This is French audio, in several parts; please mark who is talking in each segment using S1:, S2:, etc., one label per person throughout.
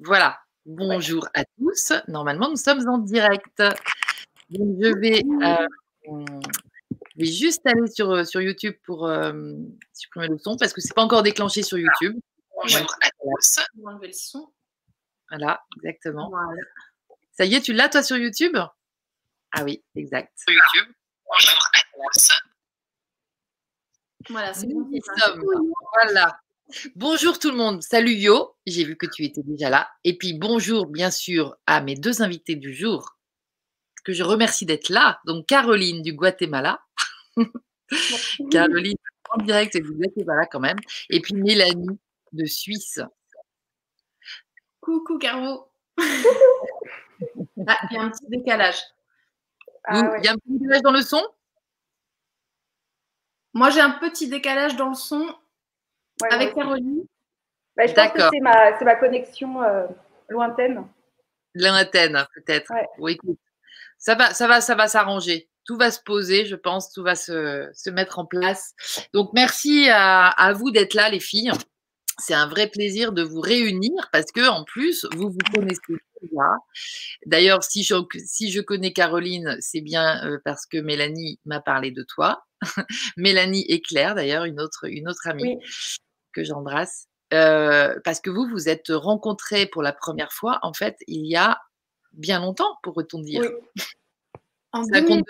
S1: Voilà. Bonjour à tous. Normalement, nous sommes en direct. Donc, je vais, euh, je vais juste aller sur, euh, sur YouTube pour euh, supprimer le son parce que c'est pas encore déclenché sur YouTube.
S2: Bonjour à tous. On va enlever le son.
S1: Voilà, exactement. Ça y est, tu l'as toi sur YouTube? Ah oui, exact.
S2: Sur YouTube. Bonjour à tous.
S1: Voilà, c'est bon. Voilà. Bonjour tout le monde. Salut Yo. J'ai vu que tu étais déjà là. Et puis bonjour, bien sûr, à mes deux invités du jour, que je remercie d'être là. Donc Caroline du Guatemala. Caroline en direct du Guatemala quand même. Et puis Mélanie de Suisse.
S2: Coucou Caro. Ah, il y a un petit décalage.
S1: Ah il y a un petit décalage dans le son?
S2: Moi, j'ai un petit décalage dans le son avec Caroline.
S3: Bah, je pense que c'est ma, ma, connexion euh, lointaine.
S1: Lointaine, peut-être. Oui, ça va, ça va, ça va s'arranger. Tout va se poser, je pense, tout va se, se mettre en place. Donc, merci à, à vous d'être là, les filles c'est un vrai plaisir de vous réunir parce que en plus, vous vous connaissez déjà. D'ailleurs, si je, si je connais Caroline, c'est bien euh, parce que Mélanie m'a parlé de toi. Mélanie et Claire, d'ailleurs, une autre, une autre amie que j'embrasse. Euh, parce que vous, vous êtes rencontrés pour la première fois, en fait, il y a bien longtemps, pourrait-on dire. Oui.
S2: En 2004.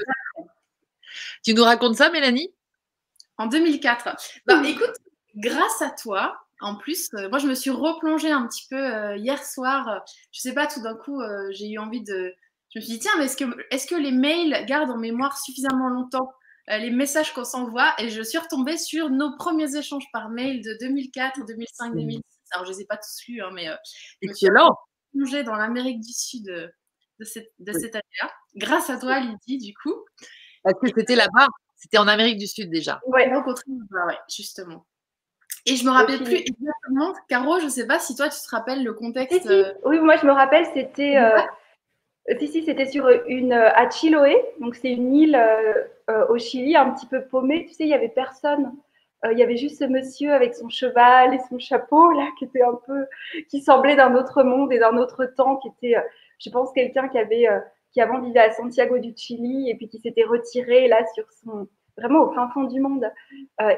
S1: Tu nous racontes ça, Mélanie?
S2: En 2004. Bah, écoute, grâce à toi, en plus, euh, moi, je me suis replongée un petit peu euh, hier soir. Je sais pas, tout d'un coup, j'ai eu envie de. Je me suis dit, tiens, mais est-ce que, est que les mails gardent en mémoire suffisamment longtemps les messages qu'on s'envoie Et je suis retombée sur nos premiers échanges par mail de 2004, 2005, 2006. Alors, je les ai pas tous lus, hein, mais
S1: je me suis replongée
S2: dans l'Amérique du Sud de, cette, cette année-là. Grâce à toi, Lydie, du coup.
S1: Parce que c'était là-bas. C'était en Amérique du Sud déjà.
S2: Ouais, donc au ouais, justement. Et je me rappelle plus exactement, Caro, je ne sais pas si toi tu te rappelles le contexte.
S3: Euh, oui, moi je me rappelle, c'était euh, si, si, c'était sur une euh, à Chiloé, donc c'est une île au Chili un petit peu paumée. Tu sais, il y avait personne. Il y avait juste ce monsieur avec son cheval et son chapeau là, qui était un peu, qui semblait d'un autre monde et d'un autre temps, qui était, je pense, quelqu'un qui avait, qui avant vivait à Santiago du Chili et puis qui s'était retiré là sur son, vraiment au fin fond du monde.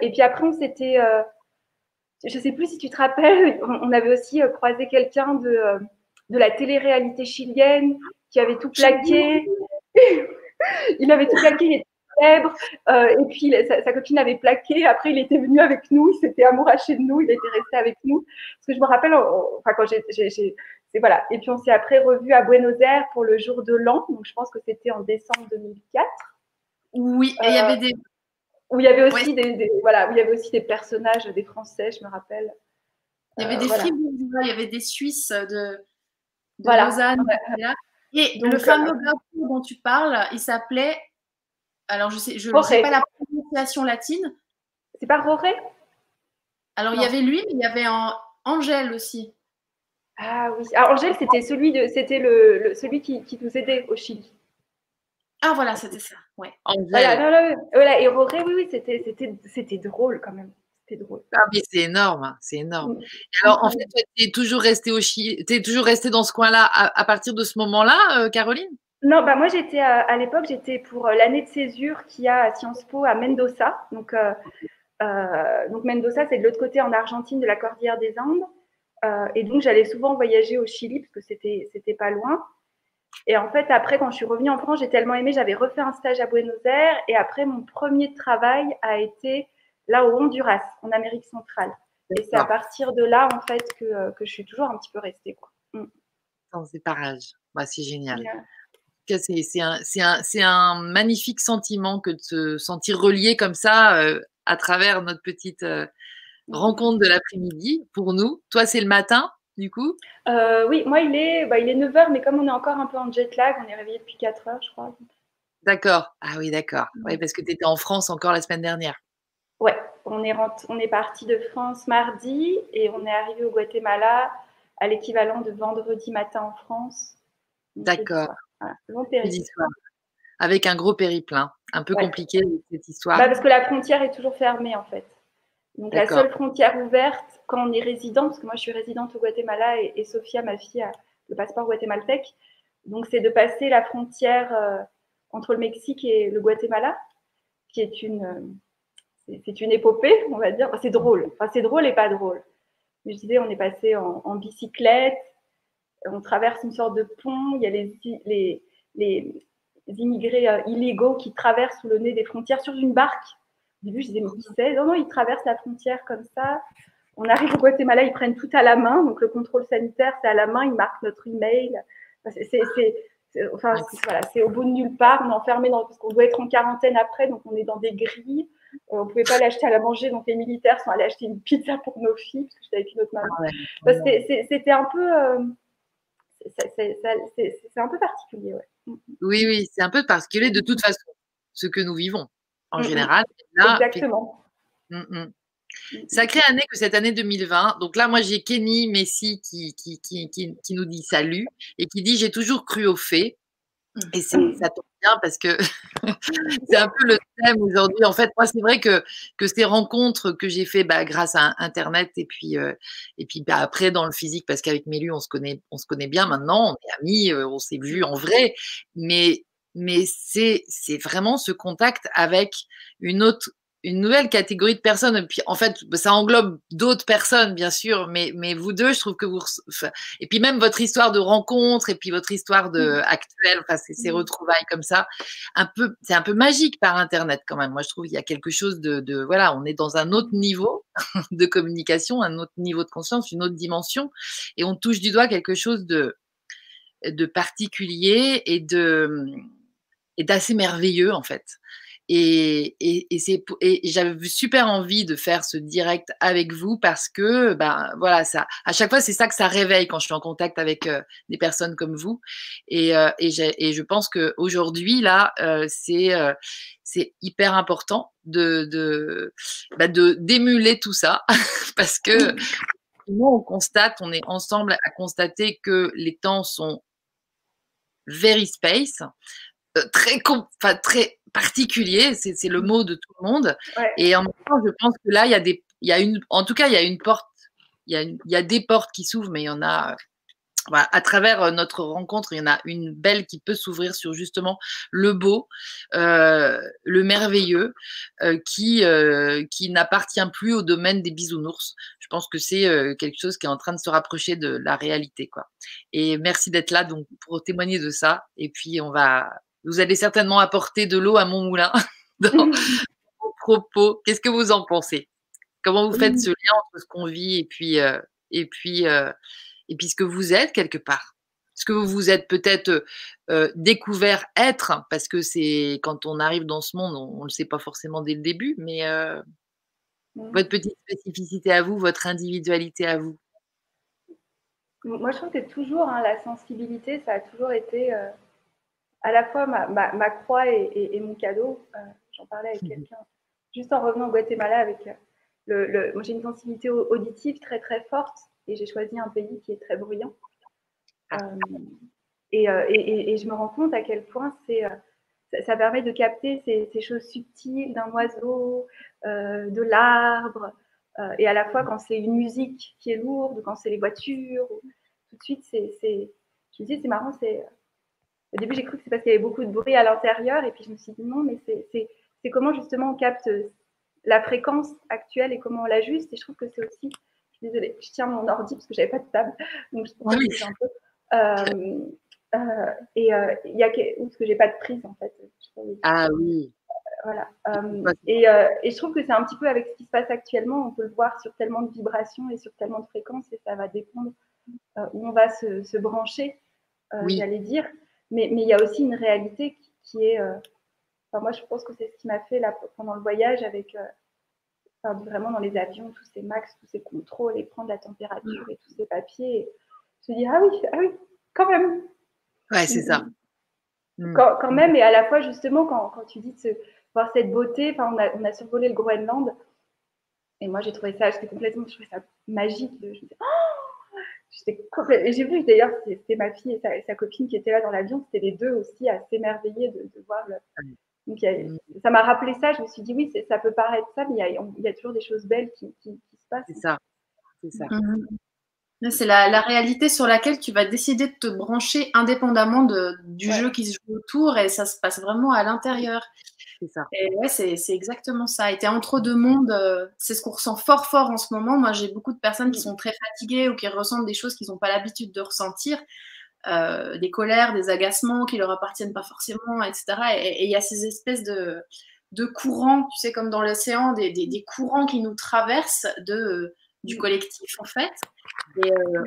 S3: et puis après, on s'était je sais plus si tu te rappelles, on avait aussi euh, croisé quelqu'un de, euh, de la télé-réalité chilienne qui avait tout plaqué. il avait tout plaqué, il était célèbre. Euh, et puis sa, copine avait plaqué. Après, il était venu avec nous, il s'était amouraché de nous, il était resté avec nous. Parce que je me rappelle, enfin, quand j'ai. Voilà. Et puis on s'est après revu à Buenos Aires pour le jour de l'an. Donc je pense que c'était en décembre 2004.
S2: Oui, et il y avait des,
S3: où il y avait aussi des, voilà, où il y avait aussi des personnages, des Français, je me rappelle.
S2: Il y avait des voilà. il y avait des Suisses de, de Lausanne. Et le fameux euh, dont tu parles, il s'appelait. Alors, je sais, je ne sais pas la prononciation latine.
S3: C'est pas Roré?
S2: Alors, il y avait lui, mais il y avait en Angèle aussi.
S3: Ah oui. Alors, Angèle, c'était celui, de, c'était le, celui qui, qui nous aidait au Chili.
S2: Ah voilà, c'était ça. Ouais.
S3: Voilà, voilà, et Roré, oui, oui, c'était, c'était, c'était drôle quand même. C'était drôle.
S1: Ah, mais c'est énorme, hein, c'est énorme. Alors, en fait, tu es toujours resté au Chili, tu es toujours resté dans ce coin-là à, partir de ce moment-là, euh, Caroline?
S3: Non, bah moi j'étais à, l'époque, j'étais pour euh, l'année de césure qu'il y a à Sciences Po à Mendoza. Donc, euh, donc Mendoza, c'est de l'autre côté en Argentine de la Cordillère des Andes. et donc j'allais souvent voyager au Chili parce que c'était, c'était pas loin. Et en fait, après, quand je suis revenue en France, j'ai tellement aimé, j'avais refait un stage à Buenos Aires. Et après, mon premier travail a été là au Honduras, en Amérique centrale. Et c'est à partir de là, en fait, que, que, je suis toujours un petit peu restée. Quoi. Mm.
S1: Dans ces parages. Bah, c'est génial. C'est un, un, un, magnifique sentiment que de se sentir relié comme ça euh, à travers notre petite euh, mm. rencontre de l'après-midi pour nous. Toi, c'est le matin du coup?
S3: Euh, Oui, moi, il est, bah, il est 9h, mais comme on est encore un peu en jet lag, on est réveillé depuis 4 h je crois.
S1: D'accord. Ah oui, d'accord. Oui, parce que tu étais en France encore la semaine dernière.
S3: Ouais, on est, on est parti de France mardi et on est arrivé au Guatemala à l'équivalent de vendredi matin en France.
S1: D'accord. long périple. Avec un gros périple, hein. un peu compliqué cette histoire.
S3: Bah, parce que la frontière est toujours fermée en fait. Donc la seule frontière ouverte quand on est résident, parce que moi je suis résidente au Guatemala et, et Sophia, ma fille, a le passeport guatémaltèque. Donc c'est de passer la frontière euh, entre le Mexique et le Guatemala, qui est une, euh, c'est une épopée, on va dire. c'est drôle. Enfin, c'est drôle et pas drôle. Mais je disais, on est passé en, bicyclette, on traverse une sorte de pont, il y a les, les, les immigrés euh, illégaux qui traversent sous le nez des frontières sur une barque. Au début, je disais, mais qui c'est? Non, non, ils traversent la frontière comme ça. On arrive au Guatemala, ils prennent tout à la main. Donc, le contrôle sanitaire, c'est à la main. Ils marquent notre email. C'est enfin, voilà, au bout de nulle part. On est enfermé dans, parce qu'on doit être en quarantaine après. Donc, on est dans des grilles. Euh, on ne pouvait pas l'acheter à la manger. Donc, les militaires sont allés acheter une pizza pour nos filles, parce que j'étais avec une autre maman. C'était un peu. Euh, c'est un peu particulier, ouais.
S1: Mm, mm. Oui, oui, c'est un peu particulier de toute façon, ce que nous vivons en mm, général.
S3: Exactement.
S1: Sacrée année que cette année 2020. Donc là, moi, j'ai Kenny Messi qui, qui, qui, qui, nous dit salut et qui dit J'ai toujours cru aux faits. Et ça tombe bien parce que c'est un peu le thème aujourd'hui. En fait, moi, c'est vrai que, que ces rencontres que j'ai fait bah, grâce à Internet et puis, euh, et puis bah, après dans le physique, parce qu'avec Mélu, on se connaît, on se connaît bien maintenant, on est amis, euh, on s'est vus en vrai. Mais, mais c'est, c'est vraiment ce contact avec une autre une nouvelle catégorie de personnes. Et puis, en fait, ça englobe d'autres personnes, bien sûr, mais, mais vous deux, je trouve que vous. Et puis, même votre histoire de rencontre et puis votre histoire de, mmh. actuelle, enfin, ces, mmh. retrouvailles comme ça, un peu, c'est un peu magique par Internet quand même. Moi, je trouve qu'il y a quelque chose de, de. Voilà, on est dans un autre niveau de communication, un autre niveau de conscience, une autre dimension, et on touche du doigt quelque chose de, de particulier et de et d'assez merveilleux en fait. Et, et, et c'est et j'avais super envie de faire ce direct avec vous parce que ben voilà ça à chaque fois c'est ça que ça réveille quand je suis en contact avec euh, des personnes comme vous. Et euh, et, et, je pense que aujourd'hui là euh, c'est euh, c'est hyper important de de bah, de d'émuler tout ça parce que nous on constate on est ensemble à constater que les temps sont very space très enfin très particulier, c'est le mot de tout le monde. Et en même temps, je pense que là, il y a des, il y a une, en tout cas, il y a une porte, il y a, il y a des portes qui s'ouvrent, mais il y en a. Voilà, à travers euh, notre rencontre, il y en a une belle qui peut s'ouvrir sur justement le beau, euh, le merveilleux, euh, qui, euh, qui n'appartient plus au domaine des bisounours. Je pense que c'est euh, quelque chose qui est en train de se rapprocher de la réalité. Quoi. Et merci d'être là donc, pour témoigner de ça. Et puis, on va, vous allez certainement apporter de l'eau à mon moulin dans vos propos. Qu'est-ce que vous en pensez? Comment vous faites ce lien entre ce qu'on vit et puis, euh, et, puis, euh, et puis ce que vous êtes quelque part? Est-ce que vous vous êtes peut-être euh, découvert être? Parce que c'est quand on arrive dans ce monde, on ne le sait pas forcément dès le début, mais votre petite spécificité à vous, votre individualité à vous?
S3: Moi, je trouve que toujours hein, la sensibilité, ça a toujours été à la fois ma, ma, croix et, mon cadeau. Euh, j'en parlais avec mhm. quelqu'un juste en revenant au Guatemala avec euh, le, le moi j'ai une sensibilité auditive très très forte et j'ai choisi un pays qui est très bruyant. Euh, et, et, je me rends compte à quel point c'est ça, permet de capter ces, ces choses subtiles d'un oiseau, de l'arbre, et à la fois quand c'est une musique qui est lourde, quand c'est les voitures, tout de suite c'est, je me dis c'est marrant, c'est au début, j'ai cru que c'est parce qu'il y avait beaucoup de bruit à l'intérieur, et puis je me suis dit non, mais c'est comment justement on capte la fréquence actuelle et comment on l'ajuste. Et je trouve que c'est aussi, je suis désolée, je tiens mon ordi parce que j'avais pas de table, donc je pense que un peu. Euh, euh, et euh, il y a parce que j'ai pas de prise en fait.
S1: Ah oui.
S3: Voilà. Et, et, je trouve que c'est un petit peu avec ce qui se passe actuellement, on peut le voir sur tellement de vibrations et sur tellement de fréquences, et ça va dépendre où on va se, se brancher, j'allais dire. Mais, il y a aussi une réalité qui, est. Euh, enfin, moi, je pense que c'est ce qui m'a fait là, pendant le voyage avec. Euh, enfin, vraiment dans les avions, tous ces max, tous ces contrôles, et prendre la température et tous ces papiers. je me dis, ah oui, ah oui, quand même.
S1: Ouais, c'est ça.
S3: Mm. Quand, quand, même, et à la fois, justement, quand, quand tu dis de voir cette beauté, enfin, on, a, on a survolé le Groenland, et moi, j'ai trouvé ça, j'étais complètement, je trouvais ça magique. Je me oh j'ai vu d'ailleurs, c'était ma fille et sa, copine qui étaient là dans l'avion. C'était les deux aussi à s'émerveiller de, voir Donc, ça m'a rappelé ça. Je me suis dit, oui, ça peut paraître ça, mais il y a, toujours des choses belles qui, se passent.
S1: C'est ça. C'est ça.
S2: Mhm. C'est la, réalité sur laquelle tu vas décider de te brancher indépendamment de, du jeu qui se joue autour et ça se passe vraiment à l'intérieur. C'est ça. Et ouais, c'est, exactement ça. Et tu es entre deux mondes. Euh, c'est ce qu'on ressent fort, fort en ce moment. Moi, j'ai beaucoup de personnes qui sont très fatiguées ou qui ressentent des choses qu'ils n'ont pas l'habitude de ressentir. Euh, des colères, des agacements qui leur appartiennent pas forcément, etc. Et il y a ces espèces de, de courants, tu sais, comme dans l'océan, des, des, courants qui nous traversent de, du collectif, en fait. Et euh,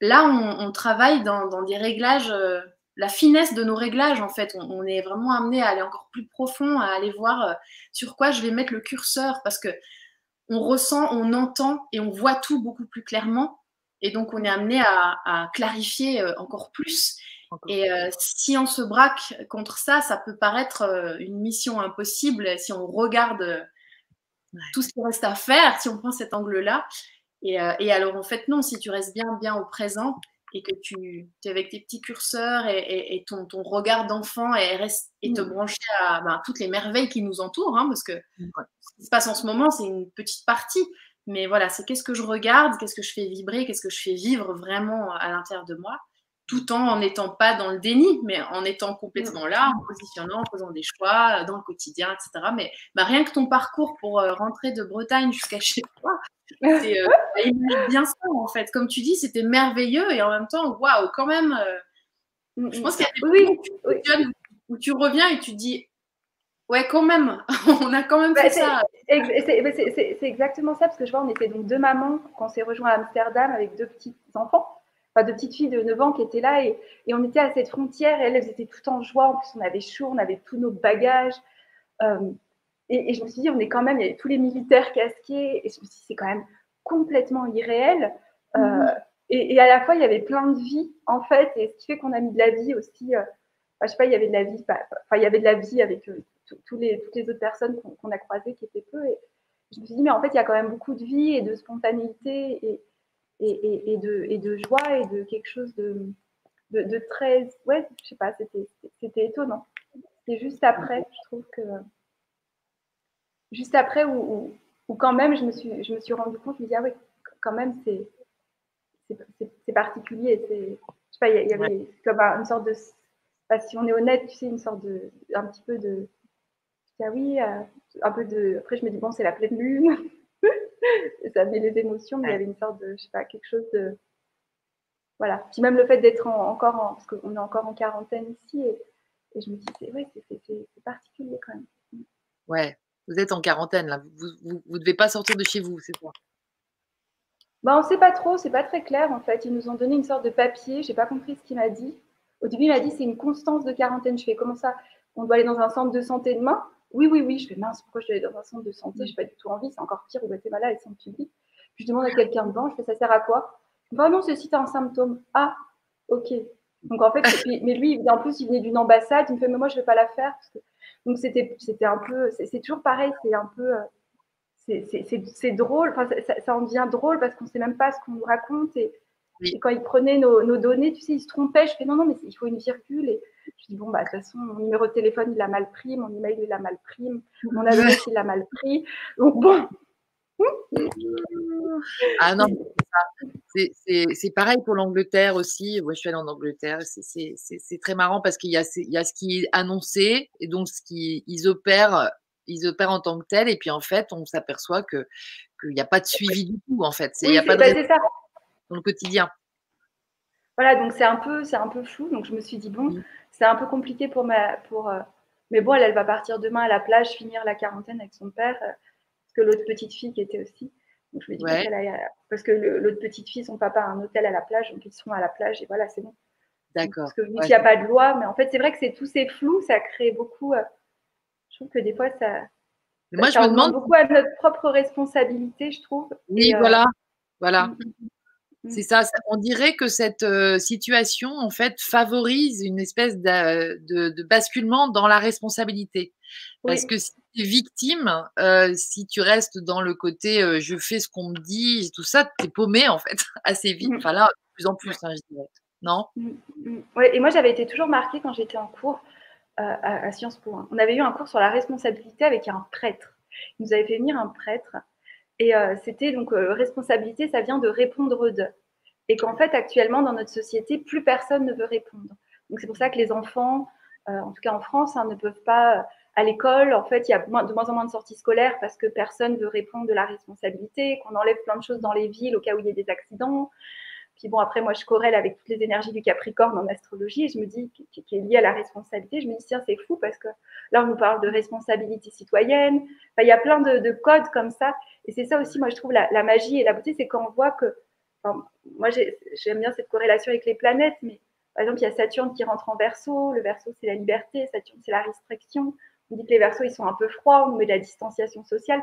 S2: là, on, travaille dans, dans, des réglages, euh, la finesse de nos réglages, en fait. On, est vraiment amené à aller encore plus profond, à aller voir sur quoi je vais mettre le curseur, parce que on ressent, on entend et on voit tout beaucoup plus clairement. Et donc, on est amené à, clarifier euh, encore plus. Et euh, si on se braque contre ça, ça peut paraître euh, une mission impossible si on regarde tout ce qui reste à faire, si on prend cet angle-là. Et, alors, en fait, non, si tu restes bien, bien au présent et que tu es avec tes petits curseurs et, ton, ton, regard d'enfant et, et te mm. brancher à ben, toutes les merveilles qui nous entourent, hein, parce que ce qui se passe en ce moment, c'est une petite partie. Mais voilà, c'est qu'est-ce que je regarde, qu'est-ce que je fais vibrer, qu'est-ce que je fais vivre vraiment à l'intérieur de moi, tout en n'étant pas dans le déni, mais en étant complètement là, en positionnant, en faisant des choix euh, dans le quotidien, etc. Mais bah, rien que ton parcours pour euh, rentrer de Bretagne jusqu'à chez toi, c'est euh, bien ça en fait. Comme tu dis, c'était merveilleux et en même temps, waouh, quand même. je pense qu'il y a des oui, oui. où tu reviens et tu dis Ouais, quand même. on a quand même bah, fait ça.
S3: C'est exactement ça, parce que je vois, on était donc deux mamans quand on s'est rejoint à Amsterdam avec deux petits enfants, enfin deux petites filles de 9 ans qui étaient là, et, on était à cette frontière, et elles, elles étaient toutes en joie. En plus, on avait chaud, on avait tous nos bagages. Euh, et, je me suis dit, on est quand même, il y avait tous les militaires casqués, et je me suis dit, c'est quand même complètement irréel. Euh, mm-hmm. et, à la fois, il y avait plein de vie, en fait, et ce qui fait qu'on a mis de la vie aussi. Euh, je sais pas, il y avait de la vie, enfin, il y avait de la vie avec tous les, toutes les autres personnes qu'on a croisées qui étaient peu. Et je me suis dit, mais en fait, il y a quand même beaucoup de vie et de spontanéité et, et, et, de, et de joie et de quelque chose de, de, très. Ouais, je sais pas, c'était étonnant. C'est juste après, je trouve que. Juste après, où, où, quand même, je me, suis, je me suis rendu compte, je me dis, ah oui, quand même, c'est particulier. Je sais pas, il y, avait comme une sorte de. si on est honnête, tu sais, une sorte de. Un petit peu de ah oui, euh, un peu de. Après, je me dis, bon, c'est la pleine lune. Ça met les émotions, mais il y avait une sorte de, je sais pas, quelque chose de. Voilà. Puis même le fait d'être encore en. Parce qu'on est encore en quarantaine ici, et, je me dis, c'est ouais, c'est particulier quand même.
S1: Ouais, vous êtes en quarantaine, là. Vous ne devez pas sortir de chez vous, c'est quoi
S3: bah, on ne sait pas trop, c'est pas très clair en fait. Ils nous ont donné une sorte de papier, j'ai pas compris ce qu'il m'a dit. Au début, il m'a dit c'est une constance de quarantaine. Je fais comment ça? On doit aller dans un centre de santé demain? Oui, oui, oui. Je fais mince, pourquoi je dois aller dans un centre de santé? Je n'ai pas du tout envie, c'est encore pire au Guatemala, les centres publics. Puis je demande à quelqu'un dedans, je fais ça sert à quoi? Bah non, c'est si tu as un symptôme. Ah, ok. Donc en fait, mais lui, en plus, il venait d'une ambassade, il me fait, mais moi, je ne vais pas la faire. Donc c'était un peu, c'est toujours pareil, c'est un peu, euh, c'est drôle, enfin, ça, ça, en devient drôle parce qu'on ne sait même pas ce qu'on nous raconte. Et, quand il prenait nos, nos, données, tu sais, il se trompait. Je fais, non, non, mais il faut une virgule. Et, je dis, bon, bah, de toute façon, mon numéro de téléphone, il l'a mal pris, mon email, il l'a mal pris, mon adresse, il l'a mal pris. Donc, bon.
S1: Ah non, c'est pareil pour l'Angleterre aussi. Moi, je suis allée en Angleterre. C'est très marrant parce qu'il y, a ce qui est annoncé et donc ce qu'ils opèrent, ils opèrent en tant que tel. Et puis en fait, on s'aperçoit qu'il n'y a pas de suivi du tout. En fait, il n'y a pas de bah, dans le quotidien.
S3: Voilà, donc c'est un peu, c'est un peu flou. Donc je me suis dit bon, c'est un peu compliqué pour ma, pour. Euh, mais bon, elle, elle, va partir demain à la plage, finir la quarantaine avec son père, euh, parce que l'autre petite fille qui était aussi. Donc je me dis parce que l'autre petite fille, son papa a un hôtel à la plage, donc ils seront à la plage et voilà, c'est bon.
S1: D'accord.
S3: Parce que vu qu'il n'y a pas de loi, mais en fait c'est vrai que c'est tous ces flous, ça crée beaucoup. Euh, je trouve que des fois ça.
S1: moi, je me demande
S3: beaucoup à notre propre responsabilité, je trouve.
S1: Oui, voilà, voilà. Mm, mm, mm. C'est ça, on dirait que cette situation, en fait, favorise une espèce de, basculement dans la responsabilité. Parce que si tu es victime, si tu restes dans le côté je fais ce qu'on me dit, tout ça, tu es paumé, en fait, assez vite. Mmh. Enfin là, de plus en plus, hein, je dirais. Non?
S3: Mmh, ouais, Et moi, j'avais été toujours marquée quand j'étais en cours à, Sciences Po. Hein. On avait eu un cours sur la responsabilité avec un prêtre. Il nous avait fait venir un prêtre. Et c'était donc responsabilité, ça vient de répondre de. Et qu'en fait, actuellement, dans notre société, plus personne ne veut répondre. Donc c'est pour ça que les enfants, en tout cas en France, hein, ne peuvent pas à l'école, en fait, il y a de moins en moins de sorties scolaires parce que personne ne veut répondre de la responsabilité, qu'on enlève plein de choses dans les villes au cas où il y a des accidents. Puis bon, après, moi, je corrèle avec toutes les énergies du Capricorne en astrologie et je me dis, qui, est liée à la responsabilité, je me dis, tiens, c'est fou parce que là, on nous parle de responsabilité citoyenne. il y a plein de, codes comme ça. Et c'est ça aussi, moi, je trouve la, magie et la beauté, c'est quand on voit que, moi, j'aime bien cette corrélation avec les planètes, mais par exemple, il y a Saturne qui rentre en verso. Le verso, c'est la liberté. Saturne, c'est la restriction on dit que les versos, ils sont un peu froids, on met de la distanciation sociale.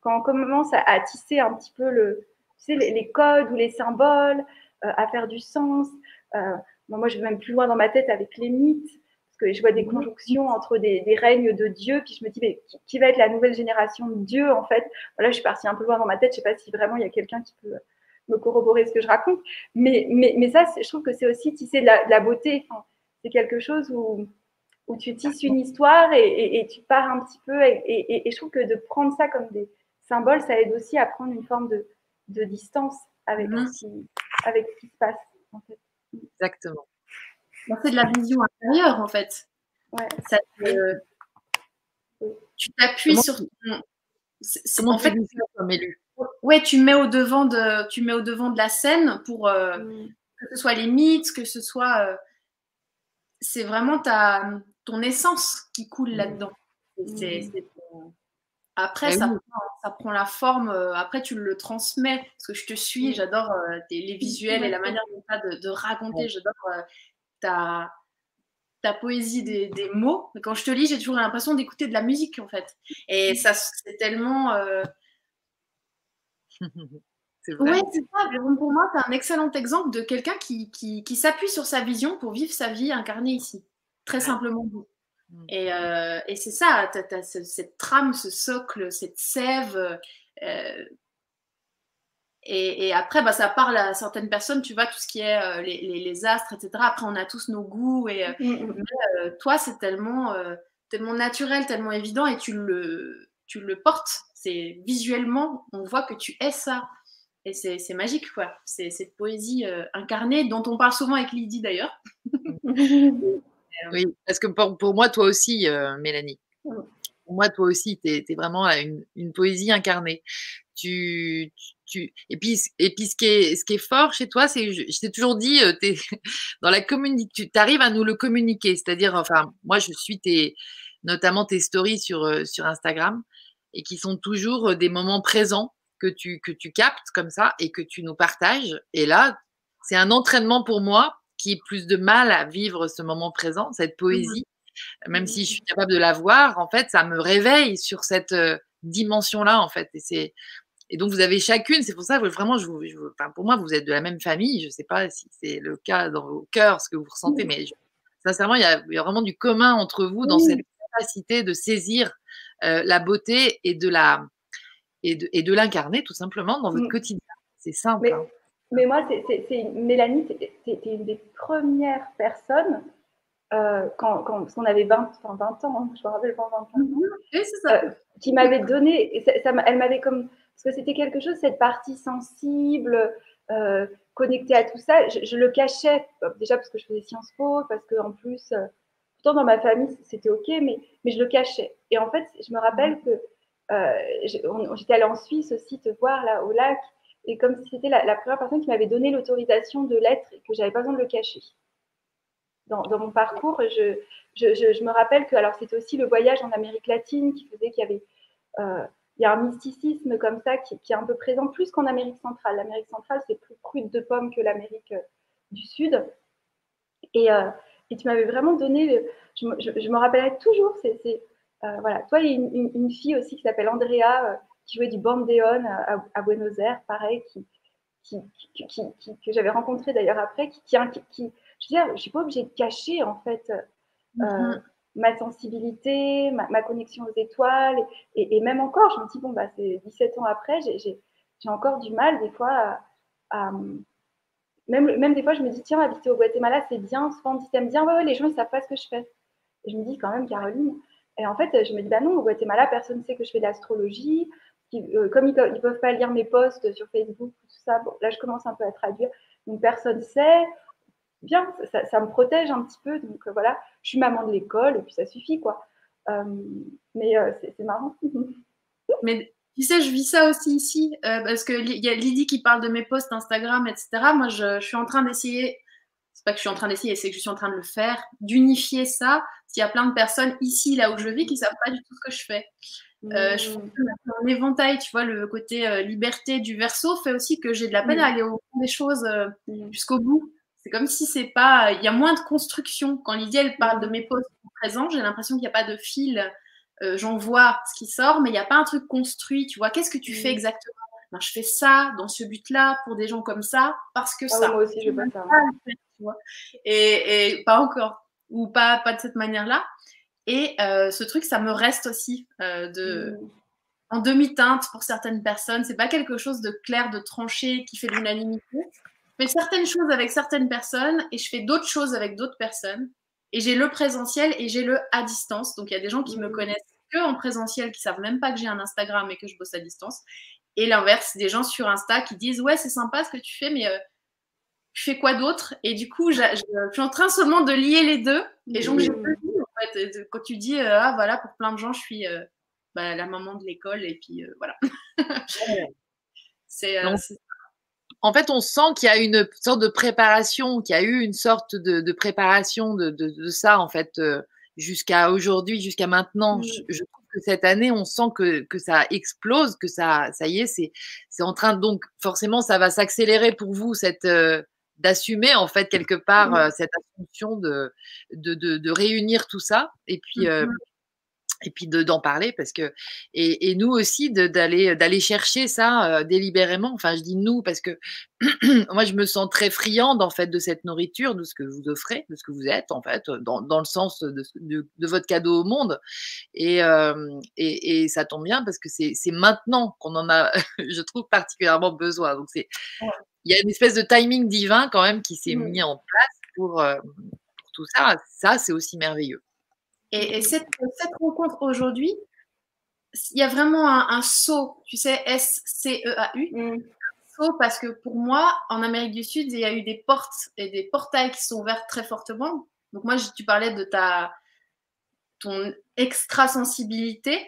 S3: quand on commence à, tisser un petit peu le, les, codes ou les symboles, à faire du sens. Euh, moi, je vais même plus loin dans ma tête avec les mythes, parce que je vois des conjonctions entre des, règnes de Dieu, puis je me dis, mais qui, va être la nouvelle génération de Dieu, en fait? Voilà, je suis partie un peu loin dans ma tête, je ne sais pas si vraiment il y a quelqu'un qui peut me corroborer ce que je raconte, mais, mais, mais ça, je trouve que c'est aussi tisser de la, beauté. c'est quelque chose où où tu tisses une histoire et, tu pars un petit peu. Et, je trouve que de prendre ça comme des symboles, ça aide aussi à prendre une forme de, distance avec, mmh. ce qui, avec ce qui se passe.
S1: Exactement.
S2: C'est de la vision intérieure, en fait. Ouais. Ça Tu t'appuies sur ton.
S1: Comment en fait, comme élu
S2: Ouais, tu mets au devant de, tu mets au devant de la scène pour euh, mmh. que ce soit les mythes, que ce soit. Euh, c'est vraiment ta, ton essence qui coule mmh. là-dedans. Mmh. Après, ça, prend, la forme. Euh, après, tu le transmets. Parce que je te suis, j'adore euh, les visuels et la manière dont tu as de, raconter. J'adore euh, ta, ta poésie des, mots. Mais quand je te lis, j'ai toujours l'impression d'écouter de la musique, en fait. Et ça, c'est tellement. Oui, c'est ça. pour moi, tu un excellent exemple de quelqu'un qui, qui s'appuie sur sa vision pour vivre sa vie incarnée ici très simplement. Et, euh, et c'est ça, tu as, cette trame, ce socle, cette sève. Euh, et, et, après, bah, ça parle à certaines personnes, tu vois, tout ce qui est euh, les, les, astres, etc. Après, on a tous nos goûts. Et, mmh. Mais, toi, c'est tellement, tellement naturel, tellement évident et tu le, tu le portes. C'est visuellement, on voit que tu es ça. Et c'est magique, quoi. C'est cette poésie incarnée dont on parle souvent avec Lydie d'ailleurs.
S1: Oui, parce que pour, moi, toi aussi, euh, Mélanie, pour moi, toi aussi, tu es, vraiment une, poésie incarnée. Tu, tu, et puis, et puis ce, qui est, ce qui est fort chez toi, c'est, je, t'ai toujours dit, euh, es, dans la tu arrives à nous le communiquer. C'est-à-dire, enfin, moi, je suis tes, notamment tes stories sur, euh, sur Instagram et qui sont toujours des moments présents que tu, que tu captes comme ça et que tu nous partages. Et là, c'est un entraînement pour moi qui plus de mal à vivre ce moment présent, cette mmh poésie, même si je suis capable de la voir, en fait, ça me réveille sur cette dimension-là, en fait. Et, c'est, et donc, vous avez chacune, c'est pour ça que vraiment, je vous, enfin, pour moi, vous êtes de la même famille. Je ne sais pas si c'est le cas dans vos cœurs, ce que vous ressentez, mais sincèrement, il y, a, vraiment du commun entre vous dans cette capacité de saisir la beauté et de la et de, et de l'incarner tout simplement dans votre mmh. quotidien. C'est simple. Hein.
S3: Mais moi, c'est Mélanie, c'était une des premières personnes euh, quand, quand, on avait 20, enfin 20 ans, hein, je me rappelle pas 20 ans, oui, ça. Euh, qui m'avait donné, et ça, elle m'avait comme, parce que c'était quelque chose, cette partie sensible, euh, connectée à tout ça, je, le cachais, déjà parce que je faisais Sciences Po, parce qu'en plus, pourtant dans ma famille, c'était OK, mais, mais je le cachais. Et en fait, je me rappelle que j'étais allée en Suisse aussi te voir là au lac, et comme si c'était la, première personne qui m'avait donné l'autorisation de l'être et que j'avais pas besoin de le cacher. Dans, mon parcours, je, me rappelle que alors c'était aussi le voyage en Amérique latine qui faisait qu'il y avait euh, il y a un mysticisme comme ça qui, est un peu présent plus qu'en Amérique centrale. L'Amérique centrale, c'est plus prude de pommes que l'Amérique euh, du Sud. Et, euh, et tu m'avais vraiment donné, je, me rappellerai toujours, c'est, voilà, toi, il y a une, fille aussi qui s'appelle Andrea, qui jouait du bandeon à, Buenos Aires, pareil, qui, que j'avais rencontré d'ailleurs après, qui, je ne suis pas obligée de cacher en fait euh, mm-hmm. ma sensibilité, ma, connexion aux étoiles, et, même encore, je me dis, bon, bah, c'est 17 ans après, j'ai encore du mal des fois à, même, même des fois, je me dis, tiens, habiter au Guatemala, c'est bien. Souvent, on dit, t'aimes bien Ouais, ouais, les gens, ils savent pas ce que je fais. Et je me dis quand même, Caroline. Et en fait, je me dis, bah non, au Guatemala, personne ne sait que je fais de l'astrologie. Euh, comme ils ne peuvent, pas lire mes posts sur Facebook, tout ça, là, je commence un peu à traduire. Donc, personne ne sait. Bien, ça, me protège un petit peu. Donc, euh, voilà, je suis maman de l'école et puis ça suffit, quoi. Euh, mais c'est marrant.
S2: mais tu sais, je vis ça aussi ici, parce qu'il y a Lydie qui parle de mes posts Instagram, etc. Moi, je, suis en train d'essayer c'est pas que je suis en train d'essayer, c'est que je suis en train de le faire, d'unifier ça. Il y a plein de personnes ici, là où je vis, qui savent pas du tout ce que je fais. Euh, je mmh. fais un éventail, tu vois, le côté euh, liberté du verso fait aussi que j'ai de la peine à mmh. aller au fond des choses euh, mmh. jusqu'au bout. C'est comme si c'est pas. Il y a moins de construction. Quand Lydia elle parle de mes postes présents, j'ai l'impression qu'il n'y a pas de fil. J'en vois ce qui sort, mais il n'y a pas un truc construit. Tu vois, qu'est-ce que tu fais exactement? Ben, Je fais ça dans ce but-là pour des gens comme ça parce que ah ça.
S3: moi aussi, je pas ça.
S2: Et, et, pas encore, ou pas, pas de cette manière-là. Et euh, ce truc, ça me reste aussi euh, de, mmh. en demi-teinte pour certaines personnes. C'est pas quelque chose de clair, de tranché, qui fait l'unanimité. Je fais certaines choses avec certaines personnes et je fais d'autres choses avec d'autres personnes. Et j'ai le présentiel et j'ai le à distance. Donc il y a des gens qui me mmh. connaissent que en présentiel, qui savent même pas que j'ai un Instagram et que je bosse à distance. Et l'inverse, des gens sur Insta qui disent ouais c'est sympa ce que tu fais, mais euh, je fais quoi d'autre? Et du coup, je, suis en train seulement de lier les deux. Et donc, j'ai mmh. en fait, quand tu dis, euh, ah voilà, pour plein de gens, je suis euh, bah, la maman de l'école, et puis euh, voilà.
S1: c'est, en fait, on sent qu'il y a une sorte de préparation, qu'il y a eu une sorte de, préparation de, de, ça, en fait, jusqu'à aujourd'hui, jusqu'à maintenant. Mmh. Je, trouve que cette année, on sent que, que ça explose, que ça, ça y est, c'est, c'est en train de, donc, forcément, ça va s'accélérer pour vous, cette d'assumer en fait quelque part mmh. cette assumption de, de, de, réunir tout ça et puis mmh et puis d'en parler parce que et, et nous aussi d'aller d'aller chercher ça délibérément enfin je dis nous parce que moi je me sens très friande en fait de cette nourriture de ce que vous offrez de ce que vous êtes en fait dans, dans le sens de, de, votre cadeau au monde et, et, et, ça tombe bien parce que c'est maintenant qu'on en a je trouve particulièrement besoin donc c'est il y a une espèce de timing divin quand même qui s'est mmh. mis en place pour, euh, pour tout ça. Ça, c'est aussi merveilleux.
S2: Et, cette, cette, rencontre aujourd'hui, il y a vraiment un, saut, tu sais, S-C-E-A-U. Mmh. Saut parce que pour moi, en Amérique du Sud, il y a eu des portes et des portails qui sont ouverts très fortement. Donc moi, tu parlais de ta ton extra-sensibilité.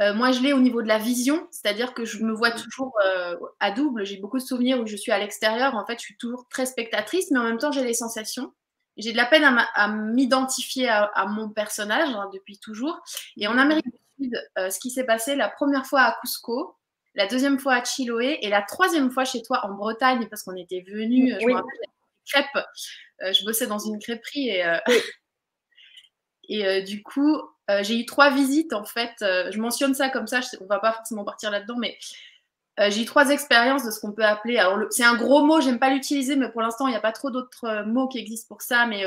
S2: Euh, moi, je l'ai au niveau de la vision, c'est-à-dire que je me vois toujours euh, à double. J'ai beaucoup de souvenirs où je suis à l'extérieur. En fait, je suis toujours très spectatrice, mais en même temps, j'ai les sensations. J'ai de la peine à m'identifier à, mon personnage hein, depuis toujours. Et en Amérique du Sud, euh, ce qui s'est passé la première fois à Cusco, la deuxième fois à Chiloé et la troisième fois chez toi en Bretagne, parce qu'on était venus, je me rappelle, crêpes. je bossais dans une crêperie et, et du coup, euh, j'ai eu trois visites en fait. Euh, je mentionne ça comme ça, on va pas forcément partir là-dedans, mais euh, j'ai eu trois expériences de ce qu'on peut appeler. Alors, c'est un gros mot, j'aime pas l'utiliser, mais pour l'instant, il n'y a pas trop d'autres mots qui existent pour ça, mais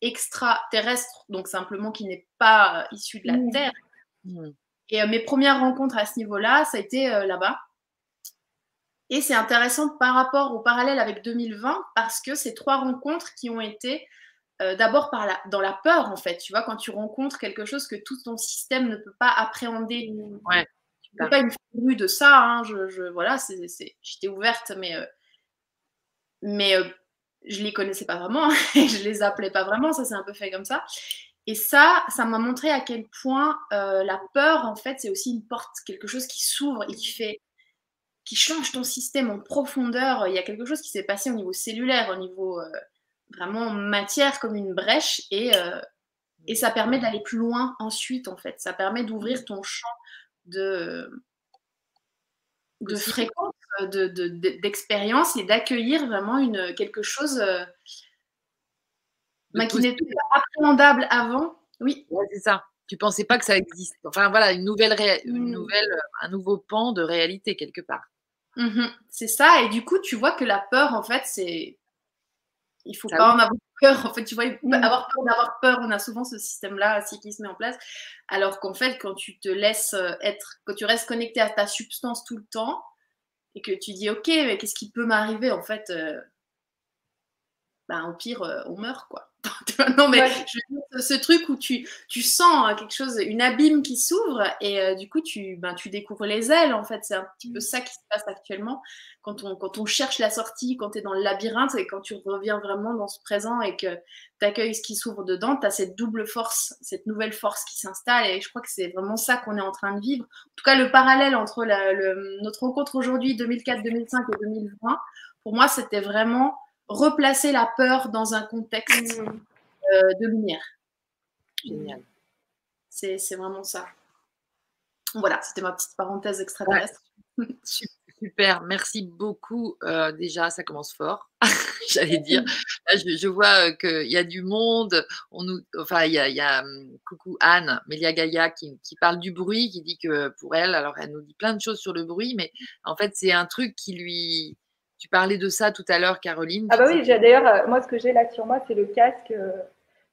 S2: extraterrestre, donc simplement qui n'est pas issu de la mmh. Terre. Mmh. Et mes premières rencontres à ce niveau-là, ça a été là-bas. Et c'est intéressant par rapport au parallèle avec 2020 parce que ces trois rencontres qui ont été euh, d'abord par la, dans la peur, en fait. Tu vois, quand tu rencontres quelque chose que tout ton système ne peut pas appréhender.
S1: Ouais.
S2: Tu peux pas une rue de ça. Hein, je, je, voilà, j'étais ouverte, mais, euh, mais euh, je les connaissais pas vraiment et je les appelais pas vraiment. Ça, c'est un peu fait comme ça. Et ça, ça m'a montré à quel point la peur, en fait, c'est aussi une porte, quelque chose qui s'ouvre et qui fait qui change ton système en profondeur. Il y a quelque chose qui s'est passé au niveau cellulaire, au niveau vraiment matière comme une brèche et, euh, et ça permet d'aller plus loin ensuite en fait. Ça permet d'ouvrir ton champ de, de fréquence, d'expérience de, et d'accueillir vraiment une, quelque chose euh, bah, qui n'était pas appréhendable avant. Oui.
S1: c'est ça. Tu pensais pas que ça existe. Enfin voilà, une nouvelle, une mmh. nouvelle un nouveau pan de réalité quelque part.
S2: Mmh c'est ça. Et du coup, tu vois que la peur, en fait, c'est il faut pas en avoir peur. En fait, tu vois, mmh. avoir peur d'avoir peur, on a souvent ce système-là qui se met en place. Alors qu'en fait, quand tu te laisses euh, être, quand tu restes connecté à ta substance tout le temps et que tu dis, OK, mais qu'est-ce qui peut m'arriver? En fait euh, bah, au pire, on meurt, quoi. non, mais ce truc où tu, tu sens hein, quelque chose, une abîme qui s'ouvre et euh, du coup, tu, ben, tu découvres les ailes. En fait, c'est un petit peu mmh. ça qui se passe actuellement quand on, quand on cherche la sortie, quand tu es dans le labyrinthe et quand tu reviens vraiment dans ce présent et que tu accueilles ce qui s'ouvre dedans, tu as cette double force, cette nouvelle force qui s'installe et je crois que c'est vraiment ça qu'on est en train de vivre. En tout cas, le parallèle entre le, notre rencontre aujourd'hui, 2004, 2005 et 2020, pour moi, c'était vraiment replacer la peur dans un contexte mmh. euh, de lumière.
S1: Génial.
S2: C'est vraiment ça. Voilà, c'était ma petite parenthèse extraterrestre.
S1: Super, merci beaucoup. Euh, déjà, ça commence fort, j'allais dire. je, vois euh, qu'il y a du monde. On nous, enfin, il y a, hum, coucou Anne, Mélia Gaïa, qui, qui, parle du bruit, qui dit que pour elle, alors elle nous dit plein de choses sur le bruit, mais en fait, c'est un truc qui lui, tu parlais de ça tout à l'heure, Caroline.
S3: Ah bah oui, j'ai d'ailleurs, euh, moi, ce que j'ai là sur moi, c'est le casque euh,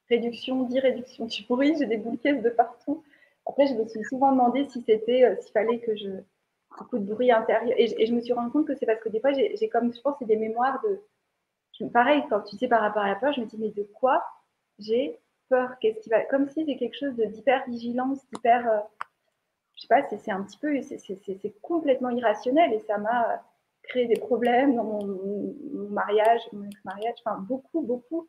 S3: réduction, dit réduction du bruit. J'ai des boules de partout. Après, je me suis souvent demandé si c'était, euh, s'il fallait que je beaucoup de bruit intérieur. Et, je me suis rendu compte que c'est parce que des fois, j'ai comme, je pense, c'est des mémoires de. pareil, quand tu sais par rapport à la peur, je me dis, mais de quoi j'ai peur? Qu'est-ce qui va. Comme si c'est quelque chose d'hyper vigilance, d'hyper. je sais pas, c'est un petit peu. C'est complètement irrationnel et ça m'a créé des problèmes dans mon, mariage, mon ex-mariage, enfin beaucoup, beaucoup.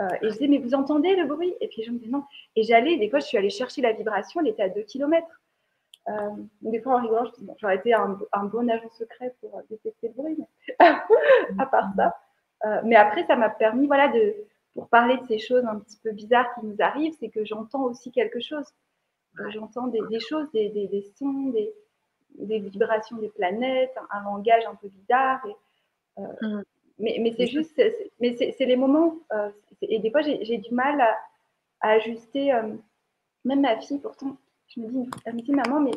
S3: Euh, et je disais, mais vous entendez le bruit? Et puis je me disais, non. Et j'allais, des fois, je suis allée chercher la vibration, elle était à 2 km. Euh, des fois, en rigolant, je bon, j'aurais été un, bon agent secret pour euh, détecter le bruit, mais à part ça. Euh, mais après, ça m'a permis, voilà, de, pour parler de ces choses un petit peu bizarres qui nous arrivent, c'est que j'entends aussi quelque chose. J'entends des, des, choses, des, des, des sons, des, des vibrations des planètes, un, langage un peu bizarre. Et, euh, mm. Mais, mais c'est juste, mais c'est les moments, euh, et des fois j'ai du mal à, ajuster, euh, même ma fille, pourtant, je me dis, elle me dit, maman, mais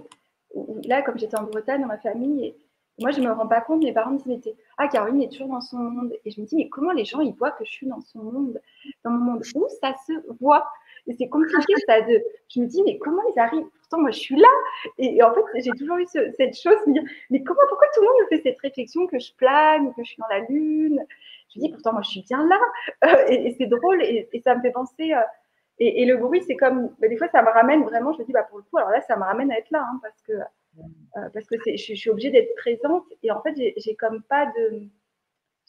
S3: là, comme j'étais en Bretagne, dans ma famille, et moi je ne me rends pas compte, mes parents me disent, ah, Caroline est toujours dans son monde. Et je me dis, mais comment les gens, ils voient que je suis dans son monde, dans mon monde? Où ça se voit? Et c'est compliqué, ça. De... Je me dis, mais comment ils arrivent? Pourtant, moi, je suis là. Et, en fait, j'ai toujours eu cette chose, me dire, mais comment, pourquoi tout le monde me fait cette réflexion que je plane, que je suis dans la lune? Je me dis, pourtant, moi, je suis bien là. Euh, et, c'est drôle, et, ça me fait penser. Euh, et, le bruit, c'est comme, bah, des fois, ça me ramène vraiment, je me dis, bah, pour le coup, alors là, ça me ramène à être là, hein, parce que, euh, parce que je, je, suis obligée d'être présente. Et en fait, j'ai comme pas de,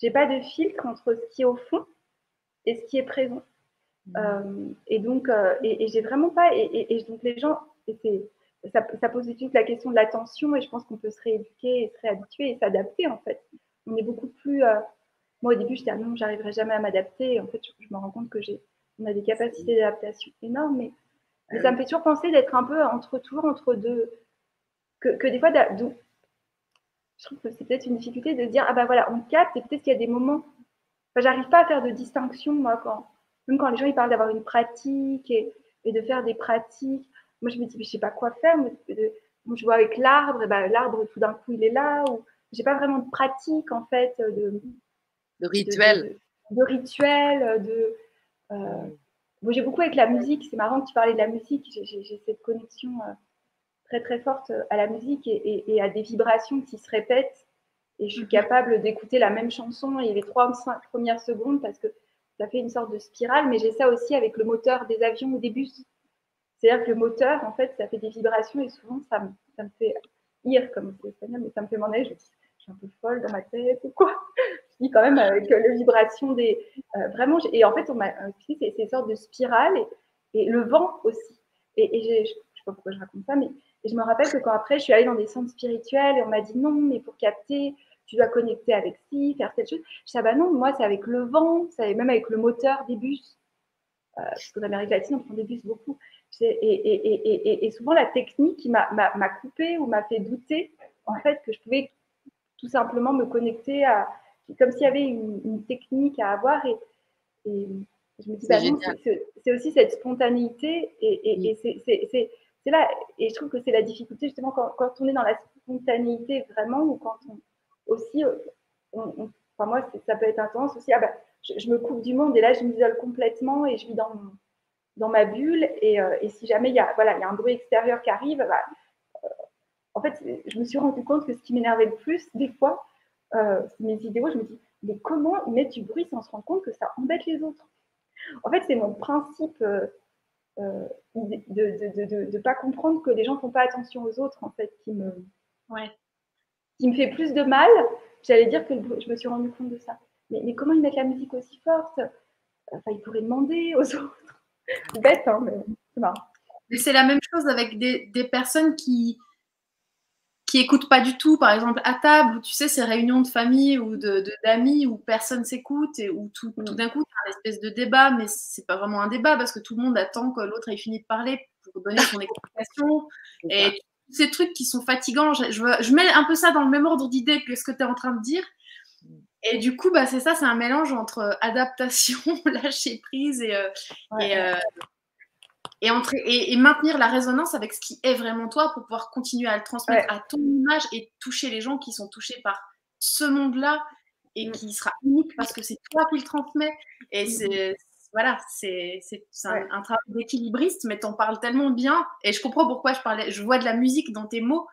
S3: j'ai pas de filtre entre ce qui est au fond et ce qui est présent. Euh, et donc, euh, et, j'ai vraiment pas. Et, donc, les gens, ça, ça, pose tout la question de l'attention, et je pense qu'on peut se rééduquer et se réhabituer et s'adapter, en fait. On est beaucoup plus. Euh, moi, au début, j'étais, ah non, j'arriverai jamais à m'adapter. En fait, je, me rends compte que j'ai, on a des capacités d'adaptation énormes, mais, ça me fait toujours penser d'être un peu entre toujours entre deux. Que, que des fois, je trouve que c'est peut-être une difficulté de dire, ah ben voilà, on capte, et peut-être qu'il y a des moments. Enfin, j'arrive pas à faire de distinction, moi, quand même quand les gens ils parlent d'avoir une pratique et, de faire des pratiques, moi je me dis, mais je sais pas quoi faire. Moi, je vois avec l'arbre, ben, l'arbre tout d'un coup il est là. Ou j'ai pas vraiment de pratique en fait de,
S1: de rituel.
S3: De, rituel, de. Euh, j'ai beaucoup avec la musique. C'est marrant que tu parlais de la musique. J'ai cette connexion euh, très très forte à la musique et, et, à des vibrations qui se répètent. Et je suis mhm. capable d'écouter la même chanson et les trois premières secondes parce que ça fait une sorte de spirale, mais j'ai ça aussi avec le moteur des avions ou des bus. C'est-à-dire que le moteur, en fait, ça fait des vibrations et souvent, ça me, fait ire, comme c'est espagnol, mais ça me fait m'en aller. Je, je suis un peu folle dans ma tête ou quoi? Je dis quand même avec les vibrations des. Euh, vraiment, et en fait, on m'a c'est une sorte de spirale et, le vent aussi. Et, je ne sais pas pourquoi je raconte ça, mais je me rappelle que quand après, je suis allée dans des centres spirituels et on m'a dit non, mais pour capter tu dois connecter avec ci, faire cette chose. Je dis, ah bah non, moi, c'est avec le vent, c'est même avec le moteur des bus. Euh, parce qu'en Amérique latine, on prend des bus beaucoup. Et, et, et, et, souvent, la technique m'a coupé ou m'a fait douter, en fait, que je pouvais tout simplement me connecter à. Comme s'il y avait une, technique à avoir. Et, je me dis, bah c'est aussi cette spontanéité. Et, c'est là. Et je trouve que c'est la difficulté, justement, quand, quand on est dans la spontanéité vraiment, ou quand on aussi, euh, enfin moi, ça peut être intense aussi. Ah ben, je, me coupe du monde et là, je m'isole complètement et je vis dans, dans ma bulle. Et, euh, et, si jamais il y, a, voilà, il y a un bruit extérieur qui arrive, bah, euh, en fait, je me suis rendu compte que ce qui m'énervait le plus, des fois, mes idéaux, je me dis, mais comment ils mettent du bruit sans se rendre compte que ça embête les autres? En fait, c'est mon principe euh, euh, de ne pas comprendre que les gens ne font pas attention aux autres, en fait, qui me, qui me fait plus de mal. J'allais dire que je me suis rendu compte de ça. Mais, mais comment ils mettent la musique aussi forte? Enfin, ils pourraient demander aux autres. Bête, hein, mais c'est marrant.
S2: Mais c'est la même chose avec des, des personnes qui, qui écoutent pas du tout, par exemple à table, tu sais, ces réunions de famille ou de d'amis où personne s'écoute et où tout, tout mm. d'un coup, tu as une espèce de débat, mais c'est pas vraiment un débat parce que tout le monde attend que l'autre ait fini de parler pour donner son explication. et ces trucs qui sont fatigants, je, je, mets un peu ça dans le même ordre d'idée que ce que tu es en train de dire. Mm. Et du coup, bah, c'est ça, c'est un mélange entre adaptation, lâcher prise et, euh, et euh, et, maintenir la résonance avec ce qui est vraiment toi pour pouvoir continuer à le transmettre à ton image et toucher les gens qui sont touchés par ce monde-là et mm. qui sera unique parce que c'est toi qui le transmets. Et mm. c'est voilà, c'est un, travail d'équilibriste, mais tu en parles tellement bien. Et je comprends pourquoi je parlais. Je vois de la musique dans tes mots.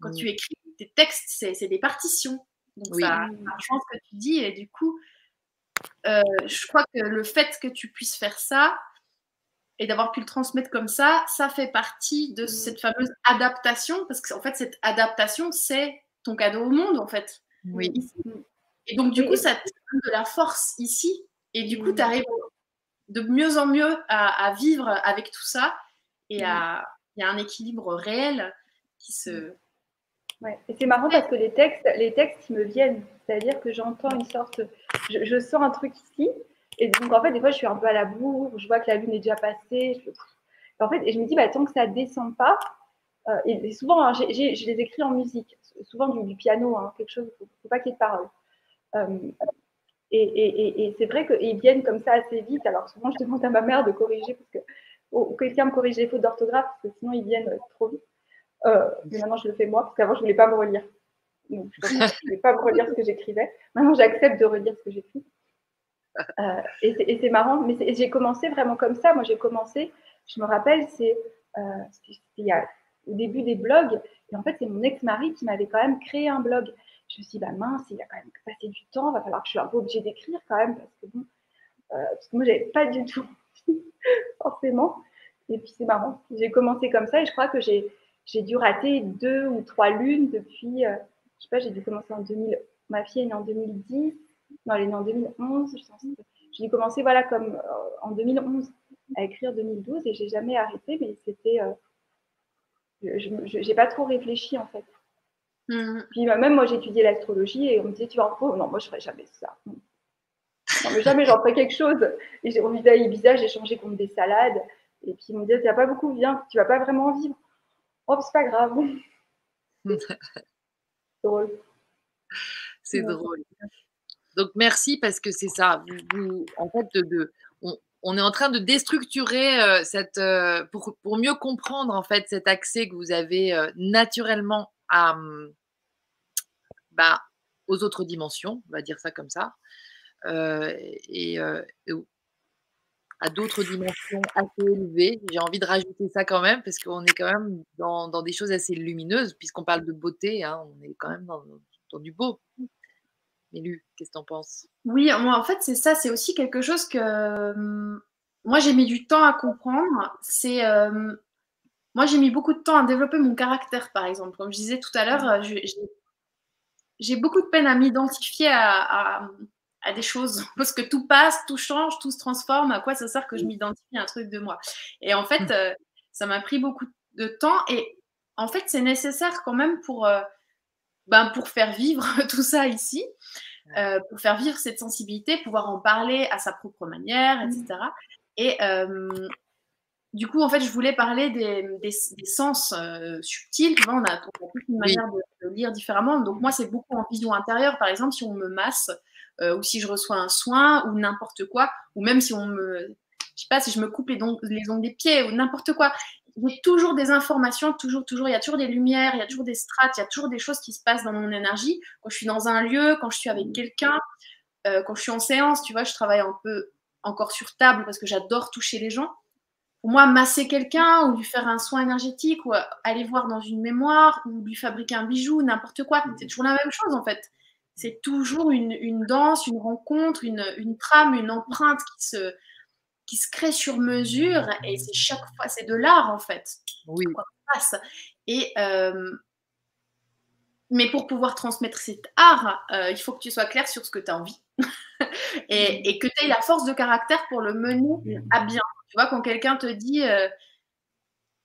S2: Quand mm. tu écris tes textes, c'est des partitions. Donc ça, je pense que tu dis. Et du coup, euh, je crois que le fait que tu puisses faire ça, et d'avoir pu le transmettre comme ça, ça fait partie de mm. cette fameuse adaptation, parce qu'en fait, cette adaptation, c'est ton cadeau au monde, en fait.
S1: Oui.
S2: Et donc, du coup, ça te donne de la force ici, et du coup, mm. tu arrives de mieux en mieux à, vivre avec tout ça, et il y a un équilibre réel qui se...
S3: Ouais. Et c'est marrant parce que les textes, les textes, ils me viennent. C'est-à-dire que j'entends une sorte... Je, je sens un truc ici, et donc, en fait, des fois, je suis un peu à la bourre, je vois que la lune est déjà passée. Je... En fait, et je me dis, bah, tant que ça ne descend pas, euh, et, souvent, hein, je les écris en musique, souvent du, piano, hein, quelque chose, il ne faut, pas qu'il y ait de parole. Euh, et, c'est vrai qu'ils viennent comme ça assez vite. Alors, souvent, je demande à ma mère de corriger, parce que ou quelqu'un me corrige les fautes d'orthographe, parce que sinon, ils viennent trop vite. Euh, mais maintenant, je le fais moi, parce qu'avant, je ne voulais pas me relire. Je ne voulais pas me relire ce que j'écrivais. Maintenant, j'accepte de relire ce que j'écris. Euh, et c'est marrant, mais j'ai commencé vraiment comme ça. Moi, j'ai commencé, je me rappelle, c'est euh, au début des blogs. Et en fait, c'est mon ex-mari qui m'avait quand même créé un blog. Je me suis dit, bah mince, il a quand même passé du temps, va falloir que je sois un peu obligée d'écrire quand même, parce que bon, euh, parce que moi, j'avais pas du tout forcément. Et puis, c'est marrant, j'ai commencé comme ça et je crois que j'ai dû rater deux ou trois lunes depuis, euh, je sais pas, j'ai dû commencer en 2000, ma fille est née en 2010, non, elle est née en 2011. J'ai commencé voilà, comme euh, en 2011 à écrire 2012 et j'ai jamais arrêté, mais c'était. Euh, je n'ai pas trop réfléchi en fait. Mmh. Puis bah, même moi étudié l'astrologie et on me disait tu vas en faux. Non, moi je ferai jamais ça. Non, mais jamais j'en ferai quelque chose. Et j'ai envie à Ibiza, j'ai changé contre des salades. Et puis ils me disaient tu n'as pas beaucoup, viens, tu vas pas vraiment vivre. Oh, c'est pas grave.
S1: drôle. C'est drôle. Donc merci parce que c'est ça. en fait, de, on, est en train de déstructurer euh, cette, euh, pour, pour, mieux comprendre en fait cet accès que vous avez euh, naturellement à, hum, bah, aux autres dimensions, on va dire ça comme ça, et, à d'autres dimensions assez élevées. J'ai envie de rajouter ça quand même parce qu'on est quand même dans, dans, des choses assez lumineuses puisqu'on parle de beauté, hein, on est quand même dans, dans du beau. Élu, qu'est-ce que tu en penses?
S2: Oui, moi, en fait, c'est ça. C'est aussi quelque chose que hum, moi, j'ai mis du temps à comprendre. C'est. Moi, j'ai mis beaucoup de temps à développer mon caractère, par exemple. Comme je disais tout à l'heure, j'ai beaucoup de peine à m'identifier à, des choses parce que tout passe, tout change, tout se transforme. À quoi ça sert que je m'identifie à un truc de moi? Et en fait, mmh. euh, ça m'a pris beaucoup de temps. Et en fait, c'est nécessaire quand même pour. Euh, ben, pour faire vivre tout ça ici, euh, pour faire vivre cette sensibilité, pouvoir en parler à sa propre manière, etc. Et euh, du coup, en fait, je voulais parler des, des, sens euh, subtils. Tu vois, on a, toute une manière de, lire différemment. Donc, moi, c'est beaucoup en vision intérieure. Par exemple, si on me masse ou si je reçois un soin ou n'importe quoi, ou même si on me, je sais pas, si je me coupe les, les ongles des pieds ou n'importe quoi il y a toujours des informations, toujours, toujours, il y a toujours des lumières, il y a toujours des strates, il y a toujours des choses qui se passent dans mon énergie. Quand je suis dans un lieu, quand je suis avec quelqu'un, euh, quand je suis en séance, tu vois, je travaille un peu encore sur table parce que j'adore toucher les gens. Pour moi, masser quelqu'un ou lui faire un soin énergétique ou aller voir dans une mémoire ou lui fabriquer un bijou, n'importe quoi, c'est toujours la même chose en fait. C'est toujours une, danse, une rencontre, une, trame, une empreinte qui se, qui se crée sur mesure et c'est chaque fois, c'est de l'art en fait.
S1: Oui.
S2: Et, euh, mais pour pouvoir transmettre cet art, euh, il faut que tu sois clair sur ce que tu as envie et, et, que tu aies la force de caractère pour le mener à bien. Tu vois, quand quelqu'un te dit, euh,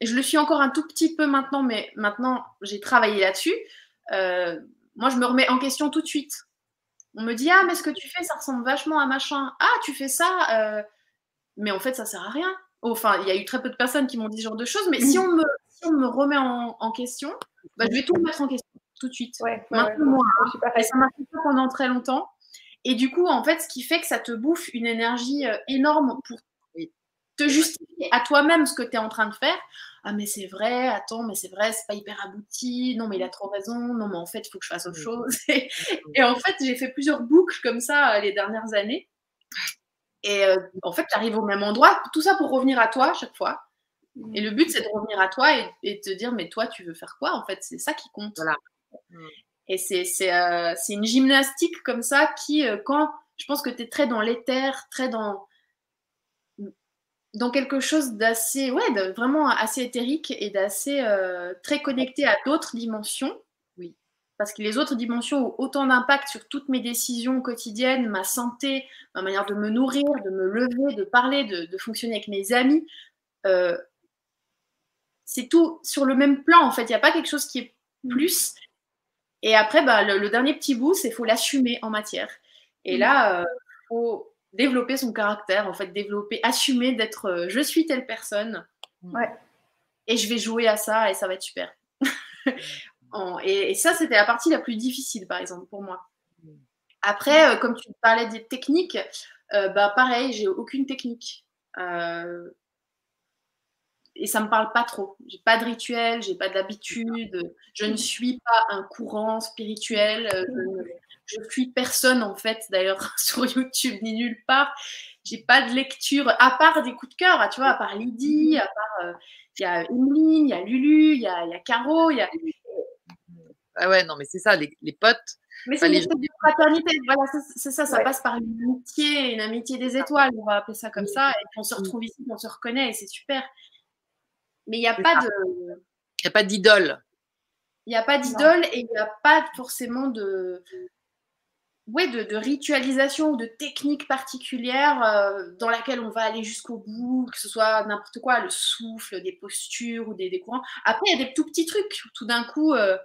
S2: je le suis encore un tout petit peu maintenant, mais maintenant j'ai travaillé là-dessus, moi je me remets en question tout de suite. On me dit, ah, mais ce que tu fais, ça ressemble vachement à machin. Ah, tu fais ça, mais en fait, ça sert à rien. Enfin, il y a eu très peu de personnes qui m'ont dit ce genre de choses, mais si, on me, on me remet en, question, bah, je vais tout mettre en question tout de suite. Maintenant, moi, hein. ça m'a fait pendant très longtemps. Et du coup, en fait, ce qui fait que ça te bouffe une énergie euh, énorme pour te justifier à toi-même ce que tu es en train de faire. Ah, mais c'est vrai, attends, mais c'est vrai, c'est pas hyper abouti. Non, mais il a trop raison. Non, mais en fait, il faut que je fasse autre chose. et en fait, j'ai fait plusieurs boucles comme ça euh, les dernières années. Et euh, en fait, tu arrives au même endroit, tout ça pour revenir à toi chaque fois. Mmh. Et le but, c'est de revenir à toi et, te dire, mais toi, tu veux faire quoi En fait, c'est ça qui compte. Voilà. Mmh. Et c'est euh, une gymnastique comme ça qui, euh, quand je pense que tu es très dans l'éther, très dans, dans quelque chose d'assez, ouais, vraiment assez éthérique et d'assez très connecté à d'autres dimensions, parce que les autres dimensions ont autant d'impact sur toutes mes décisions quotidiennes, ma santé, ma manière de me nourrir, de me lever, de parler, de, fonctionner avec mes amis. Euh, c'est tout sur le même plan, en fait. Il n'y a pas quelque chose qui est mm. plus. Et après, bah, le, dernier petit bout, c'est qu'il faut l'assumer en matière. Et mm. là, il euh, faut développer son caractère, en fait, développer, assumer d'être euh, je suis telle personne.
S3: Ouais.
S2: Et je vais jouer à ça et ça va être super. et, ça, c'était la partie la plus difficile, par exemple, pour moi. Après, euh, comme tu parlais des techniques, euh, bah, pareil, j'ai aucune technique. Euh, et ça me parle pas trop. J'ai pas de rituel, j'ai pas d'habitude, je ne suis pas un courant spirituel, je, ne suis personne en fait, d'ailleurs sur YouTube ni nulle part. J'ai pas de lecture, à part des coups de cœur, tu vois, à part Lydie, à part il y a Emeline, il y a Lulu, il y a, y a Caro, il y a
S1: ah ouais, non, mais c'est ça, les, potes.
S2: Mais c'est une de fraternité. Voilà, c'est ça, ça passe par une amitié, une amitié des étoiles, on va appeler ça comme ça. Et on se retrouve ici, on se reconnaît et c'est super. Mais il n'y a, pas de.
S1: Il n'y a pas d'idole.
S2: Il n'y a pas d'idole et il n'y a pas forcément de. Ouais, de, de, ritualisation ou de technique particulière euh, dans laquelle on va aller jusqu'au bout, que ce soit n'importe quoi, le souffle, des postures ou des, courants. Après, il y a des tout petits trucs. Tout d'un coup, euh,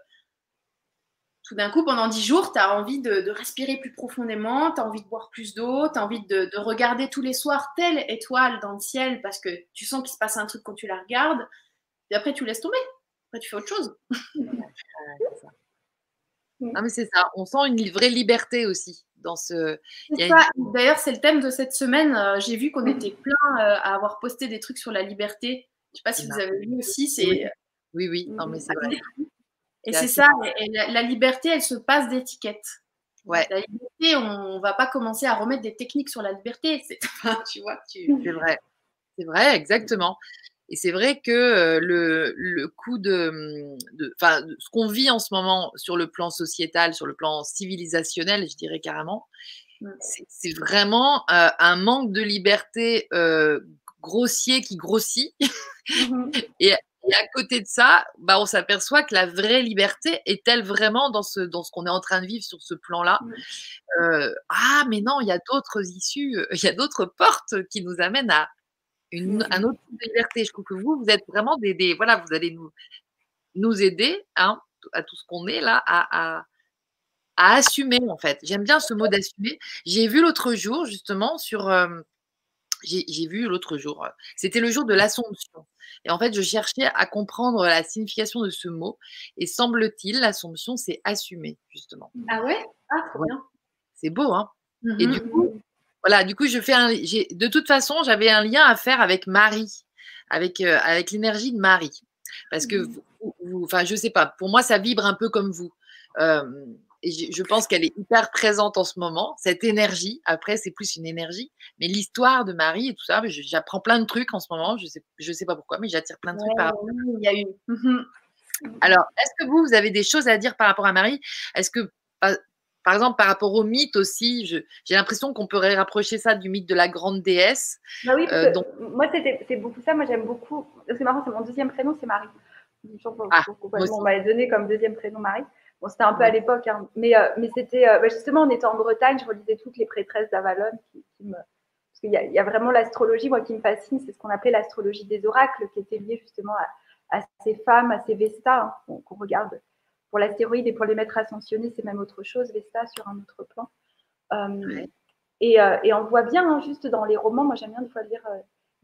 S2: tout d'un coup, pendant dix jours, tu as envie de, respirer plus profondément, tu as envie de boire plus d'eau, tu as envie de, regarder tous les soirs telle étoile dans le ciel parce que tu sens qu'il se passe un truc quand tu la regardes. Et après, tu laisses tomber. Après, tu fais autre chose.
S1: Ah, mais c'est ça. On sent une vraie liberté aussi dans ce.
S2: D'ailleurs, c'est le thème de cette semaine. Euh, j'ai vu qu'on était plein euh, à avoir posté des trucs sur la liberté. Je ne sais pas si vous avez vu aussi.
S1: C'est. Oui, oui. Non, mais c'est vrai.
S2: Et c'est ça, et la, liberté, elle se passe d'étiquette.
S1: Ouais.
S2: La liberté, on ne va pas commencer à remettre des techniques sur la liberté. C'est, tu vois,
S1: C'est vrai. C'est vrai, exactement. Et c'est vrai que le, le coup de, de, ce qu'on vit en ce moment sur le plan sociétal, sur le plan civilisationnel, je dirais carrément, c'est, vraiment euh, un manque de liberté euh, grossier qui grossit. Mmh et et à côté de ça, bah, on s'aperçoit que la vraie liberté est-elle vraiment dans ce, dans ce qu'on est en train de vivre sur ce plan-là? Euh, Ah, mais non, il y a d'autres issues, il y a d'autres portes qui nous amènent à une, un autre type de liberté. Je trouve que vous, vous êtes vraiment des, des voilà, vous allez nous, nous aider hein, à tout ce qu'on est là, à, à, à, assumer en fait. J'aime bien ce mot d'assumer. J'ai vu l'autre jour justement sur, euh, j'ai vu l'autre jour, c'était le jour de l'Assomption. Et en fait, je cherchais à comprendre la signification de ce mot. Et semble-t-il, l'Assomption, c'est assumer, justement.
S2: Ah ouais? Ah, bien.
S1: C'est beau, hein Et du mmh coup, voilà, du coup, je fais un. De toute façon, j'avais un lien à faire avec Marie, avec, avec l'énergie de Marie. Parce que, mmh. vous, enfin, je sais pas, pour moi, ça vibre un peu comme vous je pense qu'elle est hyper présente en ce moment, cette énergie. Après, c'est plus une énergie. Mais l'histoire de Marie et tout ça, j'apprends plein de trucs en ce moment. Je ne sais, je sais pas pourquoi, mais j'attire plein de trucs par rapport.
S2: Il y a eu. Mmh
S1: Alors, est-ce que vous, vous avez des choses à dire par rapport à Marie? Est-ce que par exemple, par rapport au mythe aussi, j'ai l'impression qu'on pourrait rapprocher ça du mythe de la grande déesse.
S3: Bah oui, euh, donc... moi, c'est beaucoup ça. Moi, j'aime beaucoup. C'est marrant, c'est mon deuxième prénom, c'est Marie. Ah, on m'avait donné comme deuxième prénom Marie. Bon, c'était un peu à l'époque, hein. mais, euh, mais c'était euh, bah, justement, on était en Bretagne, je relisais toutes les prêtresses d'Avalon qui, me. Parce qu'il y, y, a vraiment l'astrologie, moi, qui me fascine, c'est ce qu'on appelait l'astrologie des oracles, qui était liée justement à, ces femmes, à ces Vestas, hein, qu'on regarde pour l'astéroïde et pour les maîtres ascensionnés, c'est même autre chose, Vesta sur un autre plan. Euh, et, et, on voit bien, hein, juste dans les romans, moi j'aime bien des fois lire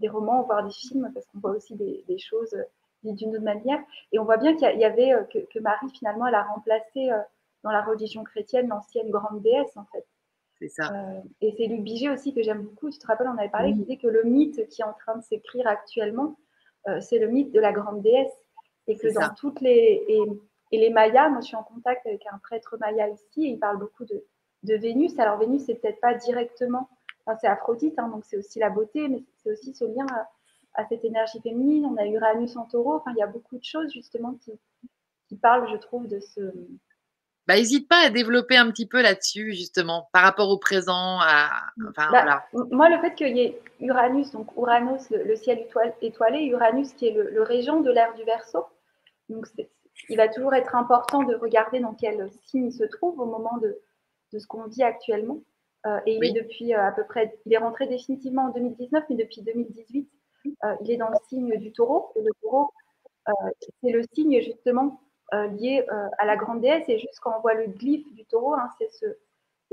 S3: des romans, voir des films, parce qu'on voit aussi des, des choses d'une autre manière. Et on voit bien qu'il y avait euh, que, Marie, finalement, elle a remplacé euh, dans la religion chrétienne l'ancienne grande déesse, en fait.
S1: C'est ça.
S3: Euh, et c'est Luc Biget aussi que j'aime beaucoup. Tu te rappelles, on avait parlé, qui disait que le mythe qui est en train de s'écrire actuellement, c'est le mythe de la grande déesse. Et que dans toutes les. Et, les Mayas, moi je suis en contact avec un prêtre Maya ici, et il parle beaucoup de, de Vénus. Alors Vénus, c'est peut-être pas directement. Enfin, c'est Aphrodite, hein, donc c'est aussi la beauté, mais c'est aussi ce lien à cette énergie féminine. On a Uranus en taureau. Enfin, il y a beaucoup de choses justement qui, qui parlent, je trouve, de ce.
S1: Bah, n'hésite pas à développer un petit peu là-dessus, justement, par rapport au présent. À... Enfin, bah,
S3: Moi, le fait qu'il y ait Uranus, donc Uranus, le, ciel étoilé, Uranus qui est le, régent de l'ère du Verseau. Donc, il va toujours être important de regarder dans quel signe il se trouve au moment de, de ce qu'on vit actuellement. Euh, et il est depuis euh, à peu près, il est rentré définitivement en 2019, mais depuis 2018, euh, il est dans le signe du taureau. Et le taureau, c'est le signe justement lié à la grande déesse. Et juste quand on voit le glyphe du taureau, hein, c'est ce,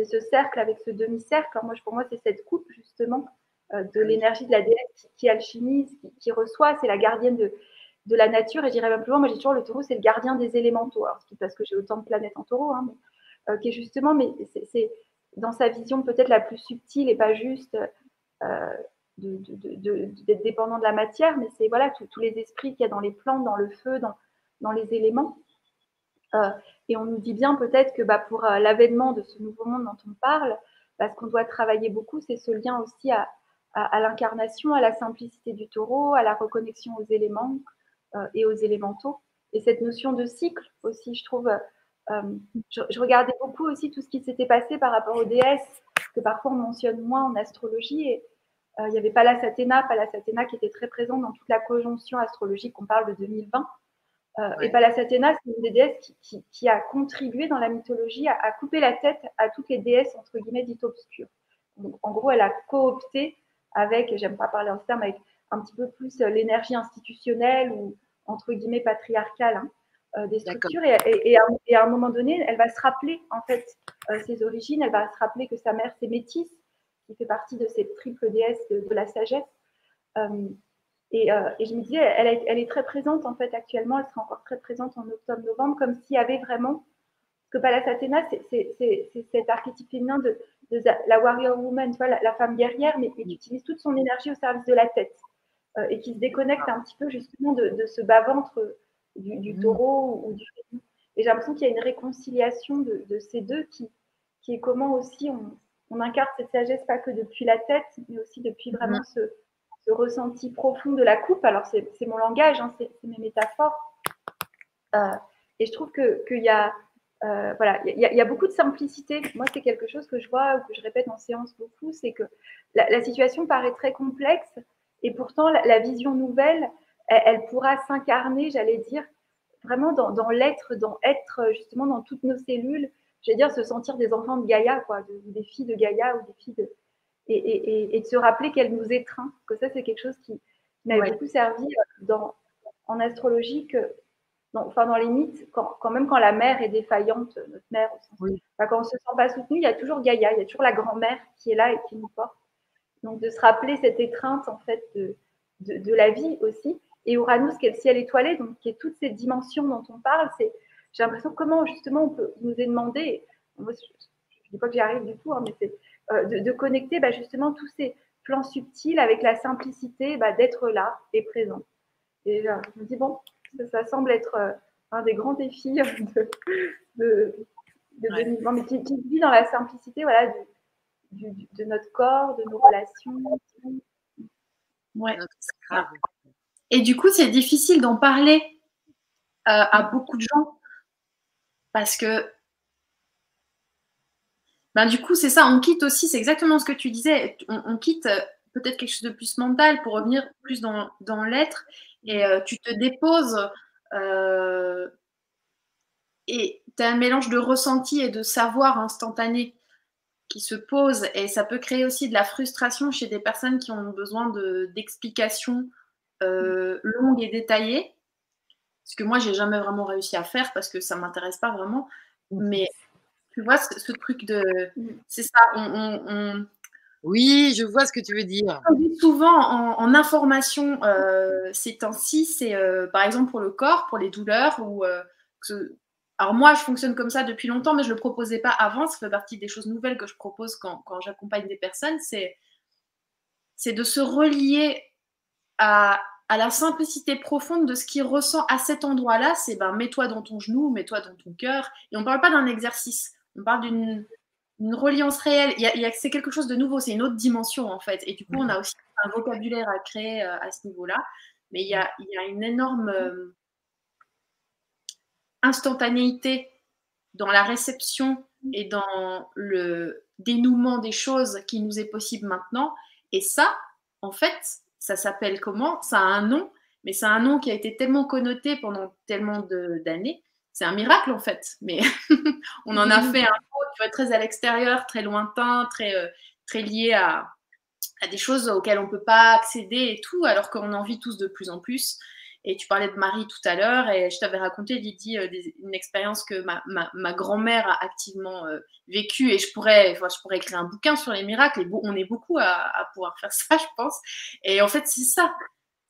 S3: ce, cercle avec ce demi-cercle. Moi, pour moi, c'est cette coupe justement de l'énergie de la déesse qui, alchimise, qui, reçoit. C'est la gardienne de, de la nature. Et j'irais même plus loin. Moi, j'ai toujours le taureau, c'est le gardien des élémentaux. Alors, parce que j'ai autant de planètes en taureau, hein, mais, qui est justement, mais c'est dans sa vision peut-être la plus subtile et pas juste d'être de, dépendant de la matière, mais c'est voilà tous les esprits qu'il y a dans les plantes, dans le feu, dans, les éléments. Euh, et on nous dit bien peut-être que bah, pour euh, l'avènement de ce nouveau monde dont on parle, bah, ce qu'on doit travailler beaucoup, c'est ce lien aussi à, l'incarnation, à la simplicité du taureau, à la reconnexion aux éléments euh, et aux élémentaux. Et cette notion de cycle aussi, je trouve, je, je, regardais beaucoup aussi tout ce qui s'était passé par rapport aux déesses, que parfois on mentionne moins en astrologie. Et, euh, il y avait Pallas Athéna, Pallas Athéna qui était très présente dans toute la conjonction astrologique, on parle de 2020. Euh, et Pallas Athéna, c'est une des déesses qui, a contribué dans la mythologie à, couper la tête à toutes les déesses, entre guillemets, dites obscures. Donc, en gros, elle a coopté avec, j'aime pas parler en ce terme, avec un petit peu plus euh, l'énergie institutionnelle ou, entre guillemets, patriarcale hein, des structures. Et, à, un moment donné, elle va se rappeler, en fait, ses origines. Elle va se rappeler que sa mère, c'est métisse qui fait partie de cette triple déesse de, la sagesse. Euh, euh, et, je me disais, elle, elle, est très présente en fait actuellement, elle sera encore très présente en octobre-novembre, comme s'il y avait vraiment, parce que Pallas Athéna, c'est cet archétype féminin de, la warrior woman, tu vois, la, femme guerrière, mais, qui utilise toute son énergie au service de la tête euh, et qui se déconnecte un petit peu justement de, ce bas-ventre du, mmh. taureau ou du Et j'ai l'impression qu'il y a une réconciliation de, ces deux qui, qui est comment aussi on, on incarne cette sagesse pas que depuis la tête, mais aussi depuis vraiment ce, ressenti profond de la coupe. Alors, c'est mon langage, hein, c'est mes métaphores. Euh, et je trouve qu'il y a. Euh, voilà, il y, a beaucoup de simplicité. Moi, c'est quelque chose que je vois ou que je répète en séance beaucoup, c'est que la, situation paraît très complexe et pourtant la, vision nouvelle, elle, pourra s'incarner, j'allais dire, vraiment dans, dans l'être, dans être justement dans toutes nos cellules, je dire, se sentir des enfants de Gaïa, quoi, des filles de Gaïa ou des filles de. Et, de se rappeler qu'elle nous étreint. Que ça, c'est quelque chose qui, m'a beaucoup servi euh, dans, en astrologie, que, dans, enfin, dans les mythes, quand, même quand la mère est défaillante, notre mère, quand on ne se sent pas soutenu, il y a toujours Gaïa, il y a toujours la grand-mère qui est là et qui nous porte. Donc, de se rappeler cette étreinte, en fait, de, de, la vie aussi. Et Uranus, qui est le ciel étoilé, donc qui est toutes ces dimensions dont on parle, c'est j'ai l'impression comment justement on peut, nous est demandé, je ne dis pas que j'y arrive du tout, hein, mais c'est euh, de, connecter bah, justement tous ces plans subtils avec la simplicité bah, d'être là et présent. Et je me dis, bon, ça, semble être euh, un des grands défis de, de, de mais qui, vit dans la simplicité voilà, de notre corps, de nos relations.
S2: Ouais. Et du coup, c'est difficile d'en parler euh, à beaucoup de gens parce que ben, du coup, c'est ça, on quitte aussi, c'est exactement ce que tu disais, on, quitte euh, peut-être quelque chose de plus mental pour revenir plus dans, dans l'être et euh, tu te déposes euh, et tu as un mélange de ressenti et de savoir instantané qui se pose et ça peut créer aussi de la frustration chez des personnes qui ont besoin d'explications longues et détaillées. Ce que moi, j'ai jamais vraiment réussi à faire parce que ça m'intéresse pas vraiment. Mais tu vois, ce, truc de. Mm. C'est ça, on,
S1: Oui, je vois ce que tu veux dire.
S2: Souvent en, information euh, ces temps-ci, c'est euh, par exemple pour le corps, pour les douleurs. Ou, euh, alors moi, je fonctionne comme ça depuis longtemps, mais je ne le proposais pas avant. Ça fait partie des choses nouvelles que je propose quand, quand j'accompagne des personnes. C'est, c'est de se relier à, à la simplicité profonde de ce qu'il ressent à cet endroit-là, c'est ben, mets-toi dans ton genou, mets-toi dans ton cœur. Et on ne parle pas d'un exercice, on parle d'une reliance réelle. Il y a, c'est quelque chose de nouveau, c'est une autre dimension en fait. Et du coup, on a aussi un vocabulaire à créer euh, à ce niveau-là. Mais il y a, il y a une énorme euh, instantanéité dans la réception et dans le dénouement des choses qui nous est possible maintenant. Et ça, en fait, ça s'appelle comment? Ça a un nom, mais c'est un nom qui a été tellement connoté pendant tellement d'années. C'est un miracle en fait, mais on en a fait un mot très à l'extérieur, très lointain, très, euh, très lié à, à, des choses auxquelles on ne peut pas accéder et tout, alors qu'on en vit tous de plus en plus. Et tu parlais de Marie tout à l'heure, et je t'avais raconté, Lydie, euh, une expérience que ma, ma, grand-mère a activement euh, vécue. Et je pourrais, enfin, je pourrais écrire un bouquin sur les miracles. Et on est beaucoup à, pouvoir faire ça, je pense. Et en fait, c'est ça.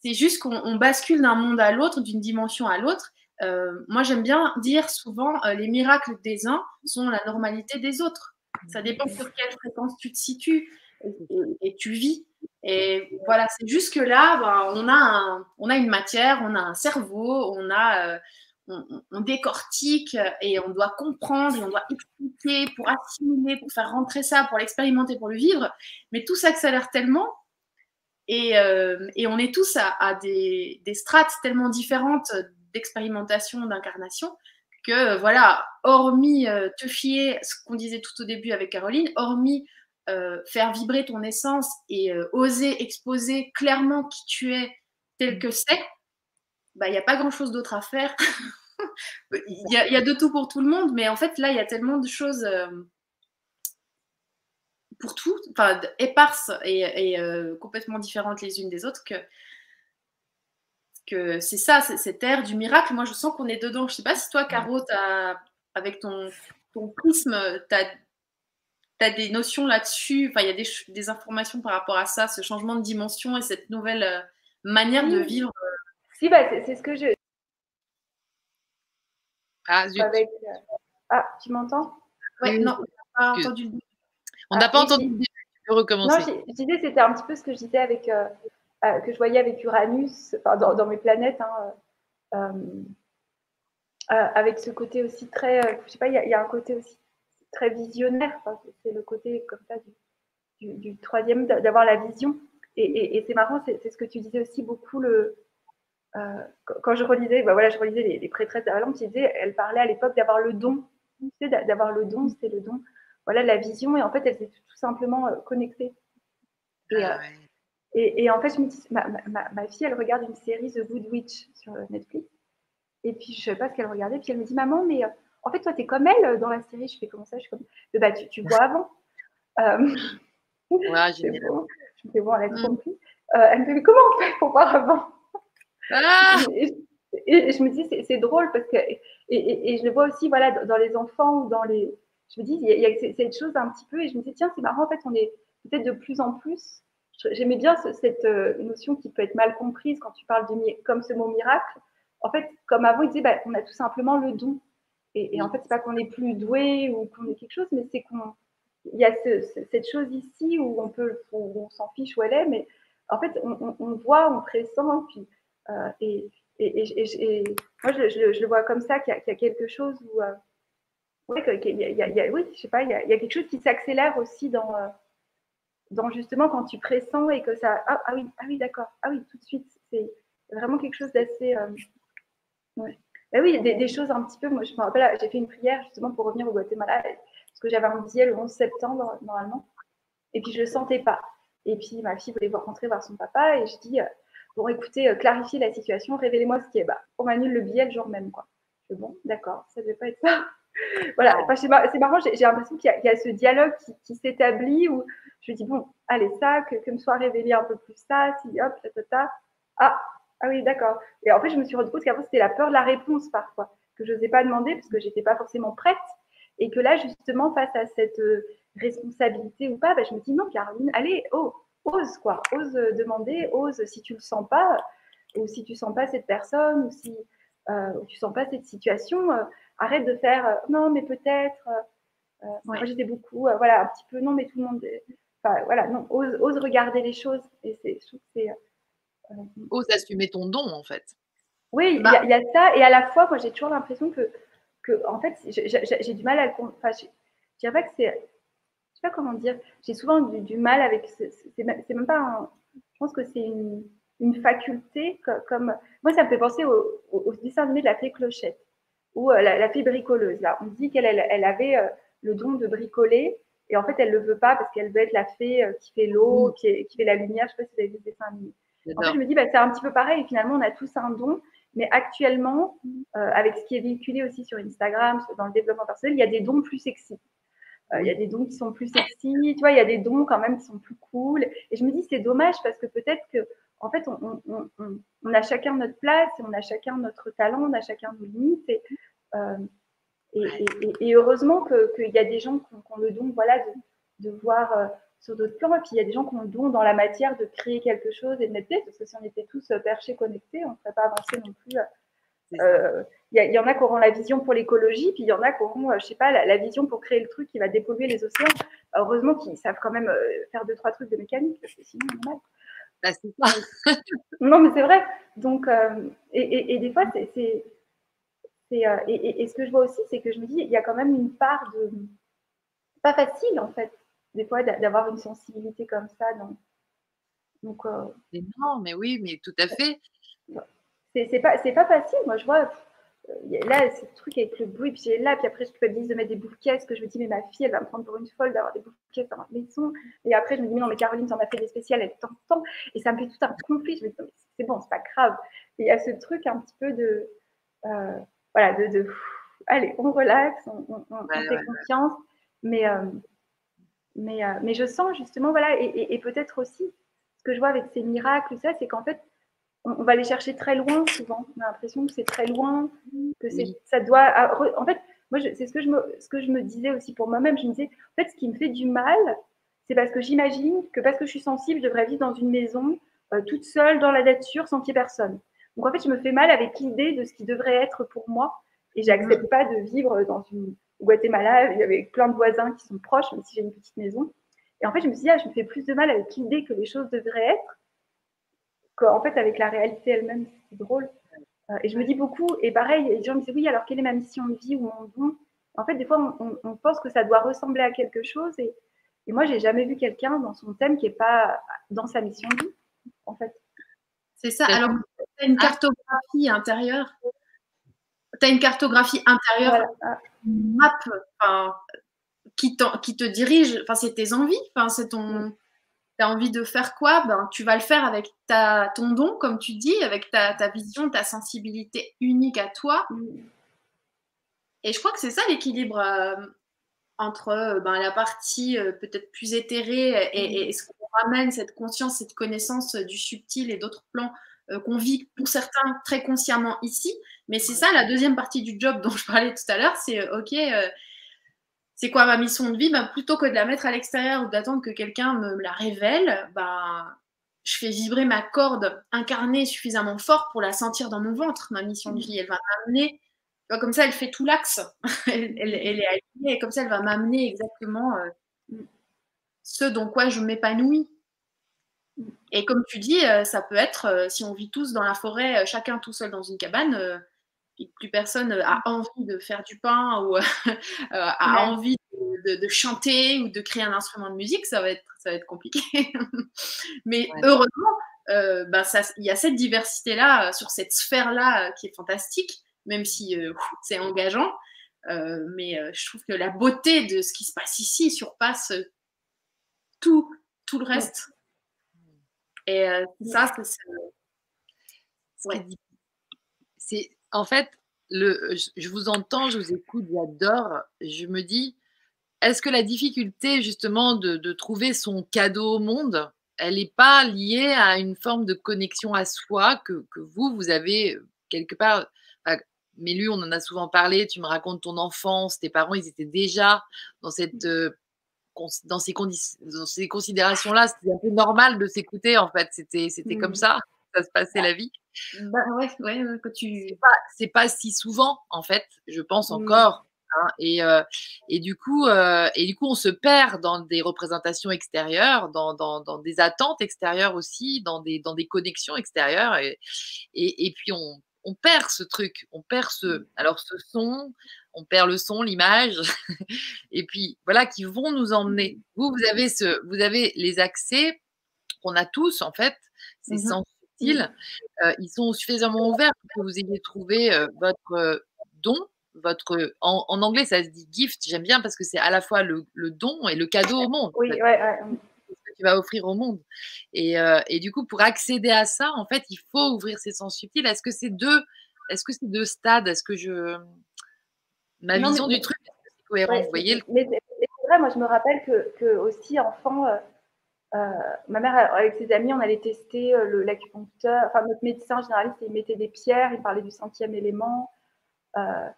S2: C'est juste qu'on bascule d'un monde à l'autre, d'une dimension à l'autre. Euh, moi, j'aime bien dire souvent, les miracles des uns sont la normalité des autres. Ça dépend sur quelle fréquence tu te situes et tu vis. Et voilà, c'est juste que là, ben, on, a on a une matière, on a un cerveau, on a, euh, on, décortique et on doit comprendre et on doit expliquer pour assimiler, pour faire rentrer ça, pour l'expérimenter, pour le vivre. Mais tout s'accélère tellement et, euh, et, on est tous à, des, des, strates tellement différentes d'expérimentation, d'incarnation, que voilà, hormis euh, te fier, ce qu'on disait tout au début avec Caroline, hormis euh, faire vibrer ton essence et euh, oser exposer clairement qui tu es tel que c'est, bah, il n'y a pas grand-chose d'autre à faire. Il y, a de tout pour tout le monde, mais en fait, là, il y a tellement de choses euh, pour tout, enfin, éparses et, complètement différentes les unes des autres que, que c'est ça, cette ère du miracle. Moi, je sens qu'on est dedans. Je ne sais pas si toi, Caro, avec ton, ton prisme, tu as tu as des notions là-dessus Enfin, il y a des, informations par rapport à ça, ce changement de dimension et cette nouvelle euh, manière de vivre euh.
S3: Si, bah, c'est ce que je.
S1: Ah, zut.
S3: Euh, ah, tu m'entends?
S2: Oui, non, on n'a pas entendu le
S1: On n'a pas entendu le Tu peux recommencer.
S3: Non, je, disais, c'était un petit peu ce que je disais avec. que je voyais avec Uranus, enfin, dans, mes planètes. Hein, avec ce côté aussi très. je sais pas, il y, y, a un côté aussi très visionnaire. c'est le côté comme ça du, troisième, d'avoir la vision. Et, c'est marrant, c'est ce que tu disais aussi beaucoup le, euh, quand je relisais, bah voilà, je relisais les, les prêtresses d'Arlande, elle parlait à l'époque d'avoir le don. Tu sais, d'avoir le don, c'était le don. Voilà, la vision, et en fait, elle s'est tout simplement euh, connectée. Ah euh, et, et, en fait, je me dis, ma, ma, ma, fille, elle regarde une série The Good Witch sur Netflix. Et puis, je ne savais pas ce qu'elle regardait. Puis elle me dit, maman, mais en fait, toi, tu es comme elle euh, dans la série. Je fais comment ça Je suis comme, bah, tu, tu vois avant. Euh...
S1: Ouais, j'ai
S3: bon. Je me fais bon, elle a mm. compris. Euh, elle me mais comment on fait pour voir avant? Ah et, je me dis, c'est drôle parce que, et, et, je le vois aussi, voilà, dans les enfants ou dans les. Je me dis, il y a, cette chose un petit peu, et je me dis, tiens, c'est marrant, en fait, on est peut-être de plus en plus. J'aimais bien cette notion qui peut être mal comprise quand tu parles de comme ce mot miracle. En fait, comme avant, il disait, bah, on a tout simplement le don. Et, en fait, c'est pas qu'on est plus doué ou qu'on est quelque chose, mais c'est qu'on il y a cette chose ici où on peut, on s'en fiche où elle est, mais en fait, on, voit, on pressent, puis, euh, et, et, moi, je, le vois comme ça, qu'il y, a quelque chose où, euh, oui, je sais pas, il y a, quelque chose qui s'accélère aussi dans, euh, dans justement quand tu pressens et que ça, ah, ah oui, ah oui, d'accord, ah oui, tout de suite, c'est vraiment quelque chose d'assez, ouais. Ben oui, des, choses un petit peu. Moi, je me rappelle, j'ai fait une prière justement pour revenir au Guatemala. parce que j'avais un billet le 11 septembre normalement, et puis je le sentais pas. Et puis ma fille voulait rentrer voir son papa, et je dis bon écoutez, clarifiez la situation, révélez-moi ce qui est bas. On m'annule le billet le jour même quoi. Je dis, bon, d'accord, ça ne devait pas être ça. voilà, c'est marrant, j'ai l'impression qu'il y, a ce dialogue qui, s'établit où je dis, bon, allez, ça, que, me soit révélé un peu plus ça, si, hop, ta, ta, ta. Ah, ah oui, d'accord. Et en fait, je me suis rendu compte qu'avant, c'était la peur de la réponse parfois, que je n'osais pas demander parce que je n'étais pas forcément prête. Et que là, justement, face à cette euh, responsabilité ou pas, bah, je me dis, non, Caroline, allez, oh, ose, quoi. Ose demander, ose si tu ne le sens pas, ou si tu ne sens pas cette personne, ou si euh, tu ne sens pas cette situation. Euh, arrête de faire euh, non, mais peut-être. Euh, euh, moi, j'étais beaucoup, voilà, un petit peu non, mais tout le monde. Enfin, voilà, non, ose, ose, regarder les choses. Et c'est, c'est.
S1: Ose assumer ton don, en fait.
S3: Oui, il y, a ça. Et à la fois, moi, j'ai toujours l'impression que, que, en fait, j'ai du mal à le. Enfin, je dirais pas que c'est. Je sais pas comment dire. J'ai souvent du, mal avec. C'est même pas un. Je pense que c'est une, une, faculté comme. Moi, ça me fait penser au, au, dessin animé de la fée Clochette ou euh, la, fille bricoleuse. Là, on dit qu'elle elle, avait euh, le don de bricoler et en fait, elle ne le veut pas parce qu'elle veut être la fée euh, qui fait l'eau, qui, qui, fait la lumière. Je ne sais pas si vous avez vu ce dessin animé. En fait, je me dis, bah, c'est un petit peu pareil. Finalement, on a tous un don. Mais actuellement, avec ce qui est véhiculé aussi sur Instagram, dans le développement personnel, il y a des dons plus sexy. il y a des dons qui sont plus sexy, tu vois, il y a des dons quand même qui sont plus cool. Et je me dis, c'est dommage parce que peut-être que, en fait, on, on, on, a chacun notre place, on a chacun notre talent, on a chacun nos limites. Et euh, et, heureusement qu'il y a des gens qui ont, le don voilà, de, voir euh, sur d'autres plans. Et puis il y a des gens qui ont le don dans la matière de créer quelque chose et de mettre parce que si on était tous euh, perchés, connectés, on ne serait pas avancé non plus. Il y, en a qui auront la vision pour l'écologie, puis il y en a qui auront, je sais pas, la, vision pour créer le truc qui va dépolluer les océans. Heureusement qu'ils savent quand même faire deux, trois trucs de mécanique, parce que sinon, on mal.
S1: Bah,
S3: non, mais c'est vrai. Donc, et, et, des fois, c'est euh, et, ce que je vois aussi, c'est que je me dis, il y a quand même une part de. Pas facile, en fait, des fois, d'avoir une sensibilité comme ça. Donc,
S1: donc euh, non, mais oui, mais tout à fait.
S3: C'est pas, pas facile. Moi, je vois, euh, là, ce truc avec le bruit, puis j'ai là, puis après, je culpabilise de mettre des bouquets, que je me dis, mais ma fille, elle va me prendre pour une folle d'avoir des bouquets dans ma maison. Et après, je me dis, mais non, mais Caroline, t'en as fait des spéciales, elle t'entend. Et ça me fait tout un conflit. Je me dis, c'est bon, c'est pas grave. Et il y a ce truc un petit peu de voilà, de, allez, on relaxe, on, fait confiance. Mais, euh, mais, euh, mais je sens justement, voilà, et, peut-être aussi, ce que je vois avec ces miracles, ça, c'est qu'en fait, on, va les chercher très loin souvent. On a l'impression que c'est très loin, que ça doit. Ah, en fait, moi, c'est ce que, je me, ce que je me disais aussi pour moi-même. Je me disais, en fait, ce qui me fait du mal, c'est parce que j'imagine que parce que je suis sensible, je devrais vivre dans une maison euh, toute seule dans la nature sans qu'il y ait personne. Donc en fait, je me fais mal avec l'idée de ce qui devrait être pour moi. Et j'accepte mm. pas de vivre dans une Guatemala avec plein de voisins qui sont proches, même si j'ai une petite maison. Et en fait, je me suis dit, ah, je me fais plus de mal avec l'idée que les choses devraient être qu'en fait avec la réalité elle-même. C'est drôle. Euh, et je me dis beaucoup, et pareil, les gens me disent, oui, alors quelle est ma mission de vie ou mon don? En fait, des fois, on, pense que ça doit ressembler à quelque chose. Et, et moi, j'ai jamais vu quelqu'un dans son thème qui n'est pas dans sa mission de vie, en fait.
S2: C'est ça. Alors, tu as une cartographie intérieure? Tu as une cartographie intérieure, une map qui, qui, te dirige. Enfin, c'est tes envies. Enfin, c'est ton. Tu as envie de faire quoi? Ben, Tu vas le faire avec ta, ton don, comme tu dis, avec ta, ta vision, ta sensibilité unique à toi. Mm. Et je crois que c'est ça l'équilibre euh, entre euh, ben, la partie euh, peut-être plus éthérée et, et, ce qu'on ramène, cette conscience, cette connaissance du subtil et d'autres plans euh, qu'on vit pour certains très consciemment ici. Mais c'est ça la deuxième partie du job dont je parlais tout à l'heure, c'est euh, ok, euh, c'est quoi ma mission de vie? Bah, Plutôt que de la mettre à l'extérieur ou d'attendre que quelqu'un me la révèle, bah, je fais vibrer ma corde incarnée suffisamment fort pour la sentir dans mon ventre, ma mission de vie. Elle va m'amener, comme ça, elle fait tout l'axe. elle, est alignée et comme ça, elle va m'amener exactement ce dont quoi je m'épanouis. Et comme tu dis, euh, ça peut être, euh, si on vit tous dans la forêt, euh, chacun tout seul dans une cabane, et plus personne a envie de faire du pain ou a envie de, chanter ou de créer un instrument de musique, ça va être, ça va être compliqué. Mais heureusement, bah, il y a cette diversité-là sur cette sphère-là qui est fantastique, même si c'est engageant. mais je trouve que la beauté de ce qui se passe ici surpasse tout, tout le reste. Et ça,
S1: c'est. C'est en fait, le, je vous entends, je vous écoute, j'adore. Je me dis, est-ce que la difficulté justement de, trouver son cadeau au monde, elle n'est pas liée à une forme de connexion à soi que, vous, vous avez euh, quelque part mais lui, on en a souvent parlé, tu me racontes ton enfance, tes parents, ils étaient déjà dans, cette, euh, dans ces, dans ces considérations-là. C'était un peu normal de s'écouter, en fait. C'était comme mmh. ça, ça se passait la vie.
S2: Bah ouais, ouais, quand tu.
S1: C'est pas, pas, si souvent, en fait, je pense mmh. encore. Hein, et, euh, et, du coup, euh, et du coup, on se perd dans des représentations extérieures, dans, dans, dans, des attentes extérieures aussi, dans des, dans des connexions extérieures. Et, et, et puis, on, on, perd ce truc, on perd ce. Mmh. Alors, ce son, on perd le son, l'image, et puis voilà, qui vont nous emmener. Vous, vous avez, ce, vous avez les accès qu'on a tous, en fait, ces mmh sens subtils, euh, ils sont suffisamment ouverts pour que vous ayez trouvé votre don votre. En, anglais, ça se dit gift. J'aime bien parce que c'est à la fois le, don et le cadeau au monde.
S2: Oui, ouais,
S1: que tu vas offrir au monde. Et, euh, et, du coup, pour accéder à ça, en fait, il faut ouvrir ses sens subtils. Est-ce que c'est deux, est-ce que c'est deux stades? Est-ce que je. Ma vision du truc, est cohérent? Vous voyez
S3: Mais c'est vrai, moi, je me rappelle que, que aussi, enfant. Euh, euh, ma mère, avec ses amis, on allait tester l'acupuncteur, enfin notre médecin généraliste, il mettait des pierres, il parlait du centième élément. Euh,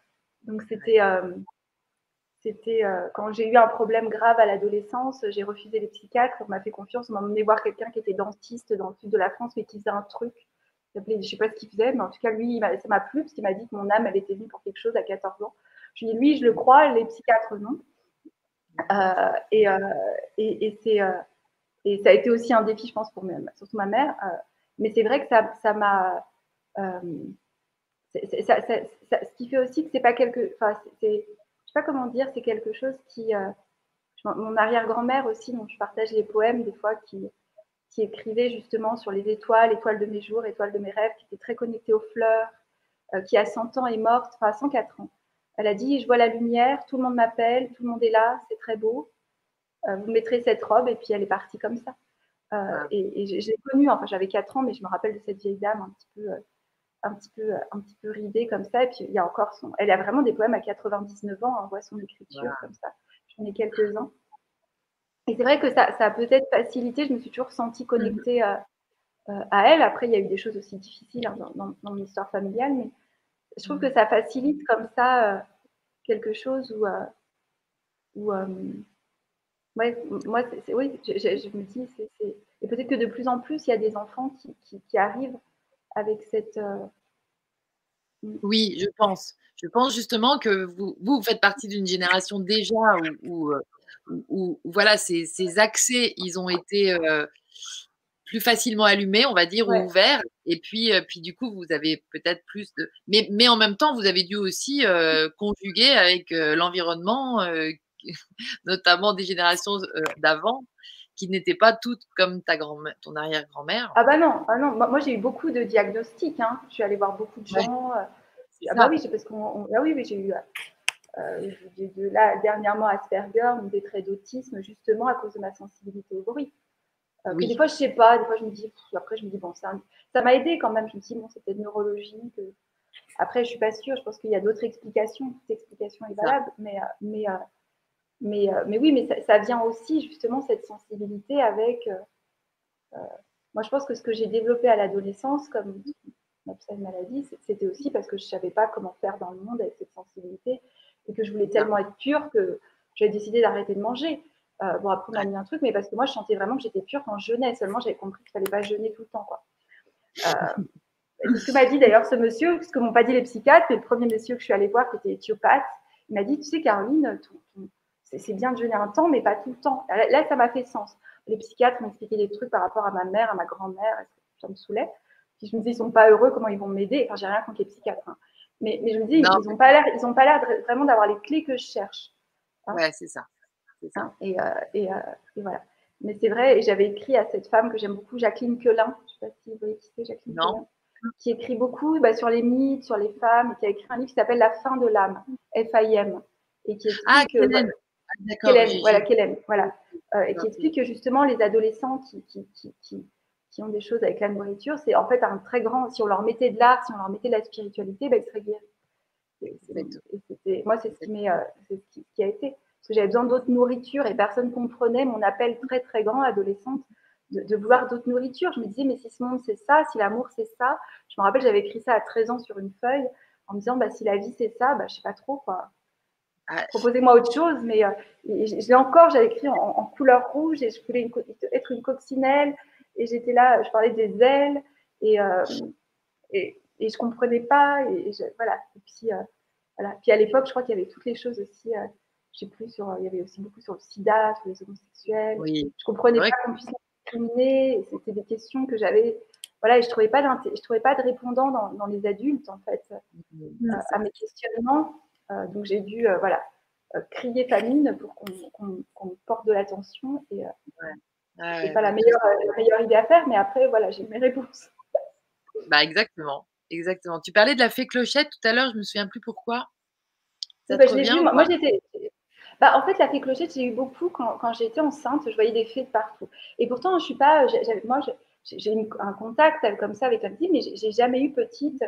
S3: donc c'était euh, c'était euh, quand j'ai eu un problème grave à l'adolescence, j'ai refusé les psychiatres, on m'a fait confiance, on m'a emmené voir quelqu'un qui était dentiste dans le sud de la France, mais qui faisait un truc. Je ne sais pas ce qu'il faisait, mais en tout cas, lui, ça m'a plu parce qu'il m'a dit que mon âme, elle était venue pour quelque chose à 14 ans. Je lui ai dit, lui, je le crois, les psychiatres, non. Euh, et, et, et c'est, et ça a été aussi un défi, je pense, pour surtout ma mère. mais c'est vrai que ça m'a ça, ce qui fait aussi que c'est pas quelque, enfin, c'est, sais pas comment dire, c'est quelque chose qui, euh, mon arrière-grand-mère aussi, dont je partage les poèmes des fois, qui, qui écrivait justement sur les étoiles, étoiles de mes jours, étoiles de mes rêves, qui était très connectée aux fleurs, euh, qui à 100 ans est morte, enfin 104 ans. Elle a dit, je vois la lumière, tout le monde m'appelle, tout le monde est là, c'est très beau. Euh, vous mettrez cette robe et puis elle est partie comme ça. et, et j'ai connu, enfin j'avais 4 ans, mais je me rappelle de cette vieille dame un petit peu un petit peu, un petit peu ridée comme ça. Et puis il y a encore son. Elle a vraiment des poèmes à 99 ans, on voit son écriture comme ça. J'en ai quelques-uns. Et c'est vrai que ça, ça a peut-être facilité. Je me suis toujours sentie connectée à, euh, à, elle. Après, il y a eu des choses aussi difficiles hein, dans, dans, mon histoire familiale, mais je trouve que ça facilite comme ça euh, quelque chose où. Euh, où ouais, moi, c'est, oui, je, je, me dis, c'est, et peut-être que de plus en plus, il y a des enfants qui, qui, qui arrivent avec cette. Euh,
S1: mm. Oui, je pense. Je pense justement que vous, vous faites partie d'une génération déjà où, où, euh, voilà, ces, ces, accès, ils ont été euh, plus facilement allumés, on va dire, ou ouverts. Et puis, puis du coup, vous avez peut-être plus de. Mais, mais en même temps, vous avez dû aussi conjuguer avec l'environnement, notamment des générations d'avant, qui n'étaient pas toutes comme ta grand ton arrière-grand-mère.
S3: Ah bah non, ah non. moi j'ai eu beaucoup de diagnostics. Hein. Je suis allée voir beaucoup de gens. Euh, ah bah oui, parce qu'on, ah oui, j'ai eu euh, de, là dernièrement Asperger, des traits d'autisme justement à cause de ma sensibilité au bruit. Euh, Des fois je sais pas, des fois je me dis, après je me dis bon ça, m'a aidé quand même. Je me dis bon peut-être neurologique. Après je suis pas sûre. Je pense qu'il y a d'autres explications. Toute explication est valable, mais mais mais, euh, mais oui, mais ça, vient aussi justement cette sensibilité avec. Euh, euh, moi, je pense que ce que j'ai développé à l'adolescence, comme ma maladie, c'était aussi parce que je ne savais pas comment faire dans le monde avec cette sensibilité et que je voulais tellement être pure que j'ai décidé d'arrêter de manger. bon, après, on a mis un truc, mais parce que moi, je sentais vraiment que j'étais pure quand je jeûnais. Seulement, j'avais compris qu'il ne fallait pas jeûner tout le temps. Quoi. ce que m'a dit d'ailleurs ce monsieur, ce que m'ont pas dit les psychiatres, mais le premier monsieur que je suis allée voir, qui était éthiopathe, il m'a dit Tu sais, Caroline, c'est bien de jeûner un temps, mais pas tout le temps. Là, ça m'a fait sens. Les psychiatres expliqué des trucs par rapport à ma mère, à ma grand-mère, ça me saoulait. Puis je me disais, ils sont pas heureux, comment ils vont m'aider? Enfin, j'ai rien contre les psychiatres. Hein. Mais, mais, je me dis, ils n'ont pas l'air, ils ont pas l'air vraiment d'avoir les clés que je cherche.
S1: Hein. ouais, c'est ça. ça.
S3: Hein, et, euh, et, euh, et, voilà. Mais c'est vrai, et j'avais écrit à cette femme que j'aime beaucoup, Jacqueline Quelin. Je ne sais pas si vous voyez qui c'est, Jacqueline
S1: non.
S3: qui écrit beaucoup bah, sur les mythes, sur les femmes, qui a écrit un livre qui s'appelle La fin de l'âme, F-I-M, et qui explique ah, Kellen. voilà, Kellen, voilà, euh, et qui explique que justement les adolescents qui, qui, qui, qui, ont des choses avec la nourriture, c'est en fait un très grand, si on leur mettait de l'art, si on leur mettait de la spiritualité, bah, ils seraient guéris. moi, c'est ce, qui, euh, ce qui a été. Parce que j'avais besoin d'autres nourritures et personne comprenait mon appel très très grand adolescente de, vouloir d'autres nourritures. Je me disais, mais si ce monde c'est ça, si l'amour c'est ça, je me rappelle, j'avais écrit ça à 13 ans sur une feuille en me disant, bah, si la vie c'est ça, bah, je sais pas trop quoi. Ah, Proposez-moi autre chose, mais euh, je l'ai encore, j'avais écrit en, couleur rouge et je voulais être une coccinelle et j'étais là, je parlais des ailes et, euh, et, et, je comprenais pas et, voilà. Et puis, euh, voilà. Puis à l'époque, je crois qu'il y avait toutes les choses aussi. je sais plus sur, il y avait aussi beaucoup sur le SIDA, sur les homosexuels. Oui. Je comprenais pas qu'on puisse c'était des questions que j'avais. Voilà, et je ne trouvais, pas je trouvais pas de répondant dans, les adultes, en fait, mmh. euh, à mes questionnements. Euh, donc, j'ai dû euh, voilà, crier famine pour qu'on porte de l'attention. Et ouais. pas la meilleure, la meilleure idée à faire, mais après, voilà, j'ai mes réponses.
S1: Bah, exactement. Exactement. Tu parlais de la fée clochette tout à l'heure, je me souviens plus pourquoi.
S3: Ça bah, moi, moi j'étais, bah, en fait, la fée clochette, j'ai eu beaucoup quand, quand j'étais enceinte, je voyais des fées de partout. Et pourtant, je suis pas, moi, j'ai un contact comme ça avec un petit, mais j'ai jamais eu petite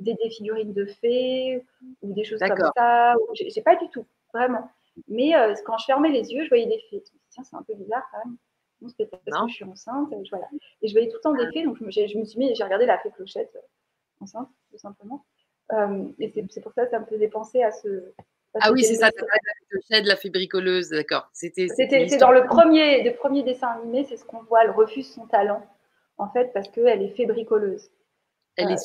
S3: des, des, figurines de fées ou des choses comme ça. J'ai pas du tout, vraiment. Mais euh, quand je fermais les yeux, je voyais des fées. Tiens, c'est un peu bizarre quand même. Non, c'est parce que je suis enceinte. Et je, voilà. et je voyais tout le temps des fées, donc je me, je me suis mis, j'ai regardé la fée clochette euh, enceinte, tout simplement. Euh, et c'est pour ça que ça me faisait penser à ce,
S1: ah oui, c'est ça, de la fébricoleuse, d'accord.
S3: C'était dans le premier, le premier dessin animé, c'est ce qu'on voit, elle refuse son talent, en fait, parce qu'elle est fébricoleuse.
S1: Elle est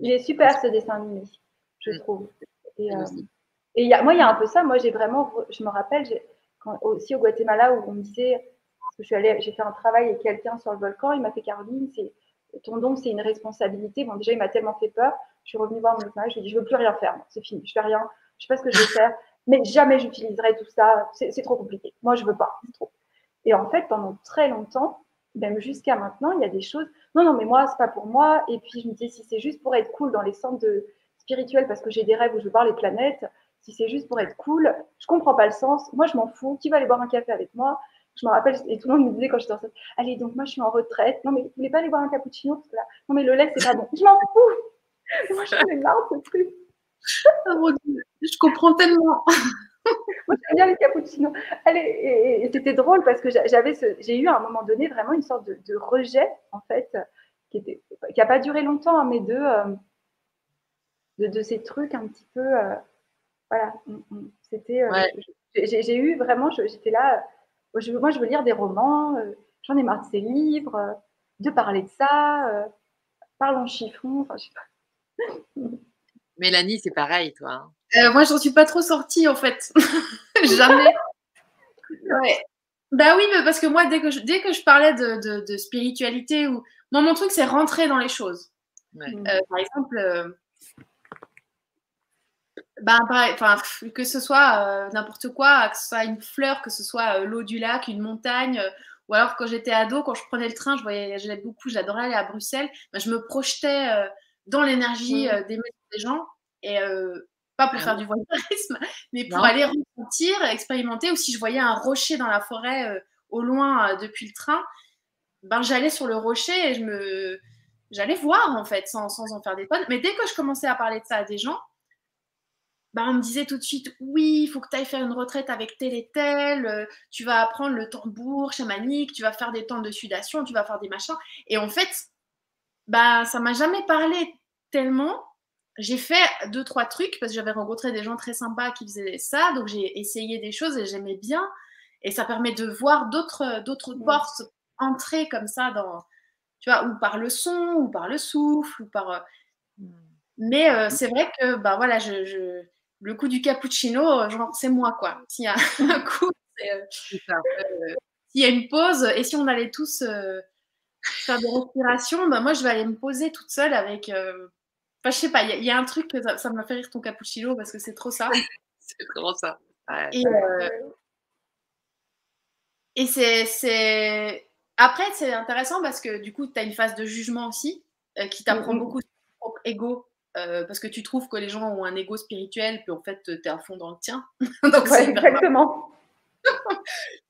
S3: Il est super ce dessin animé, je trouve. Et, euh, et y a, moi, il y a un peu ça. Moi, j'ai vraiment, je me rappelle, quand, aussi au Guatemala, où on me disait, parce que je suis allée, j'ai fait un travail avec quelqu'un sur le volcan, il m'a fait Caroline, c'est ton don, c'est une responsabilité. Bon, déjà, il m'a tellement fait peur. Je suis revenue voir mon médecin, je lui ai dit, je veux plus rien faire, c'est fini, je fais rien, je sais pas ce que je vais faire, mais jamais j'utiliserai tout ça, c'est trop compliqué. Moi, je veux pas, c'est trop. Et en fait, pendant très longtemps, même jusqu'à maintenant, il y a des choses, non, non, mais moi, c'est pas pour moi. Et puis, je me disais, si c'est juste pour être cool dans les centres de... spirituels, parce que j'ai des rêves où je voir les planètes, si c'est juste pour être cool, je comprends pas le sens. Moi, je m'en fous. Qui va aller boire un café avec moi? Je me rappelle, et tout le monde me disait quand j'étais enceinte, allez, donc moi, je suis en retraite. Non, mais vous voulez pas aller boire un cappuccino? Parce que là, non, mais le lait, c'est pas bon. Je m'en fous. Moi, j'en ai marre de truc.
S2: Oh je comprends tellement.
S3: Moi, j'aime bien les cappuccinos. Allez, et, c'était drôle parce que j'avais j'ai eu à un moment donné vraiment une sorte de, rejet, en fait, qui n'a qui pas duré longtemps, hein, mais euh, de, de, ces trucs un petit peu. Euh, voilà. Mm, mm. C'était. Euh, j'ai eu vraiment, j'étais là. Je, moi, je veux lire des romans. J'en ai marre de ces livres, de parler de ça. parlons chiffon. Enfin, je sais pas.
S1: Mélanie, c'est pareil, toi. Hein.
S2: Euh, moi, j'en suis pas trop sortie, en fait. Jamais. Ouais. Bah oui, mais parce que moi, dès que je, dès que je parlais de, spiritualité, ou moi, mon truc, c'est rentrer dans les choses. Euh, par exemple, euh, bah, que ce soit n'importe quoi, que ce soit une fleur, que ce soit l'eau du lac, une montagne, ou alors quand j'étais ado, quand je prenais le train, je voyageais beaucoup, j'adorais aller à Bruxelles, bah, je me projetais dans l'énergie euh, des, gens et euh, pas pour ah faire du voyeurisme, mais pour aller ressentir, expérimenter. Ou si je voyais un rocher dans la forêt euh, au loin depuis le train, ben j'allais sur le rocher et je me j'allais voir en fait sans, sans, en faire des tonnes. Mais dès que je commençais à parler de ça à des gens, ben, on me disait tout de suite oui, il faut que tu ailles faire une retraite avec tel et tel, tu vas apprendre le tambour chamanique, tu vas faire des temps de sudation, tu vas faire des machins. Et en fait, ben, ça m'a jamais parlé tellement. J'ai fait deux, trois trucs parce que j'avais rencontré des gens très sympas qui faisaient ça. Donc, j'ai essayé des choses et j'aimais bien. Et ça permet de voir d'autres, d'autres portes entrer comme ça dans, tu vois, ou par le son, ou par le souffle, ou par. Euh, hmm. Mais euh, c'est vrai que, bah voilà, je, le coup du cappuccino, genre, c'est moi, quoi. S'il y a un coup, euh, s'il y a une pause, et si on allait tous faire des respirations, bah moi, je vais aller me poser toute seule avec Enfin, je sais pas, il y, a un truc que ça, m'a fait rire ton cappuccino parce que c'est trop ça.
S1: c'est vraiment ça.
S2: Et, euh, c'est. Après, c'est intéressant parce que du coup, tu as une phase de jugement aussi. qui t'apprend mm, mm. beaucoup sur ton propre ego. parce que tu trouves que les gens ont un ego spirituel, puis en fait, tu es à fond dans le tien.
S3: Donc, exactement.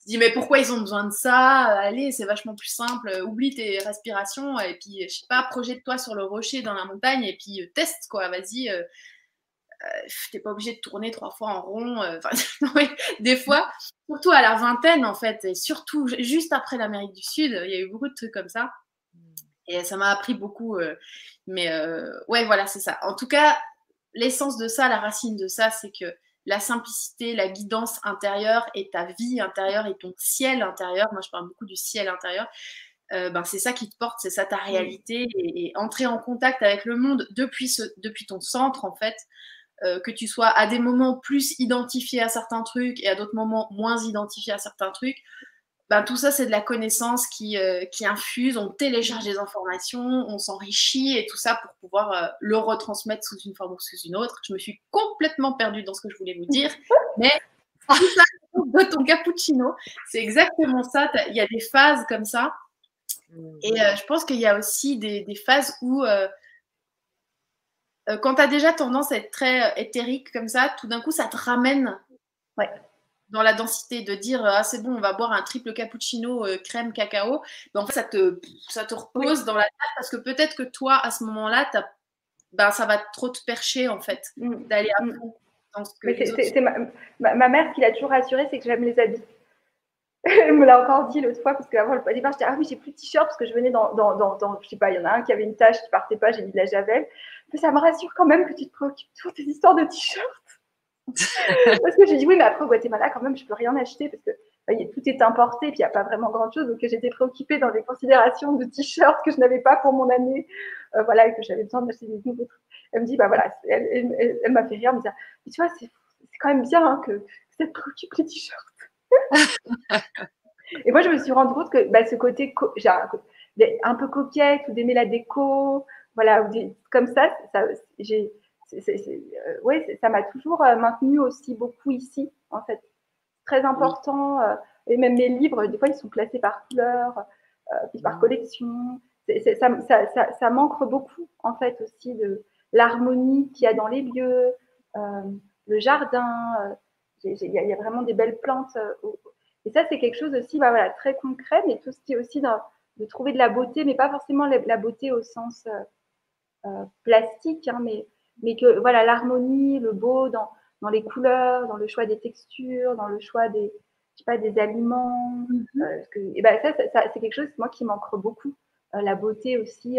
S2: Tu dis, mais pourquoi ils ont besoin de ça? Allez, c'est vachement plus simple. Oublie tes respirations et puis, je sais pas, projette-toi sur le rocher dans la montagne et puis teste, quoi. Vas-y, euh, t'es pas obligé de tourner trois fois en rond. Euh, des fois, surtout à la vingtaine, en fait, et surtout juste après l'Amérique du Sud, il y a eu beaucoup de trucs comme ça. Et ça m'a appris beaucoup. Euh, mais ouais, voilà, c'est ça. En tout cas, l'essence de ça, la racine de ça, c'est que la simplicité, la guidance intérieure et ta vie intérieure et ton ciel intérieur, moi je parle beaucoup du ciel intérieur, ben, c'est ça qui te porte, c'est ça ta réalité et, entrer en contact avec le monde depuis, ce, depuis ton centre en fait, euh, que tu sois à des moments plus identifié à certains trucs et à d'autres moments moins identifié à certains trucs, ben, tout ça, c'est de la connaissance qui, euh, qui, infuse, on télécharge des informations, on s'enrichit et tout ça pour pouvoir euh, le retransmettre sous une forme ou sous une autre. Je me suis complètement perdue dans ce que je voulais vous dire, mais tout ça de ton cappuccino, c'est exactement ça. Il y a des phases comme ça. Et je pense qu'il y a aussi des, des phases où euh, quand tu as déjà tendance à être très euh, éthérique comme ça, tout d'un coup, ça te ramène dans la densité de dire ah c'est bon on va boire un triple cappuccino euh, crème cacao ben, en fait ça te ça te repose dans la tête parce que peut-être que toi à ce moment-là ben, ça va trop te percher en fait mm. d'aller à mm. fond
S3: dans ce que c'est, ma, mère qui l'a toujours assuré c'est que j'aime les habits elle me l'a encore dit l'autre fois parce qu'avant le départ j'étais ah oui j'ai plus de t-shirt parce que je venais dans, dans, dans, dans je sais pas il y en a un qui avait une tache qui partait pas j'ai mis de la javel mais ça me rassure quand même que tu te préoccupes de toutes tes histoires de t-shirts. Parce que j'ai dit oui, mais après au Guatemala, quand même, je peux rien acheter parce que bah, tout est importé, puis il n'y a pas vraiment grand-chose. Donc j'étais préoccupée dans des considérations de t-shirts que je n'avais pas pour mon année, euh, voilà, et que j'avais besoin d'acheter des nouveaux trucs. Elle me dit, bah voilà, elle, m'a fait rire, me dire, mais tu vois, c'est quand même bien hein, que, ça te préoccupe les t-shirts. et moi, je me suis rendu compte que bah, ce côté, un, peu coquette ou d'aimer la déco, voilà, comme ça, ça j'ai, ouais, ça m'a toujours euh, maintenu aussi beaucoup ici, en fait. Très important. Euh, et même mes livres, des fois, ils sont classés par couleur, puis par collection. ça, ça, ça, manque beaucoup, en fait, aussi de l'harmonie qu'il y a dans les lieux, le jardin. Il y, a vraiment des belles plantes. et ça, c'est quelque chose aussi bah, voilà, très concret, mais tout ce qui est aussi de trouver de la beauté, mais pas forcément la beauté au sens euh, plastique, hein, mais, mais que voilà l'harmonie, le beau dans, dans les couleurs, dans le choix des textures, dans le choix des, je sais pas, des aliments. Mm-hmm. Euh, que, et ben ça, ça, c'est quelque chose moi qui manque beaucoup. Euh, la beauté aussi,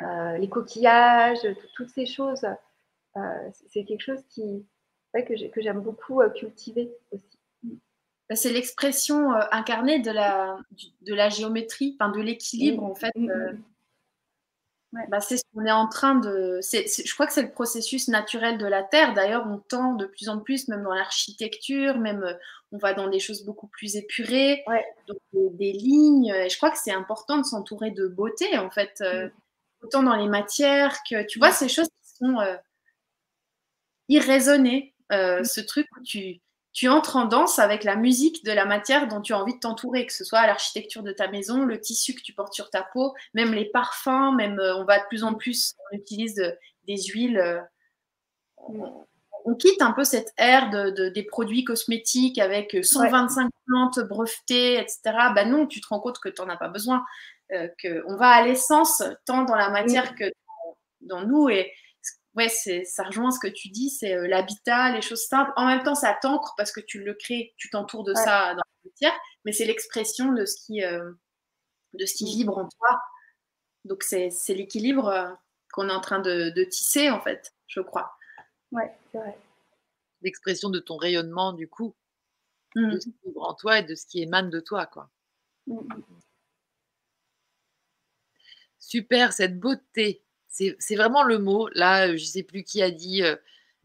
S3: les coquillages, toutes ces choses. c'est quelque chose qui, que j'aime beaucoup cultiver aussi.
S2: Bah, c'est l'expression incarnée de la, de la géométrie, enfin de l'équilibre en fait. Mm-hmm. Bah, c'est ce qu'on est en train de. je crois que c'est le processus naturel de la Terre. D'ailleurs, on tend de plus en plus, même dans l'architecture, même euh, on va dans des choses beaucoup plus épurées, donc des, lignes. Et je crois que c'est important de s'entourer de beauté, en fait, euh, mm. autant dans les matières que. Tu vois, ces choses qui sont euh, irraisonnées. Mm. Ce truc où tu, tu entres en danse avec la musique de la matière dont tu as envie de t'entourer, que ce soit l'architecture de ta maison, le tissu que tu portes sur ta peau, même les parfums, même euh, on va de plus en plus, on utilise des huiles. Euh, on, quitte un peu cette ère de, des produits cosmétiques avec 125 plantes brevetées, etc. Ben non, tu te rends compte que tu n'en as pas besoin, euh, qu'on va à l'essence tant dans la matière que dans, dans nous. Et, ouais, ça rejoint ce que tu dis, c'est euh, l'habitat, les choses simples. En même temps, ça t'ancre parce que tu le crées, tu t'entoures de ça dans la matière, mais c'est l'expression de ce qui, euh, de ce qui mm. vibre en toi. Donc c'est l'équilibre euh, qu'on est en train de, tisser en fait, je crois.
S3: Ouais, c'est vrai.
S1: L'expression de ton rayonnement du coup, de mm. ce qui vibre en toi et de ce qui émane de toi, quoi. Mm, Super, cette beauté c'est vraiment le mot. Là, je ne sais plus qui a dit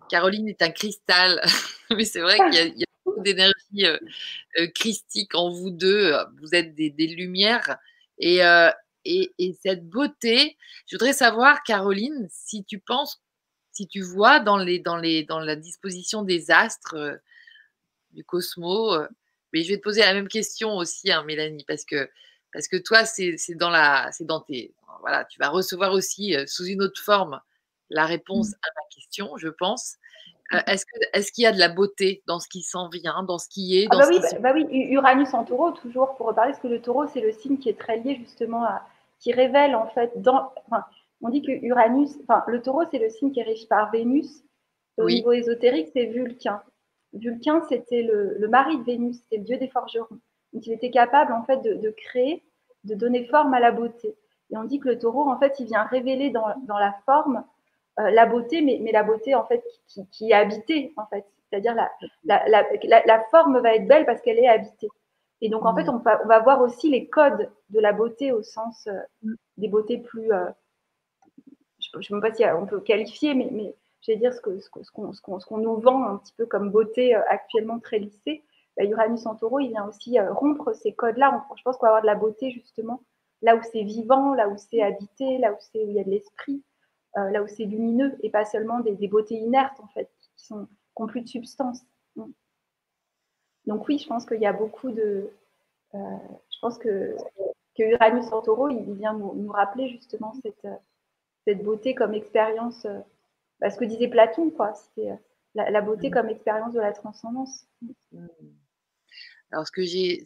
S1: Caroline est un cristal. Mais c'est vrai qu'il y, a beaucoup d'énergie christique en vous deux. Vous êtes des, lumières. Et, et, cette beauté, je voudrais savoir, Caroline, si tu penses, si tu vois dans la disposition des astres du cosmos, mais je vais te poser la même question aussi, hein, Mélanie, parce que parce que toi, c'est dans la, c'est dans tes, voilà, tu vas recevoir aussi sous une autre forme la réponse mmh. à ma question, je pense. Euh, est-ce qu'il est y a de la beauté dans ce qui s'en vient, dans ce qui est
S3: ah bah, oui, bah, bah, oui, Uranus en taureau, toujours pour reparler, parce que le taureau, c'est le signe qui est très lié justement à. qui révèle en fait. Dans, on dit que Uranus. Enfin, le taureau, c'est le signe qui est régi par Vénus. Au niveau ésotérique, c'est Vulcain. Vulcain, c'était le, mari de Vénus, c'était le dieu des forgerons. Donc, il était capable en fait de, créer, de donner forme à la beauté. Et on dit que le taureau, en fait, il vient révéler dans, dans la forme euh, la beauté, mais, mais, la beauté en fait qui, est habitée en fait. C'est-à-dire la, la, la, forme va être belle parce qu'elle est habitée. Et donc en fait, mm. on va, on va, voir aussi les codes de la beauté au sens euh, des beautés plus. Euh, je ne sais pas si on peut qualifier, mais, mais je vais dire ce qu'on ce ce qu'on nous vend un petit peu comme beauté actuellement très lissée. Bah, Uranus en taureau, il vient aussi rompre ces codes-là. Je pense qu'on va avoir de la beauté justement là où c'est vivant, là où c'est habité, là où, où il y a de l'esprit. Euh, là où c'est lumineux et pas seulement des, beautés inertes en fait, qui sont ont plus de substance. Mm. Donc oui, je pense qu'il y a beaucoup de. Euh, je pense que, que Uranus en taureau, il vient nous, rappeler justement cette, cette beauté comme expérience. Euh, bah, ce que disait Platon, quoi. C'était la, beauté mm. comme expérience de la transcendance. Mm.
S1: Alors ce que j'ai,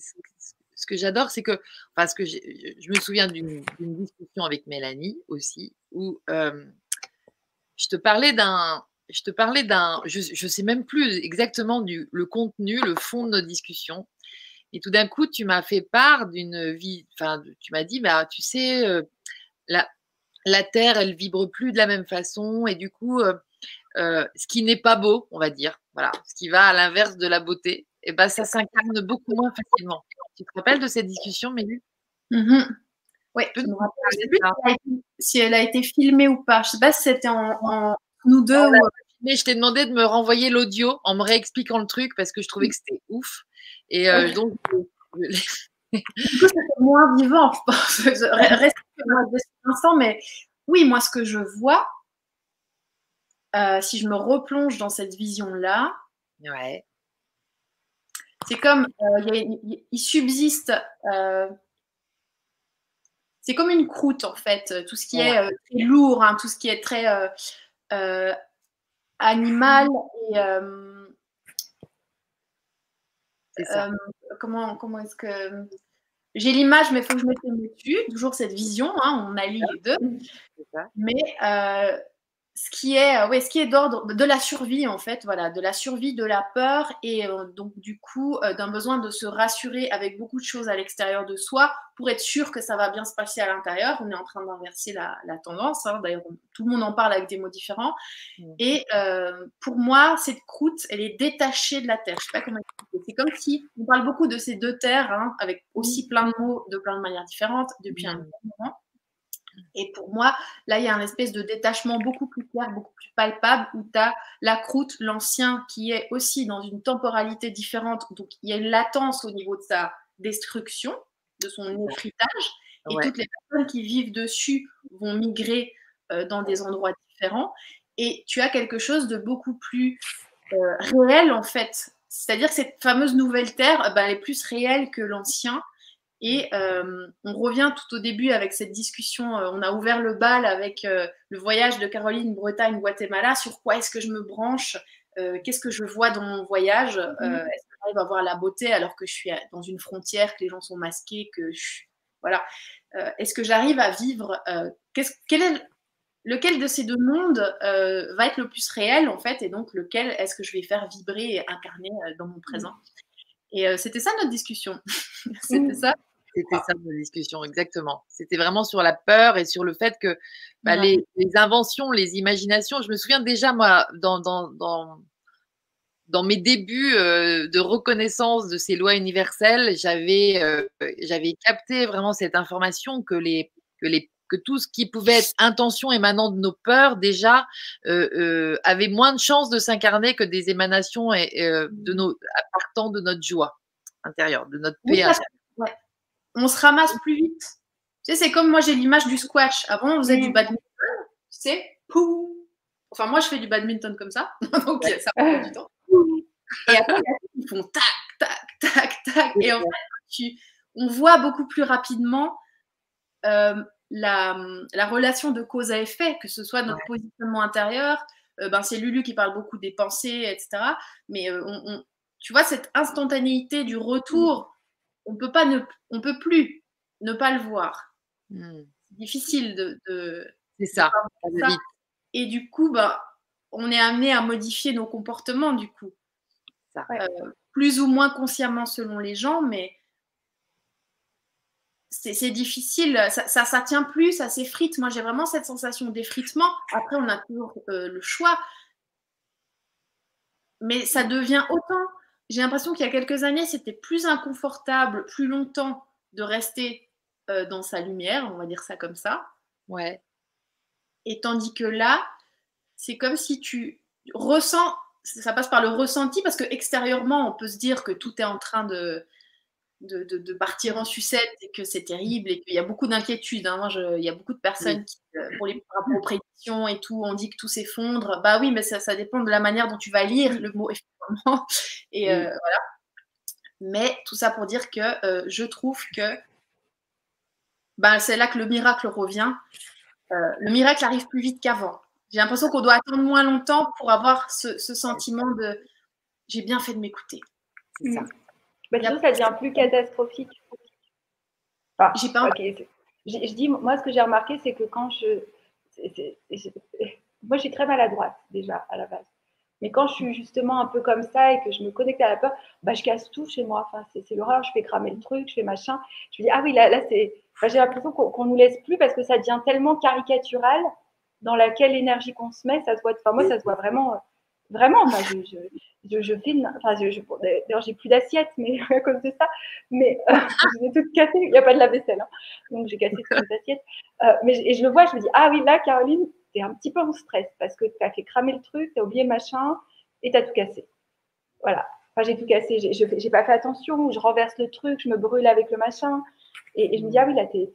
S1: ce que j'adore, c'est que, parce que je me souviens d'une discussion avec Mélanie aussi, où je te parlais d'un, je te parlais d'un, je ne sais même plus exactement du, le contenu, le fond de nos discussions. Et tout d'un coup, tu m'as fait part d'une vie, enfin, tu m'as dit, bah, tu sais, la, la Terre, elle vibre plus de la même façon, et du coup, ce qui n'est pas beau, on va dire, voilà, ce qui va à l'inverse de la beauté, et ben, ça s'incarne beaucoup moins facilement. Tu te rappelles de cette discussion, Mélu
S2: mmh Oui, je me rappelle si elle a été filmée ou pas. Je ne sais pas si c'était en, nous deux.
S1: Mais je t'ai demandé de me renvoyer l'audio en me réexpliquant le truc parce que je trouvais que c'était ouf. Et euh, donc.
S2: du coup, c'était moins vivant, je pense. Reste instant, mais oui, moi, ce que je vois, euh, si je me replonge dans cette vision-là,
S1: ouais.
S2: C'est comme, euh, il subsiste, euh, c'est comme une croûte en fait, tout ce qui est euh, lourd, hein, tout ce qui est très animal et comment, comment est-ce que j'ai l'image, mais il faut que je mette le dessus. Toujours cette vision, hein, on allie les deux. Mais ce qui est, euh, ouais, ce qui est d'ordre de la survie en fait, voilà, de la survie, de la peur et euh, donc du coup euh, d'un besoin de se rassurer avec beaucoup de choses à l'extérieur de soi pour être sûr que ça va bien se passer à l'intérieur. On est en train d'inverser la, tendance. Hein. D'ailleurs, tout le monde en parle avec des mots différents. Mmh. Et pour moi, cette croûte, elle est détachée de la terre. Je sais pas comment expliquer. C'est comme si on parle beaucoup de ces deux terres, hein, avec aussi plein de mots de plein de manières différentes depuis un mmh. moment. Et pour moi, là, il y a un espèce de détachement beaucoup plus clair, beaucoup plus palpable, où tu as la croûte, l'ancien, qui est aussi dans une temporalité différente. Donc, il y a une latence au niveau de sa destruction, de son effritage. Et toutes les personnes qui vivent dessus vont migrer euh, dans des endroits différents. Et tu as quelque chose de beaucoup plus euh, réel, en fait. C'est-à-dire que cette fameuse nouvelle terre, ben, elle est plus réelle que l'ancien. Et euh, on revient tout au début avec cette discussion. Euh, on a ouvert le bal avec euh, le voyage de Caroline, Bretagne, Guatemala. Sur quoi est-ce que je me branche Qu'est-ce que je vois dans mon voyage mmh. Est-ce que j'arrive à voir la beauté alors que je suis dans une frontière, que les gens sont masqués, que je... voilà. est-ce que j'arrive à vivre quel est lequel de ces deux mondes va être le plus réel en fait et donc lequel est-ce que je vais faire vibrer et incarner dans mon présent? Et c'était ça notre discussion. c'était mmh. ça.
S1: C'était ça notre discussion, exactement. C'était vraiment sur la peur et sur le fait que bah, les, inventions, les imaginations, je me souviens déjà, moi, dans, dans, dans, dans mes débuts de reconnaissance de ces lois universelles, j'avais j'avais capté vraiment cette information que les, que les que tout ce qui pouvait être intention émanant de nos peurs déjà euh, euh, avait moins de chances de s'incarner que des émanations et, euh, de nos partant de notre joie intérieure, de notre paix.
S2: On se ramasse plus vite. Tu sais, c'est comme moi j'ai l'image du squash. Avant on faisait du badminton, tu sais. Enfin moi je fais du badminton comme ça, donc ça prend du temps. Et après ils font tac tac tac tac et en fait tu on voit beaucoup plus rapidement euh, la, relation de cause à effet, que ce soit notre positionnement intérieur. Euh, ben, c'est Lulu qui parle beaucoup des pensées, etc. Mais tu vois, cette instantanéité du retour, on peut pas ne, on peut plus ne pas le voir. Hmm. C'est difficile de.
S1: c'est ça.
S2: Et du coup, ben, on est amené à modifier nos comportements, du coup. Euh, plus ou moins consciemment selon les gens, mais c'est difficile, ça, ça, tient plus, ça s'effrite. Moi, j'ai vraiment cette sensation d'effritement. Après, on a toujours euh, le choix. Mais ça devient autant. J'ai l'impression qu'il y a quelques années, c'était plus inconfortable, plus longtemps de rester euh, dans sa lumière, on va dire ça comme ça.
S1: Ouais.
S2: Et tandis que là, c'est comme si tu ressens, ça passe par le ressenti, parce que extérieurement, on peut se dire que tout est en train de, de, partir en sucette et que c'est terrible et qu'il y a beaucoup d'inquiétudes. Hein. il y a beaucoup de personnes qui, euh, pour les prédictions et tout, on dit que tout s'effondre. Bah oui, mais ça, ça, dépend de la manière dont tu vas lire le mot, effectivement. Et euh, voilà. Mais tout ça pour dire que euh, je trouve que bah, c'est là que le miracle revient. le miracle arrive plus vite qu'avant. J'ai l'impression qu'on doit attendre moins longtemps pour avoir ce, sentiment de j'ai bien fait de m'écouter.
S3: C'est ça. Bah, ça devient plus catastrophique. j'ai pas. Je, dis, moi, ce que j'ai remarqué, c'est que quand je, Moi, je suis très maladroite, déjà, à la base. Mais quand je suis justement un peu comme ça et que je me connecte à la peur, bah, je casse tout chez moi. Enfin, c'est l'horreur, je fais cramer le truc, je fais machin. Je me dis, ah oui, là, là c'est. j'ai l'impression qu'on ne nous laisse plus parce que ça devient tellement caricatural dans laquelle l'énergie qu'on se met, ça se voit. Enfin, moi, ça se voit vraiment. Vraiment, enfin, je, je, je filme, enfin, je, d'ailleurs, j'ai plus d'assiettes, mais à cause de ça, mais euh, je tout cassé, il n'y a pas de la vaisselle, hein. donc j'ai cassé toutes les assiettes. Euh, mais et je le vois, je me dis, ah oui, là, Caroline, tu es un petit peu en stress parce que tu as fait cramer le truc, tu as oublié machin et tu as tout cassé. Voilà. Enfin, j'ai tout cassé, j'ai, j'ai pas fait attention, je renverse le truc, je me brûle avec le machin. Et, je me dis, ah oui, là, t'es,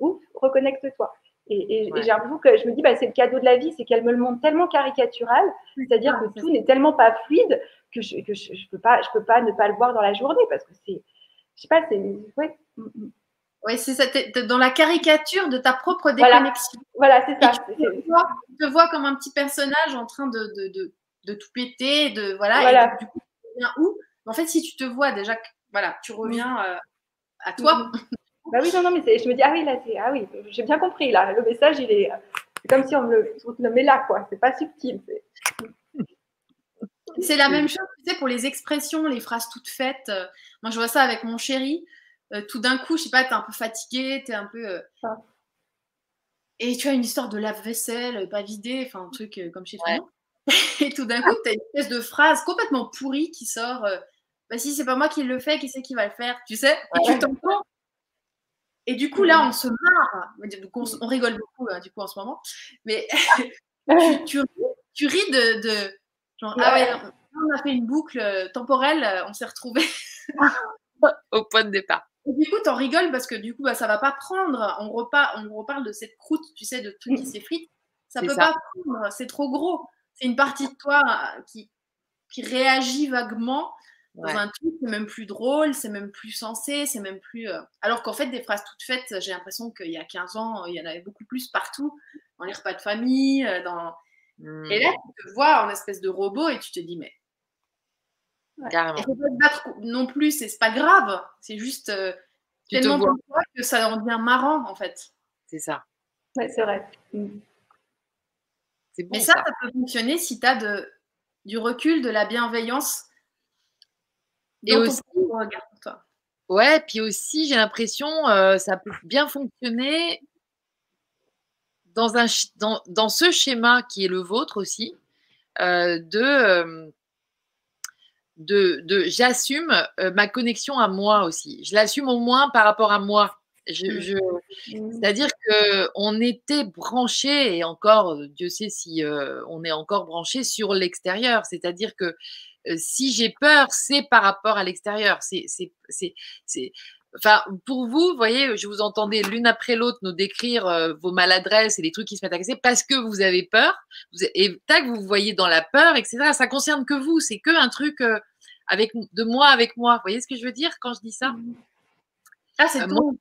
S3: ouf, reconnecte-toi. Et, j'ai l'impression que je me dis, bah, c'est le cadeau de la vie, c'est qu'elle me le montre tellement caricatural, c'est-à-dire que tout n'est tellement pas fluide que je ne que je, peux, pas, je peux pas ne pas le voir dans la journée parce que c'est, je sais pas, c'est. Ouais.
S2: Mm, mm. Oui, c'est ça, dans la caricature de ta propre déconnexion.
S3: Voilà, c'est ça.
S2: Tu te, vois, comme un petit personnage en train de, de, de, de tout péter, de voilà, voilà. Et du coup, tu reviens où? En fait, si tu te vois déjà, voilà, tu reviens euh, à toi.
S3: Bah oui, non, non, mais je me dis, ah oui, là, c'est, ah oui, j'ai bien compris, là, le message, il est, c'est comme si on me le, met là, quoi, c'est pas subtil.
S2: C'est la même chose, tu sais, pour les expressions, les phrases toutes faites. Euh, moi, je vois ça avec mon chéri. Euh, tout d'un coup, je sais pas, tu es un peu fatigué, tu es un peu. Euh, et tu as une histoire de lave-vaisselle, pas vidée, enfin, un truc comme chez toi. Et tout d'un coup, tu as une espèce de phrase complètement pourrie qui sort. bah, si c'est pas moi qui le fais, qui c'est qui va le faire Tu sais Et tu t'entends et du coup, là, on se marre. on, rigole beaucoup, hein, du coup, en ce moment. Mais tu, ris de. genre, ah ouais, on a fait une boucle euh, temporelle, euh, on s'est retrouvés.
S1: Au point de départ.
S2: Et du coup, tu en rigoles parce que du coup, bah, ça va pas prendre. On, reparle, on reparle de cette croûte, tu sais, de trucs qui mm. s'effritent. Ça peut pas prendre, c'est trop gros. C'est une partie de toi euh, qui, qui réagit vaguement dans un truc, c'est même plus drôle, c'est même plus sensé, c'est même plus. Euh, alors qu'en fait, des phrases toutes faites, j'ai l'impression qu'il y a 15 ans, il y en avait beaucoup plus partout, dans les repas de famille, euh, dans. Et là, mmh. tu te vois en espèce de robot et tu te dis, mais.
S1: Carrément.
S2: Faut pas te battre non plus, c'est pas grave, c'est juste euh, tellement que ça en devient marrant en fait.
S1: C'est ça.
S3: Ouais, c'est vrai.
S2: Mmh. Mais ça, ça, ça, peut fonctionner si tu as de, du recul, de la bienveillance
S1: et aussi, Ouais, puis aussi, j'ai l'impression, euh, ça peut bien fonctionner dans, un, dans, dans, ce schéma qui est le vôtre aussi, euh, de, euh, de, de j'assume ma connexion à moi aussi. Je l'assume au moins par rapport à moi. Je, mmh. je, mmh. C'est-à-dire qu'on était branché, et encore, Dieu sait si on est encore branché sur l'extérieur. C'est-à-dire que si j'ai peur, c'est par rapport à l'extérieur. C'est, c'est, Enfin, pour vous, vous voyez, je vous entendais l'une après l'autre nous décrire vos maladresses et les trucs qui se mettent à casser parce que vous avez peur. et tac, vous voyez dans la peur, etc. Ça concerne que vous. C'est que un truc avec de moi avec moi. Vous voyez ce que je veux dire quand je dis ça? Ah, c'est moi,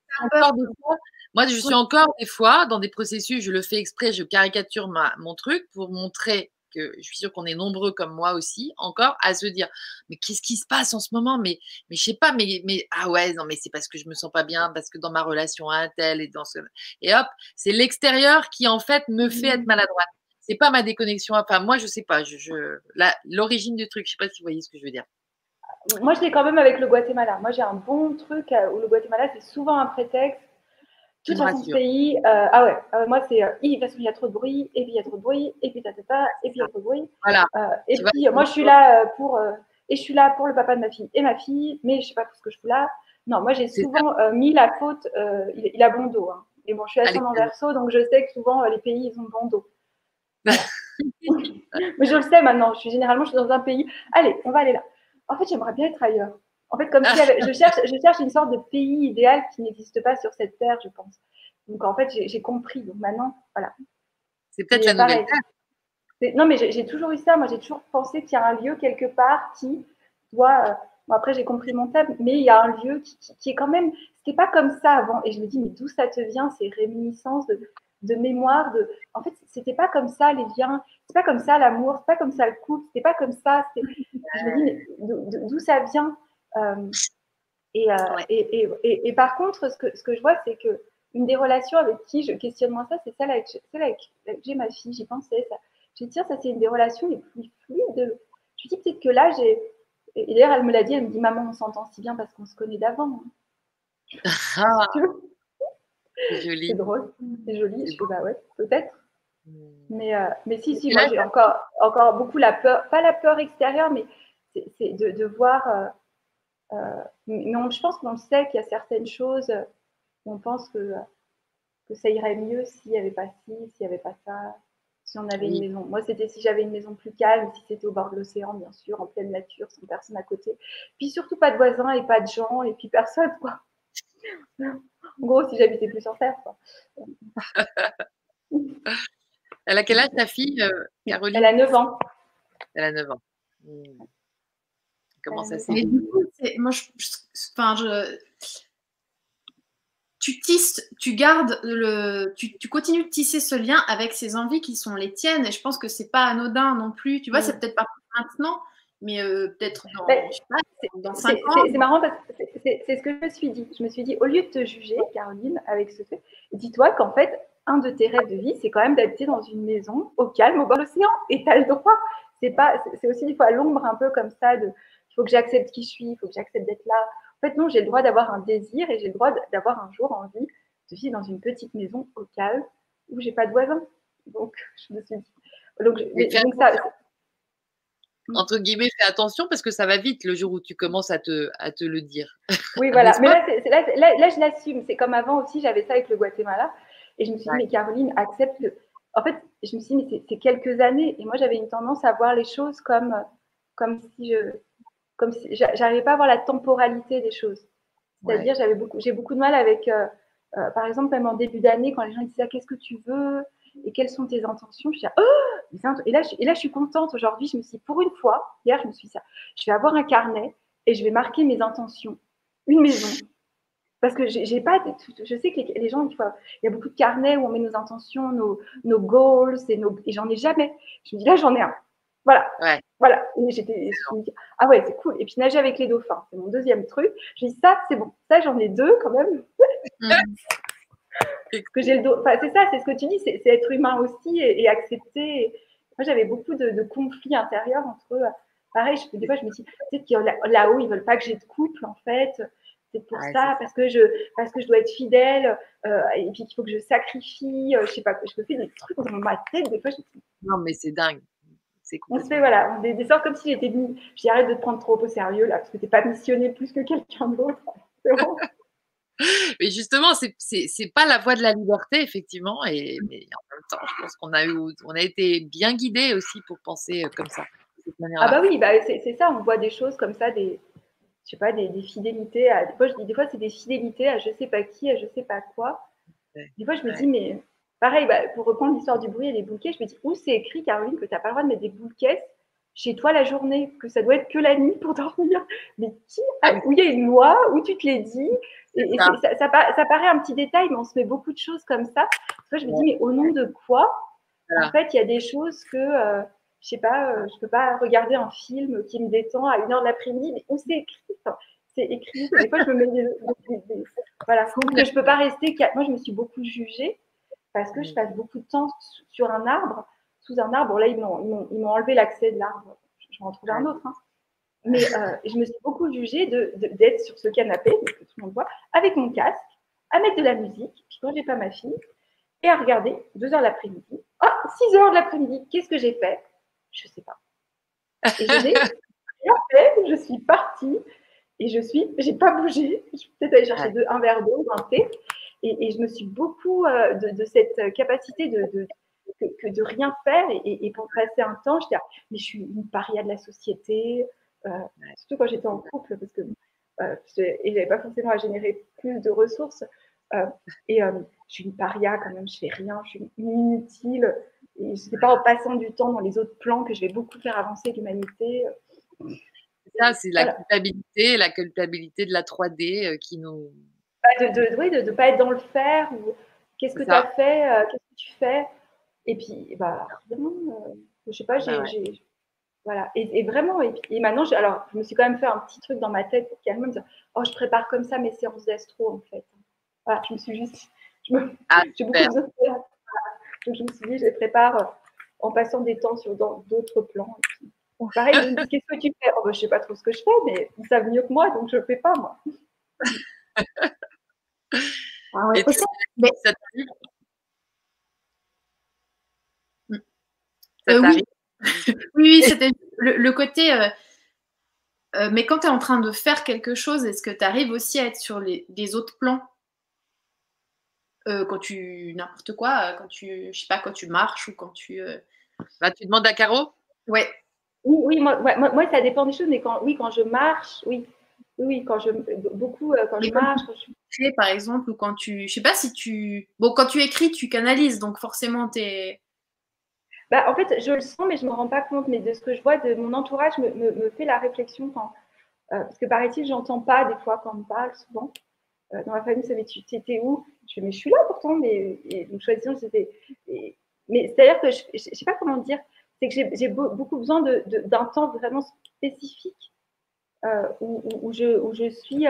S1: moi, je suis encore des fois dans des processus, je le fais exprès, je caricature ma, mon truc pour montrer que je suis sûre qu'on est nombreux comme moi aussi, encore à se dire mais qu'est-ce qui se passe en ce moment? Mais mais je sais pas, mais mais ah ouais non mais c'est parce que je me sens pas bien, parce que dans ma relation à un tel et dans ce et hop c'est l'extérieur qui en fait me fait être mmh. maladroite. C'est pas ma déconnexion. Enfin moi je sais pas, je, je l'origine du truc, je sais pas si vous voyez ce que je veux dire.
S3: Moi je l'ai quand même avec le Guatemala. Moi j'ai un bon truc où le Guatemala c'est souvent un prétexte toute façon, ce pays, euh, ah ouais, euh, moi c'est, euh, de toute façon il y a trop de bruit, et puis il y a trop de bruit, et puis tata, et puis il y a trop de bruit.
S1: Voilà.
S3: et puis moi je suis là pour, et je suis là pour le papa de ma fille et ma fille, mais je sais pas tout ce que je fous là. Non, moi j'ai souvent mis la faute, il, a bon dos. Hein. Et bon, je suis ascendant verso, donc je sais que souvent les pays ils ont bon dos. mais je le sais maintenant, je suis généralement je suis dans un pays, allez, on va aller là. En fait, j'aimerais bien être ailleurs. En fait, comme si je, cherche, je cherche une sorte de pays idéal qui n'existe pas sur cette terre, je pense. Donc, en fait, j'ai compris. Donc, maintenant, voilà.
S1: C'est peut-être la nouvelle terre.
S3: Non, mais j'ai toujours eu ça. Moi, j'ai toujours pensé qu'il y a un lieu quelque part qui doit. Euh, bon, après, j'ai compris mon thème, mais il y a un lieu qui, qui, est quand même. C'était pas comme ça avant. Et je me dis, mais d'où ça te vient, ces réminiscences de, de mémoire de en fait c'était pas comme ça les liens c'est pas comme ça l'amour c'est pas comme ça le couple c'était pas comme ça je me dis mais d'où ça vient? Euh, euh, et, et, et, et, par contre, ce que, ce que je vois, c'est que une des relations avec qui je questionne moins ça, c'est celle avec, celle avec, j'ai ma fille, j'y pensais. Ça. Je vais dire, ça, c'est une des relations les plus fluides. Je dis peut-être que là, j'ai. Et d'ailleurs, elle me l'a dit, elle me dit, maman, on s'entend si bien parce qu'on se connaît d'avant. Ah, c'est joli. C'est drôle, c'est joli. Je dis, bah ouais, peut-être. Hmm. Mais, euh, mais si, si, moi, j'ai encore, encore beaucoup la peur, pas la peur extérieure, mais c'est de, de, voir. Euh, mais je pense qu'on sait qu'il y a certaines choses, on pense que, que ça irait mieux s'il n'y avait pas ci, s'il n'y avait pas ça, si on avait une maison. Moi, c'était si j'avais une maison plus calme, si c'était au bord de l'océan, bien sûr, en pleine nature, sans personne à côté. Puis surtout pas de voisins et pas de gens, et puis personne, quoi. En gros, si j'habitais plus sur Terre, quoi.
S1: Elle a quel âge ta fille, euh, Caroline?
S3: Elle a 9 ans.
S1: Elle a 9 ans. Hmm. Comment ça s'est
S2: Moi, je, enfin, je, tu tisses, tu gardes le, tu, tu, continues de tisser ce lien avec ces envies qui sont les tiennes. Et je pense que c'est pas anodin non plus. Tu vois, c'est peut-être pas maintenant, mais euh, peut-être dans,
S3: dans 5 ans. C'est marrant parce que c'est ce que je me suis dit. Je me suis dit, au lieu de te juger, Caroline, avec ce fait, dis-toi qu'en fait, un de tes rêves de vie, c'est quand même d'habiter dans une maison au calme, au bord de l'océan. Et tu as le droit. C'est pas, c'est aussi des fois l'ombre un peu comme ça de faut que j'accepte qui je suis, il faut que j'accepte d'être là. En fait, non, j'ai le droit d'avoir un désir et j'ai le droit d'avoir un jour envie de vivre dans une petite maison au calme où j'ai pas de voisins. Donc, je me suis dit. Donc,
S1: ça, entre guillemets, fais attention parce que ça va vite le jour où tu commences à te, à te le dire.
S3: Oui, voilà. Mais là, là, je l'assume. C'est comme avant aussi, j'avais ça avec le Guatemala. Et je me suis dit, mais Caroline, accepte. En fait, je me suis dit, mais c'est quelques années. Et moi, j'avais une tendance à voir les choses comme, comme si je, comme si j'arrivais pas à voir la temporalité des choses. C'est-à-dire, j'avais beaucoup, j'ai beaucoup de mal avec, euh, euh, par exemple, même en début d'année, quand les gens disaient ah, qu'est-ce que tu veux? Et quelles sont tes intentions, je dis oh et là, je, et là, je suis contente aujourd'hui. Je me suis, pour une fois, hier, je me suis dit ça, je vais avoir un carnet et je vais marquer mes intentions, une maison. Parce que j'ai pas, je sais que les, gens, il y a beaucoup de carnets où on met nos intentions, nos, nos goals, et, nos, et j'en ai jamais. Je me dis là, j'en ai un. Voilà. Voilà. Et j'étais, ah ouais, c'est cool. Et puis nager avec les dauphins, c'est mon deuxième truc. Je dis ça, c'est bon. Ça, j'en ai deux quand même. Mm. que j'ai le enfin, c'est ça, c'est ce que tu dis, c'est, être humain aussi et, accepter. Moi, j'avais beaucoup de, conflits intérieurs entre eux. Pareil, je, des fois, je me dis, peut-être que là-haut, ils veulent pas que j'ai de couple, en fait. C'est pour ça, parce que je, parce que je dois être fidèle, euh, et puis qu'il faut que je sacrifie, euh, je sais pas, je me fais des trucs dans ma tête. Des fois, je
S1: non, mais c'est dingue
S3: on se fait, voilà, des, des sortes comme si j'étais mis. Arrête de te prendre trop au sérieux là, parce que t'es pas missionné plus que quelqu'un d'autre.
S1: mais justement, c'est pas la voie de la liberté, effectivement. Et mais en même temps, je pense qu'on a eu, on a été bien guidés aussi pour penser euh, comme ça.
S3: ah bah oui, bah c'est ça. On voit des choses comme ça, des, je sais pas, des, fidélités. À, des fois, je dis, des fois, c'est des fidélités à je sais pas qui, à je sais pas quoi. Des fois, je me dis, mais Pareil, bah, pour reprendre l'histoire du bruit et des bouquets, je me dis où c'est écrit, Caroline, que tu n'as pas le droit de mettre des bouquets chez toi la journée, que ça doit être que la nuit pour dormir? Mais qui, où il y a une loi, où tu te l'es dit, Et, ça, paraît un petit détail, mais on se met beaucoup de choses comme ça. Je me dis, mais au nom de quoi? En fait, il y a des choses que, euh, je sais pas, euh, je peux pas regarder un film qui me détend à une heure de l'après-midi, mais où c'est écrit? C'est écrit. Des fois, je me mets des. voilà, que je peux pas rester. Moi, je me suis beaucoup jugée parce que je passe beaucoup de temps sur un arbre, sous un arbre. Là, ils m'ont enlevé l'accès de l'arbre. Je vais en trouver un autre. Hein. Mais euh, je me suis beaucoup jugée d'être sur ce canapé, que tout le monde voit, avec mon casque, à mettre de la musique, puis quand j'ai pas ma fille, et à regarder 2 heures l'après-midi. Oh, 6 heures l'après-midi, qu'est-ce que j'ai fait? Je sais pas. Et je n'ai rien fait, je suis partie et je suis, j'ai pas bougé. Je suis peut-être allée chercher un verre d'eau, un thé, et, je me suis beaucoup euh, de, cette capacité de, que, de rien faire et, pour passer un temps, je dis, mais je suis une paria de la société, euh, surtout quand j'étais en couple, parce que euh, et j'avais pas forcément à générer plus de ressources. Euh, et je suis une paria quand même, je fais rien, je suis inutile. Et ce n'est pas en passant du temps dans les autres plans que je vais beaucoup faire avancer l'humanité.
S1: Ça, c'est la culpabilité, la culpabilité de la 3D qui nous.
S3: De ne de, de, pas être dans le faire, ou qu'est-ce que tu as fait, qu'est-ce que tu fais? Et puis, bah, vraiment, je sais pas, bah j'ai voilà. Et, vraiment, et, maintenant, je, alors, je me suis quand même fait un petit truc dans ma tête pour calmer, me dire, oh, je prépare comme ça mes séances d'astro, en fait. Voilà, je me suis juste, je me, ah, j'ai beaucoup de Donc, je me suis dit, je les prépare euh, en passant des temps sur d'autres plans. pareil, je me dis, qu'est-ce que tu fais? Oh, ben, Je ne sais pas trop ce que je fais, mais ils savent mieux que moi, donc je ne le fais pas, moi.
S1: ah ouais, ça, mais... ça t'arrive?
S2: Ça euh, oui. oui, c'était le, côté. Euh, euh, mais quand tu es en train de faire quelque chose, est-ce que tu arrives aussi à être sur les, autres plans? Quand tu. N'importe quoi, quand tu. Je sais pas, quand tu marches ou quand tu.
S1: Bah, tu demandes à Caro?
S2: Ouais.
S3: Oui, oui moi, moi, ça dépend des choses, mais quand, oui, quand je marche, oui. Oui, quand je beaucoup quand je marche, quand
S2: je... par exemple, ou quand tu, je sais pas si tu, bon, quand tu écris, tu canalises, donc forcément, tu es,
S3: bah, en fait, je le sens, mais je me rends pas compte. Mais de ce que je vois de mon entourage, me, me, fait la réflexion quand. Euh, parce que paraît-il, j'entends pas des fois quand on parle, souvent. Euh, dans ma famille, ça tu étais où? Je mais je suis là pourtant. Mais et, donc, choisissons. Mais c'est-à-dire que je ne sais pas comment dire. C'est que j'ai beaucoup besoin d'un de, temps vraiment spécifique euh, où, où, je, où je suis.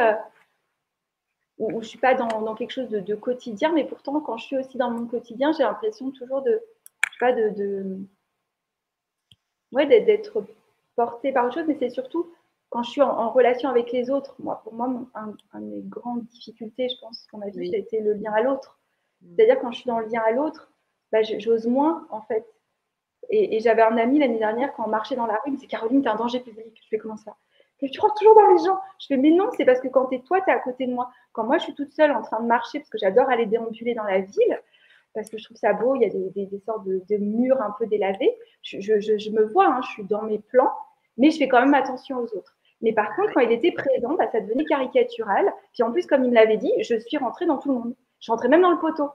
S3: Où, je ne suis pas dans, dans quelque chose de, de, quotidien, mais pourtant, quand je suis aussi dans mon quotidien, j'ai l'impression toujours de, pas, de, de ouais, d'être portée par autre chose, mais c'est surtout quand je suis en, relation avec les autres. Moi, pour moi, un, des grandes difficultés, je pense, dans ma vie, c'était le lien à l'autre. Mm. C'est-à-dire quand je suis dans le lien à l'autre, bah, j'ose moins, en fait. Et, j'avais un ami l'année dernière, quand on marchait dans la rue, il me dit Caroline, tu es un danger public. Je fais comment ça? Tu rentres toujours dans les gens. Je fais, mais non, c'est parce que quand es, toi, tu es à côté de moi. Quand moi, je suis toute seule en train de marcher, parce que j'adore aller déambuler dans la ville, parce que je trouve ça beau. Il y a des, sortes de, murs un peu délavés. Je, me vois, hein, je suis dans mes plans, mais je fais quand même attention aux autres. Mais par contre, quand il était présent, bah, ça devenait caricatural. Puis en plus, comme il me l'avait dit, je suis rentrée dans tout le monde. Je rentrais même dans le poteau.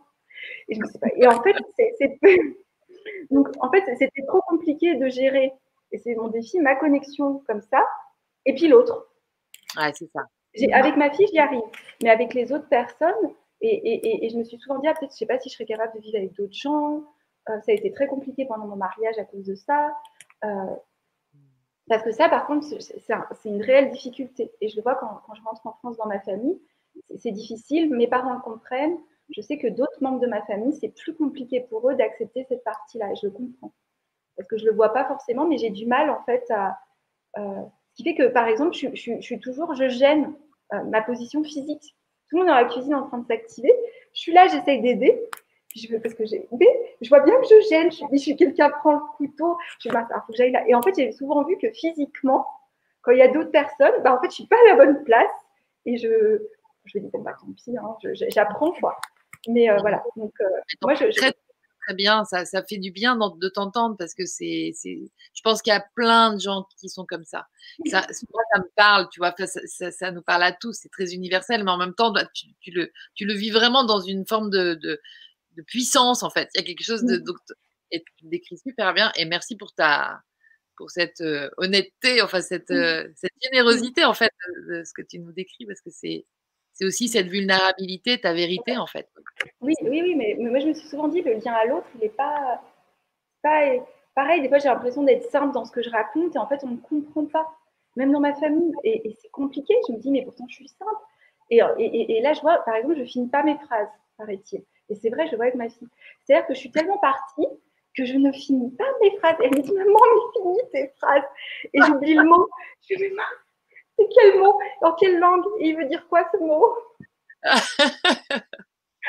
S3: Et, et en fait, en fait, c'était trop compliqué de gérer. Et c'est mon défi, ma connexion comme ça, et puis l'autre.
S1: Ouais, c'est ça.
S3: Avec ma fille, j'y arrive. Mais avec les autres personnes, et, je me suis souvent dit, ah, peut-être, je ne sais pas si je serais capable de vivre avec d'autres gens. Euh, ça a été très compliqué pendant mon mariage à cause de ça. Euh, parce que ça, par contre, c'est une réelle difficulté. Et je le vois quand, je rentre en France dans ma famille. C'est difficile, mes parents le comprennent. Je sais que d'autres membres de ma famille, c'est plus compliqué pour eux d'accepter cette partie-là. Et je le comprends. Parce que je ne le vois pas forcément, mais j'ai du mal, en fait, à. Euh, ce qui fait que, par exemple, je, je suis toujours, je gêne ma position physique tout le monde dans la cuisine en train de s'activer. Je suis là, j'essaye d'aider. je veux, parce que j'ai je vois bien que je gêne. Je, suis quelqu'un prend le couteau. Je dis, bah, faut que j'aille là. Et en fait, j'ai souvent vu que physiquement, quand il y a d'autres personnes, bah, en fait, je suis pas à la bonne place. Et je, je me dis, bon, bah, tant pis, hein, j'apprends, quoi. Mais euh, voilà. Donc, euh, moi, je,
S1: très bien, ça, ça fait du bien de t'entendre parce que c'est, je pense qu'il y a plein de gens qui sont comme ça. Ça, ça me parle, tu vois, ça, ça, nous parle à tous, c'est très universel, mais en même temps, bah, tu, tu, le, tu le vis vraiment dans une forme de, de, de, puissance, en fait. Il y a quelque chose de. Donc, et tu décris super bien, et merci pour ta pour cette euh, honnêteté, enfin cette, euh, cette générosité en fait de, ce que tu nous décris parce que c'est c'est aussi cette vulnérabilité, ta vérité, en fait.
S3: Oui, oui, oui, mais, moi, je me suis souvent dit, le lien à l'autre, il n'est pas, pas. Pareil, des fois, j'ai l'impression d'être simple dans ce que je raconte, et en fait, on ne comprend pas, même dans ma famille. Et, c'est compliqué. Je me dis, mais pourtant, je suis simple. Et, là, je vois, par exemple, je finis pas mes phrases, paraît-il. Et c'est vrai, je vois avec ma fille. C'est-à-dire que je suis tellement partie que je ne finis pas mes phrases. Elle me dit, maman, mais finis tes phrases. Et j'oublie le mot. Je dis, mais c'est quel mot? Dans quelle langue? Et il veut dire quoi ce mot?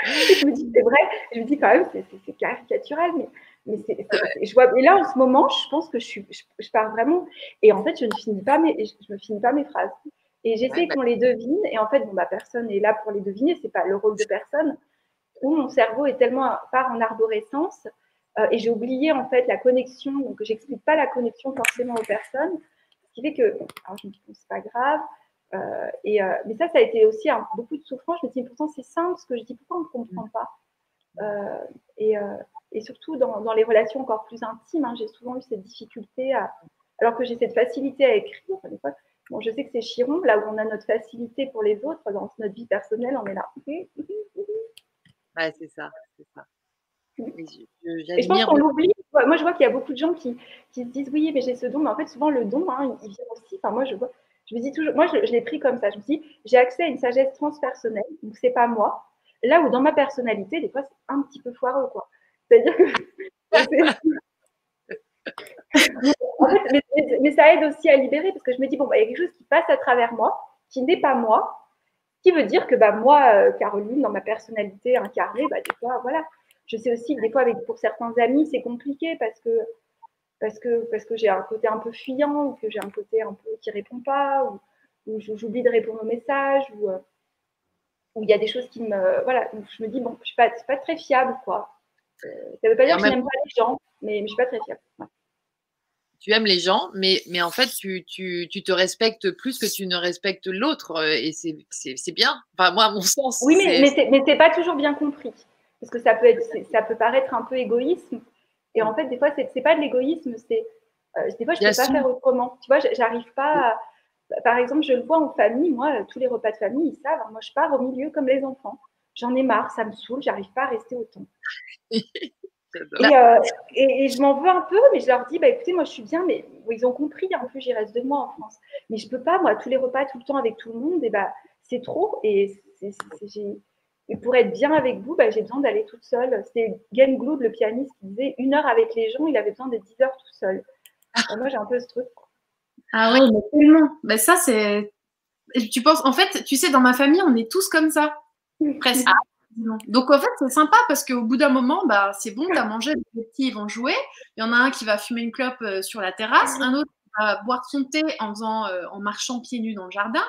S3: Je me dis, c'est vrai. Je me dis quand même, c'est caricatural, mais, mais c'est, je vois. Et là, en ce moment, je pense que je, suis, je, pars vraiment. Et en fait, je ne finis pas mes, je, me finis pas mes phrases. Et j'essaie qu'on les devine. Et en fait, bon, bah, personne n'est là pour les deviner. C'est pas le rôle de personne. Où mon cerveau est tellement part en arborescence euh, et j'ai oublié en fait la connexion, donc j'explique pas la connexion forcément aux personnes, ce qui fait que, alors je me dis, c'est pas grave, euh, et, euh, mais ça, ça a été aussi beaucoup de souffrance. Je me dis, pourtant c'est simple ce que je dis, pourquoi on ne comprend pas? Et, et, surtout dans, dans, les relations encore plus intimes, hein, j'ai souvent eu cette difficulté, à, alors que j'ai cette facilité à écrire. Des fois, bon, je sais que c'est chiron, là où on a notre facilité pour les autres, dans notre vie personnelle, on est là.
S1: Ouais, c'est ça, c'est ça.
S3: Et je, pense qu'on l'oublie. Moi, je vois qu'il y a beaucoup de gens qui, se disent oui, mais j'ai ce don. Mais en fait, souvent, le don, hein, il, vient aussi. Enfin, moi, je vois. Je me dis toujours, moi, je, l'ai pris comme ça. Je me dis, j'ai accès à une sagesse transpersonnelle, donc c'est pas moi. Là où dans ma personnalité, des fois, c'est un petit peu foireux, quoi. C'est-à-dire que. mais, ça aide aussi à libérer parce que je me dis, bon, bah, il y a quelque chose qui passe à travers moi, qui n'est pas moi, qui veut dire que bah, moi, euh, Caroline, dans ma personnalité incarnée, bah, des fois, voilà, je sais aussi que des fois, avec, pour certains amis, c'est compliqué parce que, parce que, parce que j'ai un côté un peu fuyant ou que j'ai un côté un peu qui répond pas ou, ou j'oublie de répondre aux messages ou euh, il y a des choses qui me. Voilà, donc je me dis, bon, je suis pas, pas très fiable, quoi. Euh, ça ne veut pas dire que je n'aime pas les gens, mais, je ne suis pas très fiable.
S1: tu aimes les gens, mais, mais en fait, tu, tu, tu, te respectes plus que tu ne respectes l'autre. Euh, et c'est bien. Enfin, moi, à mon sens.
S3: Oui, mais, mais ce n'est pas toujours bien compris parce que ça peut, être, ça peut paraître un peu égoïsme. Et en fait, des fois, c'est pas de l'égoïsme, c'est euh, des fois, je ne peux pas faire autrement. Tu vois, j'arrive pas. Par exemple, je le vois en famille, moi, tous les repas de famille, ils savent. Moi, je pars au milieu comme les enfants. J'en ai marre, ça me saoule, j'arrive pas à rester autant. Euh, et, et, je m'en veux un peu, mais je leur dis, bah, écoutez, moi je suis bien, mais ils ont compris, en plus j'y reste deux mois en France. Mais je peux pas, moi, tous les repas, tout le temps avec tout le monde, et bah, c'est trop. Et j'ai et pour être bien avec vous, bah, j'ai besoin d'aller toute seule. C'était Glenn Gould, le pianiste, qui disait une heure avec les gens, il avait besoin d'être 10 heures tout seul. Ah. moi, j'ai un peu ce truc.
S2: Ah oui, mais tellement. Ben, ça, c'est. Tu penses, en fait, tu sais, dans ma famille, on est tous comme ça. Presque. Donc, en fait, c'est sympa parce qu'au bout d'un moment, bah, c'est bon, tu as mangé, les petits ils vont jouer. Il y en a un qui va fumer une clope euh, sur la terrasse, un autre qui va boire son thé en, faisant, euh, en marchant pieds nus dans le jardin.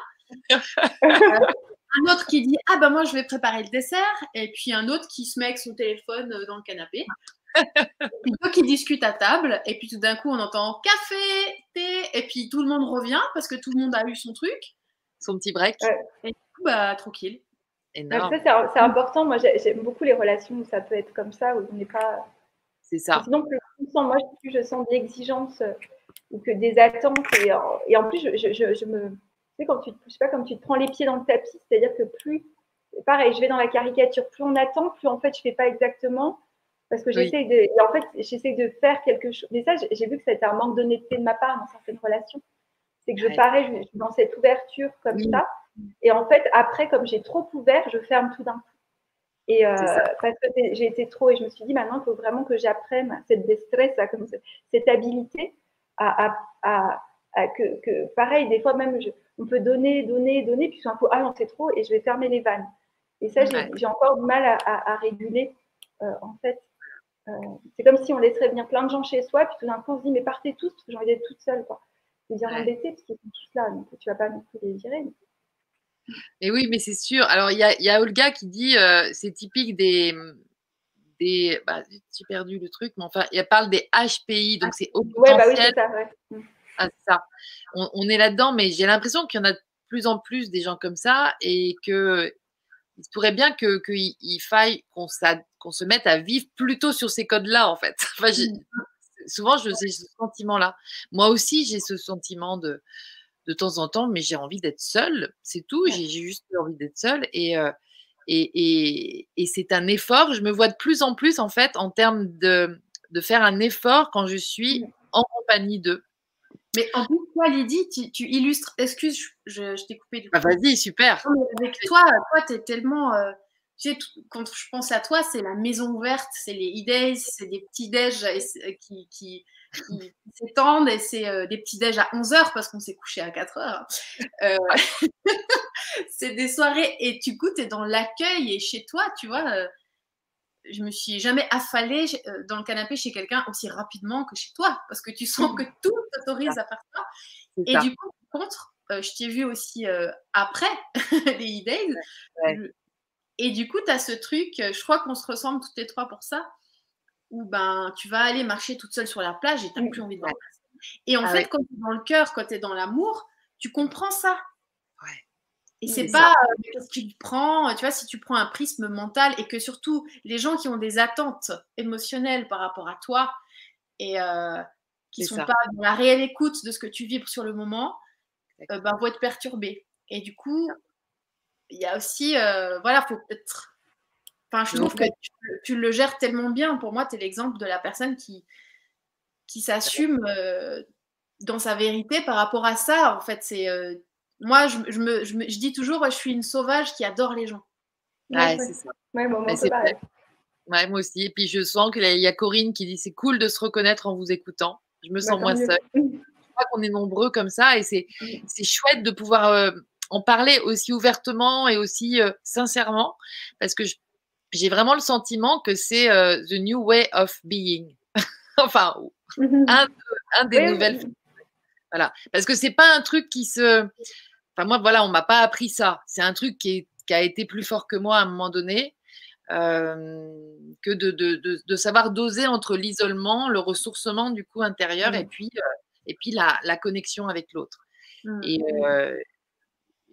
S2: un autre qui dit Ah ben moi je vais préparer le dessert, et puis un autre qui se met avec son téléphone euh, dans le canapé. puis deux qui discutent à table, et puis tout d'un coup on entend café, thé, et puis tout le monde revient parce que tout le monde a eu son truc.
S1: Son petit break.
S2: Et du coup, bah, tranquille.
S3: c'est important. Moi, j'aime beaucoup les relations où ça peut être comme ça, où on n'est pas.
S1: C'est ça.
S3: Sinon, plus moi, plus je sens des exigences euh, ou que des attentes. Et, et en plus, je, je, je me sais, quand tu, je sais pas, comme tu te prends les pieds dans le tapis, c'est-à-dire que plus, pareil, je vais dans la caricature, plus on attend, plus en fait je fais pas exactement, parce que j'essaie de, en fait, j'essaie de faire quelque chose. Mais ça, j'ai vu que c'était un manque d'honnêteté de ma part dans certaines relations. C'est que je parais, je, dans cette ouverture comme ça, et en fait, après, comme j'ai trop ouvert, je ferme tout d'un coup. Et euh, parce que j'ai été trop, et je me suis dit, maintenant, il faut vraiment que j'apprenne cette destresse, comme cette habilité à, à, à, que, que, pareil, des fois même, je, on peut donner, donner, donner, puis un coup, ah non, c'est trop, et je vais fermer les vannes. Et ça, j'ai encore du mal à, réguler, euh, en fait. Euh, c'est comme si on laisserait venir plein de gens chez soi, puis tout d'un coup, on se dit, mais partez tous, parce que j'ai envie d'être toute seule, quoi. C'est bien embêté, parce qu'ils sont tous là, donc tu vas pas non plus les virer.
S1: Mais... oui, mais c'est sûr. Alors, il y a, Olga qui dit, euh, c'est typique des, des bah, j'ai perdu le truc, mais enfin, elle parle des HPI, donc c'est au
S3: ouais, bah oui, c'est ça, ouais.
S1: Ça. On, est là-dedans, mais j'ai l'impression qu'il y en a de plus en plus des gens comme ça et que il pourrait bien qu'il que il faille qu'on se mette à vivre plutôt sur ces codes-là, en fait. Enfin, mmh. souvent, j'ai ce sentiment-là. Moi aussi, j'ai ce sentiment de de temps en temps, mais j'ai envie d'être seule, c'est tout. J'ai juste envie d'être seule. Et, et, et, c'est un effort. Je me vois de plus en plus, en fait, en termes de, de faire un effort quand je suis mmh. en compagnie d'eux.
S2: Mais en plus, toi, Lydie, tu, illustres. Excuse, je, je t'ai coupé du
S1: ah, coup. vas-y, super.
S2: avec toi, toi, tu es tellement. tu sais, quand je pense à toi, c'est la maison ouverte, c'est les e-days, c'est des petits déj qui, qui, qui s'étendent et c'est euh, des petits déj à 11h parce qu'on s'est couché à 4h. Euh, c'est des soirées et du coup, tu es dans l'accueil et chez toi, tu vois. Euh, je me suis jamais affalée dans le canapé chez quelqu'un aussi rapidement que chez toi parce que tu sens que tout t'autorise à faire ça. Et du coup, contre, je t'ai vu aussi après les e-days. Et du coup, tu as ce truc, je crois qu'on se ressemble toutes les trois pour ça où ben, tu vas aller marcher toute seule sur la plage et tu n'as plus envie de voir Et en ah fait, quand tu es dans le cœur, quand tu es dans l'amour, tu comprends ça. Et c'est pas euh, qu'est-ce que tu prends, tu vois, si tu prends un prisme mental et que surtout les gens qui ont des attentes émotionnelles par rapport à toi et euh, qui sont pas dans la réelle écoute de ce que tu vibres sur le moment, euh, ben, vont être perturbés. Et du coup, il y a aussi, euh, voilà, faut peut-être je trouve que tu, le gères tellement bien. Pour moi, tu es l'exemple de la personne qui, qui s'assume dans sa vérité par rapport à ça. En fait, c'est moi, je, me, je, dis toujours, je suis une sauvage qui adore les gens.
S1: Ouais, c'est ça. Ouais, moi aussi. Et puis, je sens qu'il y a Corinne qui dit c'est cool de se reconnaître en vous écoutant. Je me sens moins seule. Je crois qu'on est nombreux comme ça et c'est mm. chouette de pouvoir euh, en parler aussi ouvertement et aussi sincèrement parce que je j'ai vraiment le sentiment que c'est euh, the new way of being. enfin, mhm. un, des nouvelles. Voilà. Parce que c'est pas un truc qui se. Enfin, moi, voilà, on m'a pas appris ça. C'est un truc qui, a été plus fort que moi à un moment donné. Euh, que de, de, savoir doser entre l'isolement, le ressourcement du coup intérieur et mhm. puis, euh, et puis la, la connexion avec l'autre. Mhm. Et,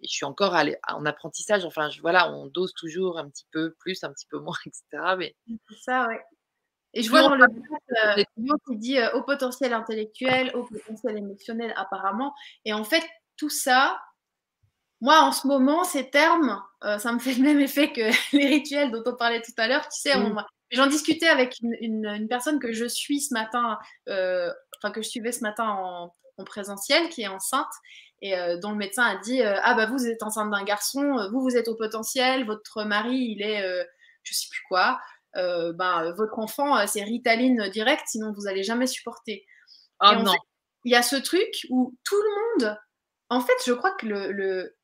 S1: je suis encore en apprentissage. Enfin, je, voilà, on dose toujours un petit peu plus, un petit peu moins, etc. Mais...
S2: C'est ça, ouais. Et je vois dans le chat euh, qui dit euh, au potentiel intellectuel, au potentiel émotionnel apparemment. Et en fait, tout ça, moi en ce moment, ces termes, euh, ça me fait le même effet que les rituels dont on parlait tout à l'heure. Tu sais, mmh. j'en discutais avec une, une, personne que je suis ce matin, enfin que je suivais ce matin en, en présentiel, qui est enceinte et euh, dont le médecin a dit euh, ah bah vous êtes enceinte d'un garçon, euh, vous vous êtes au potentiel, votre mari il est je sais plus quoi, ben votre enfant c'est Ritaline direct, sinon vous allez jamais supporter.
S1: Oh non.
S2: il y a ce truc où tout le monde, en fait, je crois que le, le,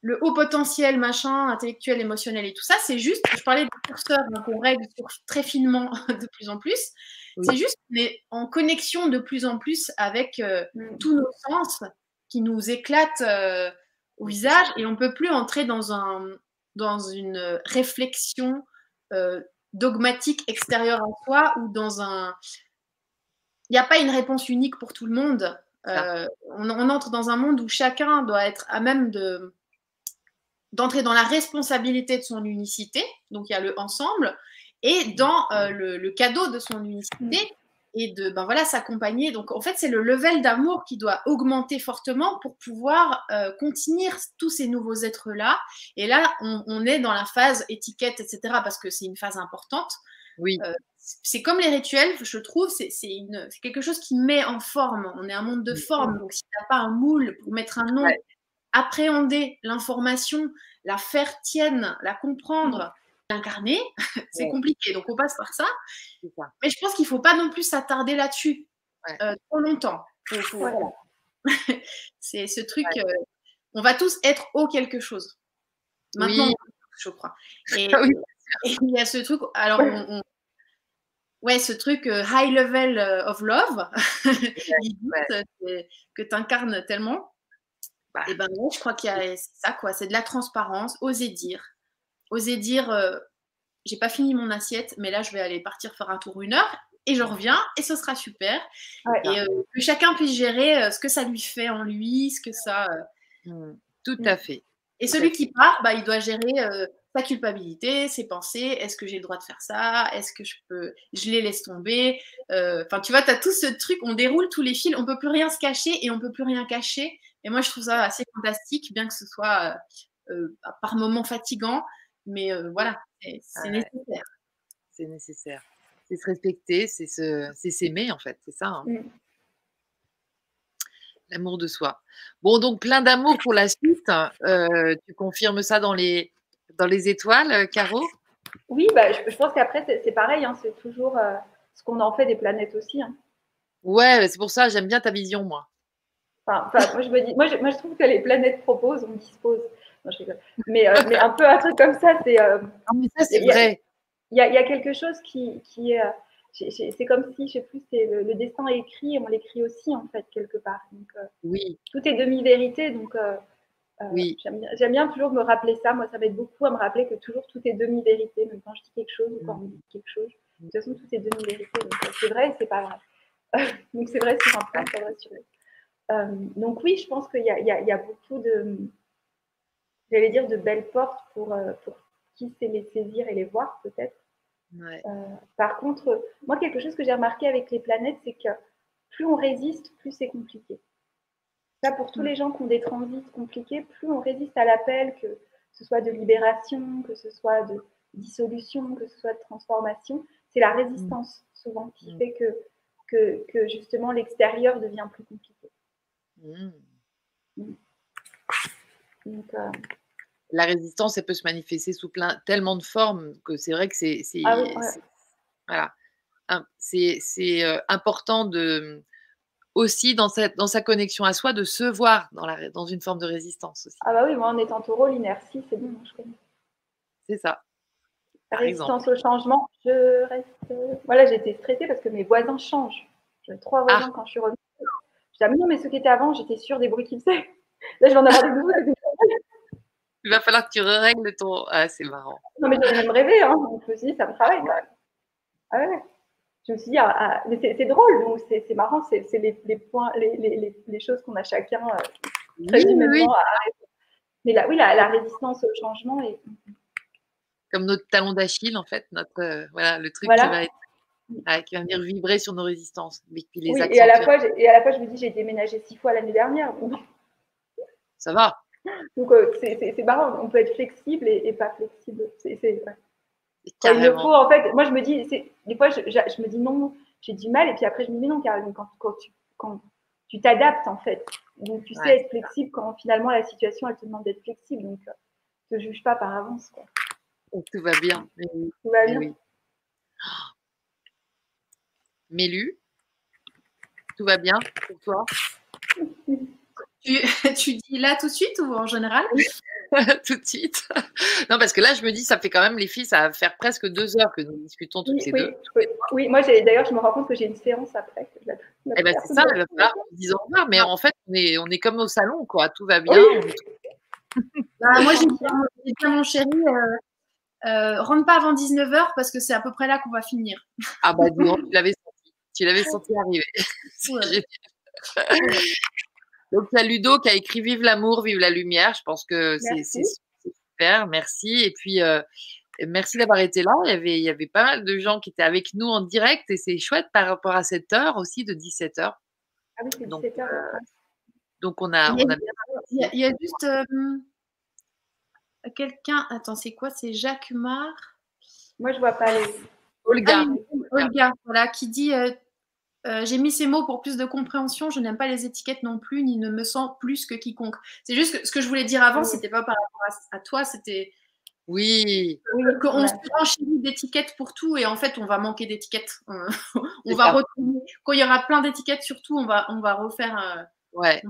S2: le haut potentiel, machin, intellectuel, émotionnel et tout ça, c'est juste, je parlais de curseur, donc on règle très finement de plus en plus. C'est juste qu'on est en connexion de plus en plus avec mm. tous nos sens qui nous éclate euh, au visage et on ne peut plus entrer dans, un, dans une réflexion euh, dogmatique extérieure à soi ou dans un... Il n'y a pas une réponse unique pour tout le monde. Euh, on, entre dans un monde où chacun doit être à même de d'entrer dans la responsabilité de son unicité, donc il y a le ensemble, et dans le, le, cadeau de son unicité, et de ben voilà, s'accompagner. Donc en fait, c'est le level d'amour qui doit augmenter fortement pour pouvoir euh, contenir tous ces nouveaux êtres-là. Et là, on, est dans la phase étiquette, etc., parce que c'est une phase importante.
S1: Oui.
S2: Euh, c'est comme les rituels, je trouve, c'est quelque chose qui met en forme. On est un monde de forme, donc si tu n'as pas un moule pour mettre un nom, appréhender l'information, la faire tienne, la comprendre, incarner, c'est compliqué. Donc on passe par ça. Mais je pense qu'il ne faut pas non plus s'attarder là-dessus euh, trop longtemps. c'est ce truc, euh, on va tous être au quelque chose. Maintenant, je crois. Et, il y a ce truc, alors on, ouais, ce truc euh, high level of love que tu incarnes tellement. Bah. Et ben je crois qu'il y a ça quoi, c'est de la transparence, oser dire, oser dire euh, j'ai pas fini mon assiette, mais là je vais aller partir faire un tour une heure et je reviens et ce sera super. et euh, que chacun puisse gérer euh, ce que ça lui fait en lui, ce que ça.
S1: Mmh. tout à fait.
S2: Et celui qui part, bah, il doit gérer sa culpabilité, ses pensées. Est-ce que j'ai le droit de faire ça? Est-ce que je peux Je les laisse tomber? Enfin, tu vois, tu as tout ce truc. On déroule tous les fils. On peut plus rien se cacher et on peut plus rien cacher. Et moi, je trouve ça assez fantastique, bien que ce soit par moments fatigant, mais voilà, c'est nécessaire.
S1: C'est nécessaire. C'est se respecter, c'est s'aimer en fait, c'est ça. Hein. Mm. L'amour de soi. Bon, donc plein d'amour pour la suite. tu confirmes ça dans les, dans les étoiles, Caro?
S3: Oui, bah, je, pense qu'après, c'est pareil. Hein, c'est toujours ce qu'on en fait des planètes aussi. Hein.
S1: Ouais, c'est pour ça, j'aime bien ta vision, moi.
S3: Enfin, moi, je me dis, moi, je, moi, je trouve que les planètes proposent, on dispose. Mais, euh, mais, un peu un truc comme ça, c'est.
S1: Euh, non, mais ça, c'est vrai.
S3: Il y, a, y, a quelque chose qui, qui est. Euh, c'est comme si, je sais plus, le, destin est écrit et on l'écrit aussi, en fait, quelque part. Donc,
S1: oui.
S3: Tout est demi-vérité. Donc, oui. j'aime bien, toujours me rappeler ça. Moi, ça m'aide beaucoup à me rappeler que toujours tout est demi-vérité, même quand je dis quelque chose ou quand on dit quelque chose. De toute façon, tout est demi-vérité. Donc, c'est vrai et c'est pas vrai. donc c'est vrai sur un plan, c'est vrai sur euh, donc oui, je pense qu'il y, y, a beaucoup de, j'allais dire, de belles portes pour, euh, pour qui sait les saisir et les voir peut-être.
S1: Euh,
S3: par contre, moi, quelque chose que j'ai remarqué avec les planètes, c'est que plus on résiste, plus c'est compliqué. Ça, pour tous mm. les gens qui ont des transits compliqués, plus on résiste à l'appel, que ce soit de libération, que ce soit de dissolution, que ce soit de transformation, c'est la résistance souvent qui mm. fait que que, justement l'extérieur devient plus compliqué.
S1: Euh, la résistance, elle peut se manifester sous plein, tellement de formes que c'est vrai que c'est ah voilà, c'est euh, important de aussi dans, sa connexion à soi de se voir dans, la, dans une forme de résistance aussi.
S3: Ah bah oui, moi en étant taureau, l'inertie, c'est bon, je connais.
S1: C'est ça.
S3: Résistance au changement, je reste. Voilà, j'étais stressée parce que mes voisins changent. J'avais trois voisins ah. quand je suis revenue. Je disais, ah, mais non, mais ceux qui étaient avant, j'étais sûre des bruits qu'ils faisaient. Là, je vais en avoir des nouveaux.
S1: Il va falloir que tu règles ton. Ah, c'est marrant.
S3: Non, mais j'avais même rêvé. Hein. Je me suis dit, ça me travaille quand même. Ah ouais. Je me suis dit, ah, ah mais c'est drôle, donc c'est marrant, c'est les, les, points, les, les, les choses qu'on a chacun euh, très oui, oui. Mais là, oui, la, la, résistance au changement est,
S1: comme notre talon d'Achille, en fait, notre, euh, voilà, le truc qui, va être, qui va venir vibrer sur nos résistances.
S3: oui, et, à la fois, et à la fois, je me dis, j'ai déménagé six fois l'année dernière.
S1: Ça va.
S3: Donc, euh, c'est marrant, on peut être flexible et, pas flexible. C'est ouais. Il me faut, en fait, moi, je me dis, des fois, je, je, me dis non, j'ai du mal, et puis après, je me dis non, Caroline, quand, quand tu quand tu t'adaptes, en fait. Donc, tu sais être flexible quand finalement la situation, elle te demande d'être flexible. Donc, ne euh, te juge pas par avance. Quoi.
S1: Tout va bien.
S3: Tout va bien.
S1: Mélu, tout va bien pour toi?
S2: tu, tu, dis là tout de suite ou en général?
S1: Tout de suite. Non, parce que là, je me dis, ça fait quand même, les filles, ça va faire presque deux heures que nous discutons toutes
S3: oui,
S1: les deux.
S3: Oui, moi, d'ailleurs, je me rends compte que j'ai une séance après.
S1: eh ben, c'est ça, il va falloir qu'on dise au revoir. Mais en fait, on est, on est comme au salon, quoi. Tout va bien.
S2: Bah, moi, j'ai bien, mon chéri. Euh, euh, rentre pas avant 19h parce que c'est à peu près là qu'on va finir.
S1: Ah bah non, tu l'avais senti. Tu l'avais senti arriver. Donc il y a Ludo qui a écrit Vive l'amour, vive la lumière. Je pense que c'est super. Merci. Et puis euh, merci d'avoir été là. Il y, avait, il y avait pas mal de gens qui étaient avec nous en direct et c'est chouette par rapport à cette heure aussi de 17h.
S3: Ah oui, c'est 17h.
S1: Euh, donc on a,
S2: il
S1: y a,
S2: bien. Il y a, juste. Euh, quelqu'un. Attends, c'est quoi? C'est Jacques Mar?
S3: Moi, je vois pas les.
S1: Olga.
S2: Ah Olga, voilà, qui dit euh, euh, J'ai mis ces mots pour plus de compréhension. Je n'aime pas les étiquettes non plus, ni ne me sens plus que quiconque. C'est juste que ce que je voulais dire avant, ce c'était pas par rapport à, toi, c'était.
S1: Oui.
S2: Qu'on se renchérit d'étiquettes pour tout et en fait, on va manquer d'étiquettes. on va retourner. Quand il y aura plein d'étiquettes, surtout, on va, on va refaire. Euh,
S1: ouais.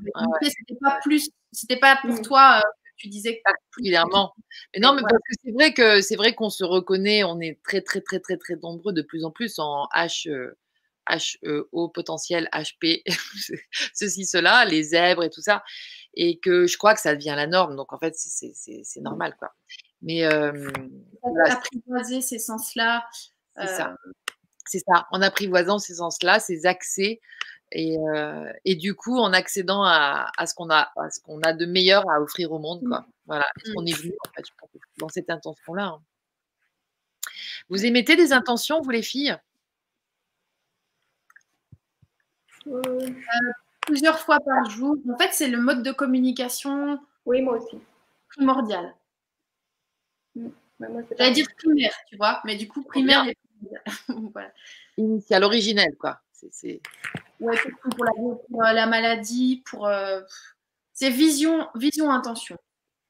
S2: C'était pas plus. C'était pas pour mm. toi tu disais
S1: particulièrement. Mais non, mais parce que c'est vrai que c'est vrai qu'on se reconnaît, on est très très très très très nombreux de plus en plus en H H e, haut potentiel HP, ceci cela, les zèbres et tout ça, et que je crois que ça devient la norme. Donc en fait, c'est normal quoi. Mais euh,
S2: apprivoiser ces sens-là.
S1: C'est ça. C'est ça. En apprivoisant ces sens-là, ces accès et, euh, et, du coup, en accédant à, à ce qu'on a, à ce qu'on a de meilleur à offrir au monde, quoi. Mmh. Voilà, ce qu'on est venu en fait, dans cette intention-là. Hein. Vous émettez des intentions, vous les filles?
S2: Euh, plusieurs fois par jour. En fait, c'est le mode de communication.
S3: Oui, moi aussi.
S2: Primordial. Mm. J'allais dire primaire, tu vois, mais du coup, primaire et
S1: voilà. Initial, originel, quoi. C'est,
S2: Ouais, pour la, pour euh, la, maladie, pour. Euh, c'est vision, vision, intention.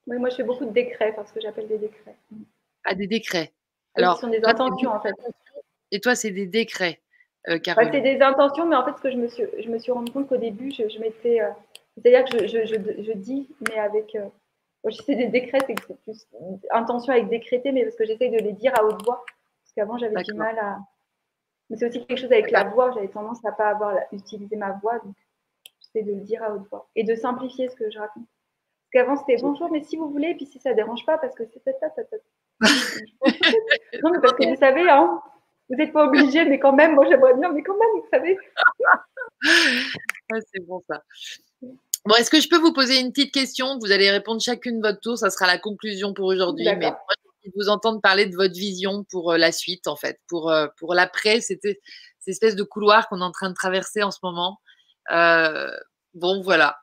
S3: Oui, moi, je fais beaucoup de décrets, parce que j'appelle des décrets.
S1: Ah, des décrets.
S3: Alors, ce sont des intentions, en fait.
S1: Et toi, c'est des décrets,
S3: euh, C'est des intentions, mais en fait, ce que je me suis, je me suis rendu compte qu'au début, je, je mettais. Euh, c'est-à-dire que je, je, je, dis, mais avec. Euh, c'est des décrets, c'est plus intention avec décréter, mais parce que j'essaye de les dire à haute voix. Parce qu'avant, j'avais du mal à. Mais c'est aussi quelque chose avec la voix. J'avais tendance à pas avoir utilisé ma voix, donc j'essaie de le dire à haute voix et de simplifier ce que je raconte. Parce qu'avant, c'était bonjour, mais si vous voulez, et puis si ça dérange pas, parce que c'est ça, ça, ça. non, mais parce que vous savez, hein, vous n'êtes pas obligé, mais quand même, moi j'aimerais bien, mais quand même, vous savez.
S1: c'est bon ça. Bon, est-ce que je peux vous poser une petite question? Vous allez répondre chacune votre tour, ça sera la conclusion pour aujourd'hui. Mais moi, je vous entendre parler de votre vision pour euh, la suite, en fait, pour, euh, pour l'après, c'était cette espèce de couloir qu'on est en train de traverser en ce moment. Euh, bon, voilà.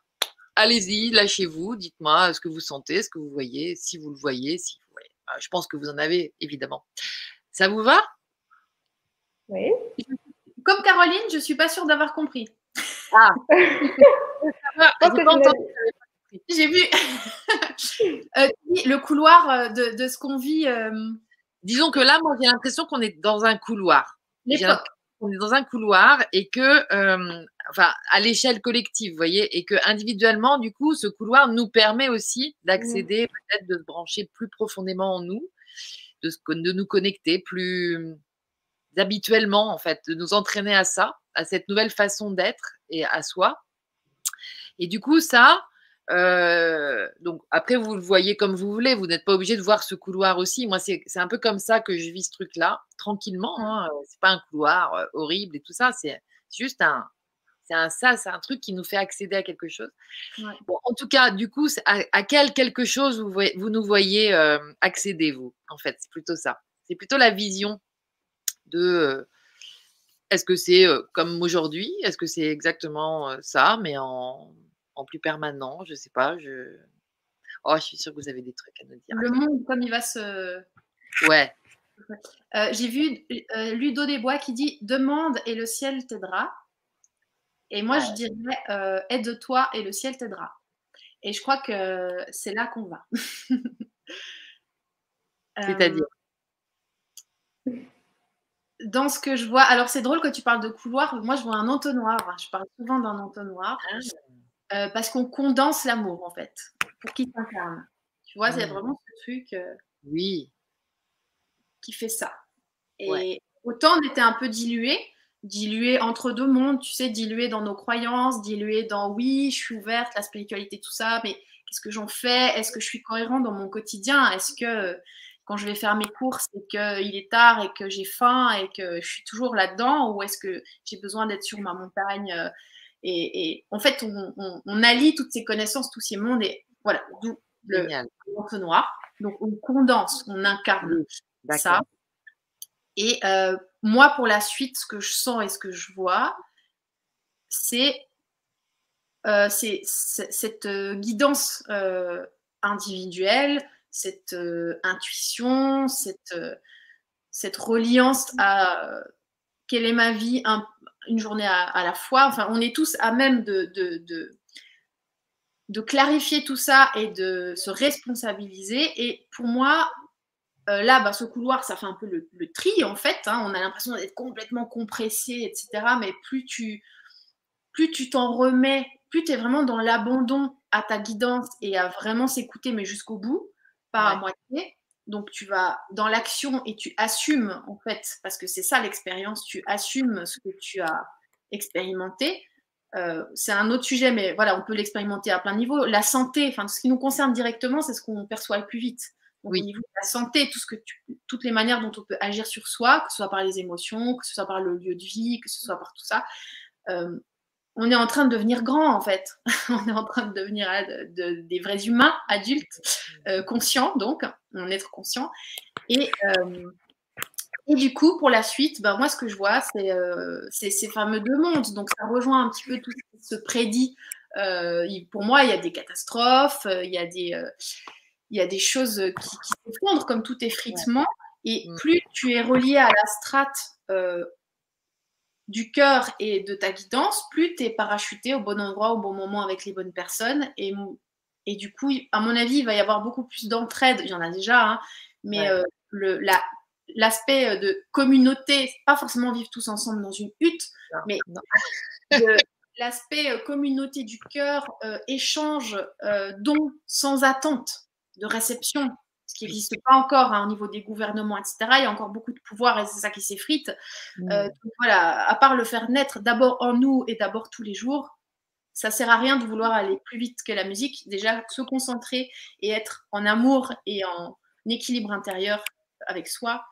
S1: Allez-y, lâchez-vous, dites-moi ce que vous sentez, ce que vous voyez, si vous le voyez, si vous voyez. Je pense que vous en avez, évidemment. Ça vous va?
S3: Oui.
S2: Comme Caroline, je ne suis pas sûre d'avoir compris.
S1: Ah.
S2: J'ai vu euh, le couloir euh, de, ce qu'on vit. Euh,
S1: Disons que là, moi, j'ai l'impression qu'on est dans un couloir. On est dans un couloir et que, enfin, à l'échelle collective, vous voyez, et que individuellement, du coup, ce couloir nous permet aussi d'accéder, peut-être de se brancher plus profondément en nous, de, de nous connecter plus, habituellement, en fait, de nous entraîner à ça, à cette nouvelle façon d'être et à soi. Et du coup, ça, euh, donc après, vous le voyez comme vous voulez, vous n'êtes pas obligé de voir ce couloir aussi. Moi, c'est un peu comme ça que je vis ce truc-là, tranquillement. Ce hein. C'est pas un couloir euh, horrible et tout ça, c'est juste un. C'est un ça, c'est un truc qui nous fait accéder à quelque chose. en tout cas, du coup, à, quel quelque chose vous, voyez, vous nous voyez euh, accéder, vous, en fait? C'est plutôt ça. C'est plutôt la vision de est-ce que c'est comme aujourd'hui? Est-ce que c'est exactement ça, mais en, plus permanent? Je ne sais pas. Je... Oh, je suis sûre que vous avez des trucs à nous dire.
S2: Le monde, comme il va se.
S1: Ouais.
S2: J'ai vu Ludo Desbois qui dit Demande et le ciel t'aidera. Et moi, je dirais Aide-toi et le ciel t'aidera. Et je crois que c'est là qu'on va.
S1: C'est-à-dire?
S2: Dans ce que je vois, alors c'est drôle que tu parles de couloir. Moi, je vois un entonnoir. Je parle souvent d'un entonnoir ah. euh, parce qu'on condense l'amour en fait pour qu'il s'incarne. Tu vois, c'est mmh. vraiment ce truc. Euh,
S1: oui.
S2: Qui fait ça. Et autant on était un peu dilué, dilué entre deux mondes, tu sais, dilué dans nos croyances, dilué dans oui, je suis ouverte, la spiritualité, tout ça, mais qu'est-ce que j'en fais? Est-ce que je suis cohérent dans mon quotidien? Est-ce que quand je vais faire mes courses et qu'il est tard et que j'ai faim et que je suis toujours là-dedans ou est-ce que j'ai besoin d'être sur ma montagne euh, et, en fait, on, allie toutes ces connaissances, tous ces mondes et voilà, d'où le noir. Donc, on condense, on incarne ça. Et euh, moi, pour la suite, ce que je sens et ce que je vois, c'est euh, cette guidance individuelle, cette euh, intuition, cette, euh, cette reliance à euh, quelle est ma vie, une journée à, la fois. Enfin, on est tous à même de, de, de, clarifier tout ça et de se responsabiliser. Et pour moi, là, bah, ce couloir, ça fait un peu le, tri, en fait. Hein. On a l'impression d'être complètement compressé, etc. Mais plus tu plus tu t'en remets, plus tu es vraiment dans l'abandon à ta guidance et à vraiment s'écouter, mais jusqu'au bout, pas à moitié. Donc tu vas dans l'action et tu assumes en fait, parce que c'est ça l'expérience, tu assumes ce que tu as expérimenté. Euh, c'est un autre sujet, mais voilà, on peut l'expérimenter à plein niveau. La santé, enfin, ce qui nous concerne directement, c'est ce qu'on perçoit le plus vite. oui. Au niveau de la santé, tout ce que toutes les manières dont on peut agir sur soi, que ce soit par les émotions, que ce soit par le lieu de vie, que ce soit par tout ça, euh, on est en train de devenir grand en fait. on est en train de devenir des vrais humains adultes, euh, conscients donc, on est conscient. Et, euh, et du coup, pour la suite, ben, moi ce que je vois, c'est euh, ces fameux deux mondes. Donc ça rejoint un petit peu tout ce qui se prédit. pour moi, il y a des catastrophes, il y a des, il y a des choses qui, qui s'effondrent comme tout effritement. Et mm. plus tu es relié à la strate du cœur et de ta guidance, plus tu es parachuté au bon endroit, au bon moment avec les bonnes personnes. Et, et du coup, à mon avis, il va y avoir beaucoup plus d'entraide. Il y en a déjà, hein, mais euh, le, l'aspect euh, de communauté, pas forcément vivre tous ensemble dans une hutte, mais l'aspect euh, communauté du cœur, échange, don sans attente de réception, ce qui n'existe pas encore hein, au niveau des gouvernements, etc. Il y a encore beaucoup de pouvoir et c'est ça qui s'effrite. Mmh. Euh, voilà, à part le faire naître d'abord en nous et d'abord tous les jours, ça sert à rien de vouloir aller plus vite que la musique. Déjà, se concentrer et être en amour et en équilibre intérieur avec soi.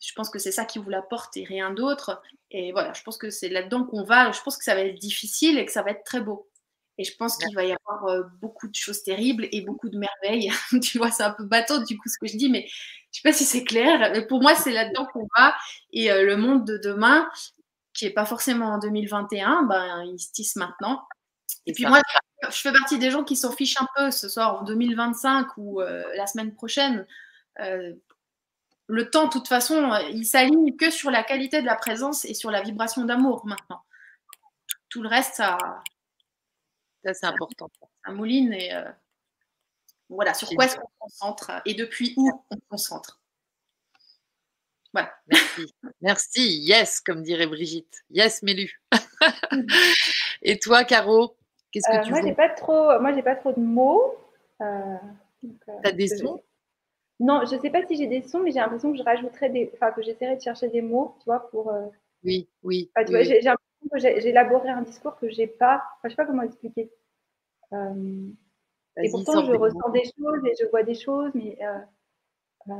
S2: Je pense que c'est ça qui vous l'apporte et rien d'autre. Et voilà, je pense que c'est là-dedans qu'on va. Je pense que ça va être difficile et que ça va être très beau. Et je pense qu'il va y avoir euh, beaucoup de choses terribles et beaucoup de merveilles. tu vois, c'est un peu bateau du coup ce que je dis, mais je sais pas si c'est clair. Mais pour moi, c'est là-dedans qu'on va. Et euh, le monde de demain, qui est pas forcément en 2021, ben, il se tisse maintenant. Et puis moi, je fais partie des gens qui s'en fichent un peu ce soir en 2025 ou euh, la semaine prochaine. le temps, de toute façon, il s'aligne que sur la qualité de la présence et sur la vibration d'amour maintenant. Tout le reste, ça,
S1: c'est important.
S2: Ça mouline et euh, voilà, sur quoi est-ce qu'on concentre et depuis où on concentre.
S1: Voilà. Merci. Merci. Yes, comme dirait Brigitte. Yes, Mélu. et toi, Caro, qu'est-ce que
S3: euh,
S1: tu
S3: moi, j'ai pas trop, Moi, j'ai pas trop de mots. Euh,
S1: tu as des sons?
S3: Non, je sais pas si j'ai des sons, mais j'ai l'impression que je rajouterais des. Enfin, que j'essaierais de chercher des mots, tu vois, pour.
S1: Oui, oui.
S3: j'ai j'ai élaboré un discours que j'ai pas. Enfin, je sais pas comment expliquer. Euh, et pourtant, je ressens des choses et je vois des choses, mais euh,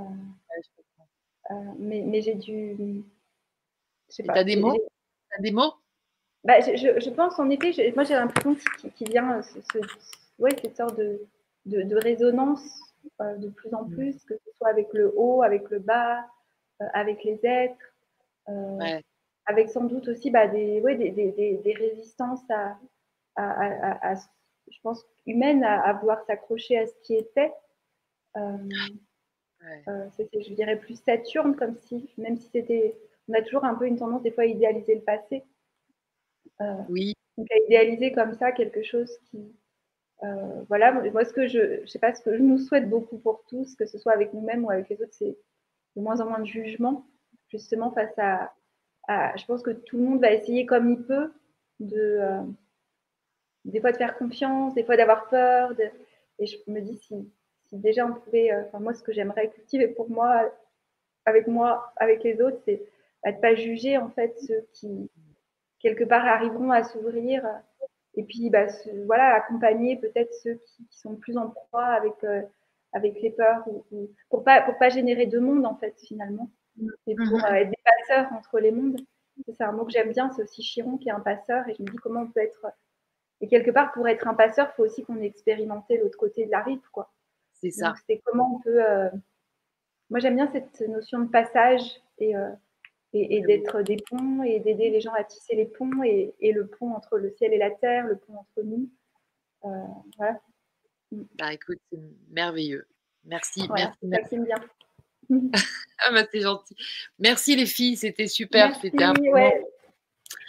S3: euh, mais, mais j'ai dû.
S1: Tu as des mots as des mots?
S3: Bah, je, je, pense en effet, moi j'ai l'impression qu'il vient ce, ce, ouais, cette sorte de, de, de résonance de plus en mmh. plus, que ce soit avec le haut, avec le bas, avec les êtres. Ouais avec sans doute aussi bah, des, ouais, des, des, des, résistances à, à, à, je pense, humaines à, vouloir s'accrocher à ce qui était. Euh, euh, je dirais plus Saturne, comme si, même si c'était, on a toujours un peu une tendance des fois à idéaliser le passé.
S1: Euh, oui.
S3: Donc à idéaliser comme ça quelque chose qui, voilà, moi ce que je, je sais pas, ce que je nous souhaite beaucoup pour tous, que ce soit avec nous-mêmes ou avec les autres, c'est de moins en moins de jugement, justement face à, je pense que tout le monde va essayer comme il peut euh, des fois de faire confiance, des fois d'avoir peur. Et je me dis si, déjà on pouvait, euh, moi ce que j'aimerais cultiver pour moi, avec moi, avec les autres, c'est de pas juger en fait ceux qui quelque part arriveront à s'ouvrir et puis bah, voilà accompagner peut-être ceux qui, sont plus en proie avec euh, les peurs ou, pour pas pour pas générer de monde en fait finalement et pour mhm. euh, être des passeurs entre les mondes. C'est un mot que j'aime bien, c'est aussi Chiron qui est un passeur, et je me dis comment on peut être. Et quelque part, pour être un passeur, il faut aussi qu'on ait expérimenté l'autre côté de la rive, quoi.
S1: C'est ça.
S3: C'est comment on peut. Euh, moi, j'aime bien cette notion de passage et, euh, et, d'être des ponts et d'aider les gens à tisser les ponts et, et, le pont entre le ciel et la terre, le pont entre nous. voilà.
S1: Bah, écoute, c'est merveilleux. Merci,
S3: merci, merci. bien.
S1: Ah bah c'est gentil. Merci les filles, c'était super. C'était un
S3: ouais.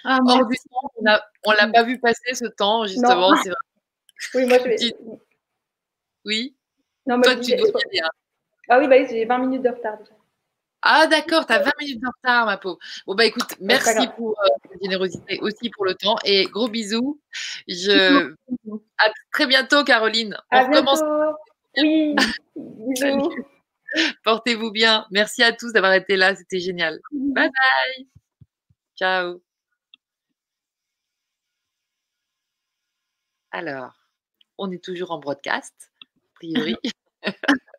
S1: ah, on ne l'a pas vu passer ce temps, justement.
S3: Oui, moi je vais.
S1: Oui.
S3: Non, Toi, tu dois bien. Ah oui, bah, j'ai 20 minutes de retard déjà.
S1: Ah d'accord, tu as 20 minutes de retard, ma pauvre. Bon bah écoute, merci pour euh, ta générosité, aussi pour le temps et gros bisous. Je à très bientôt, Caroline.
S3: On à recommence. Oui. Bisous.
S1: Portez-vous bien. Merci à tous d'avoir été là. C'était génial. Bye bye. Ciao. Alors, on est toujours en broadcast, a priori.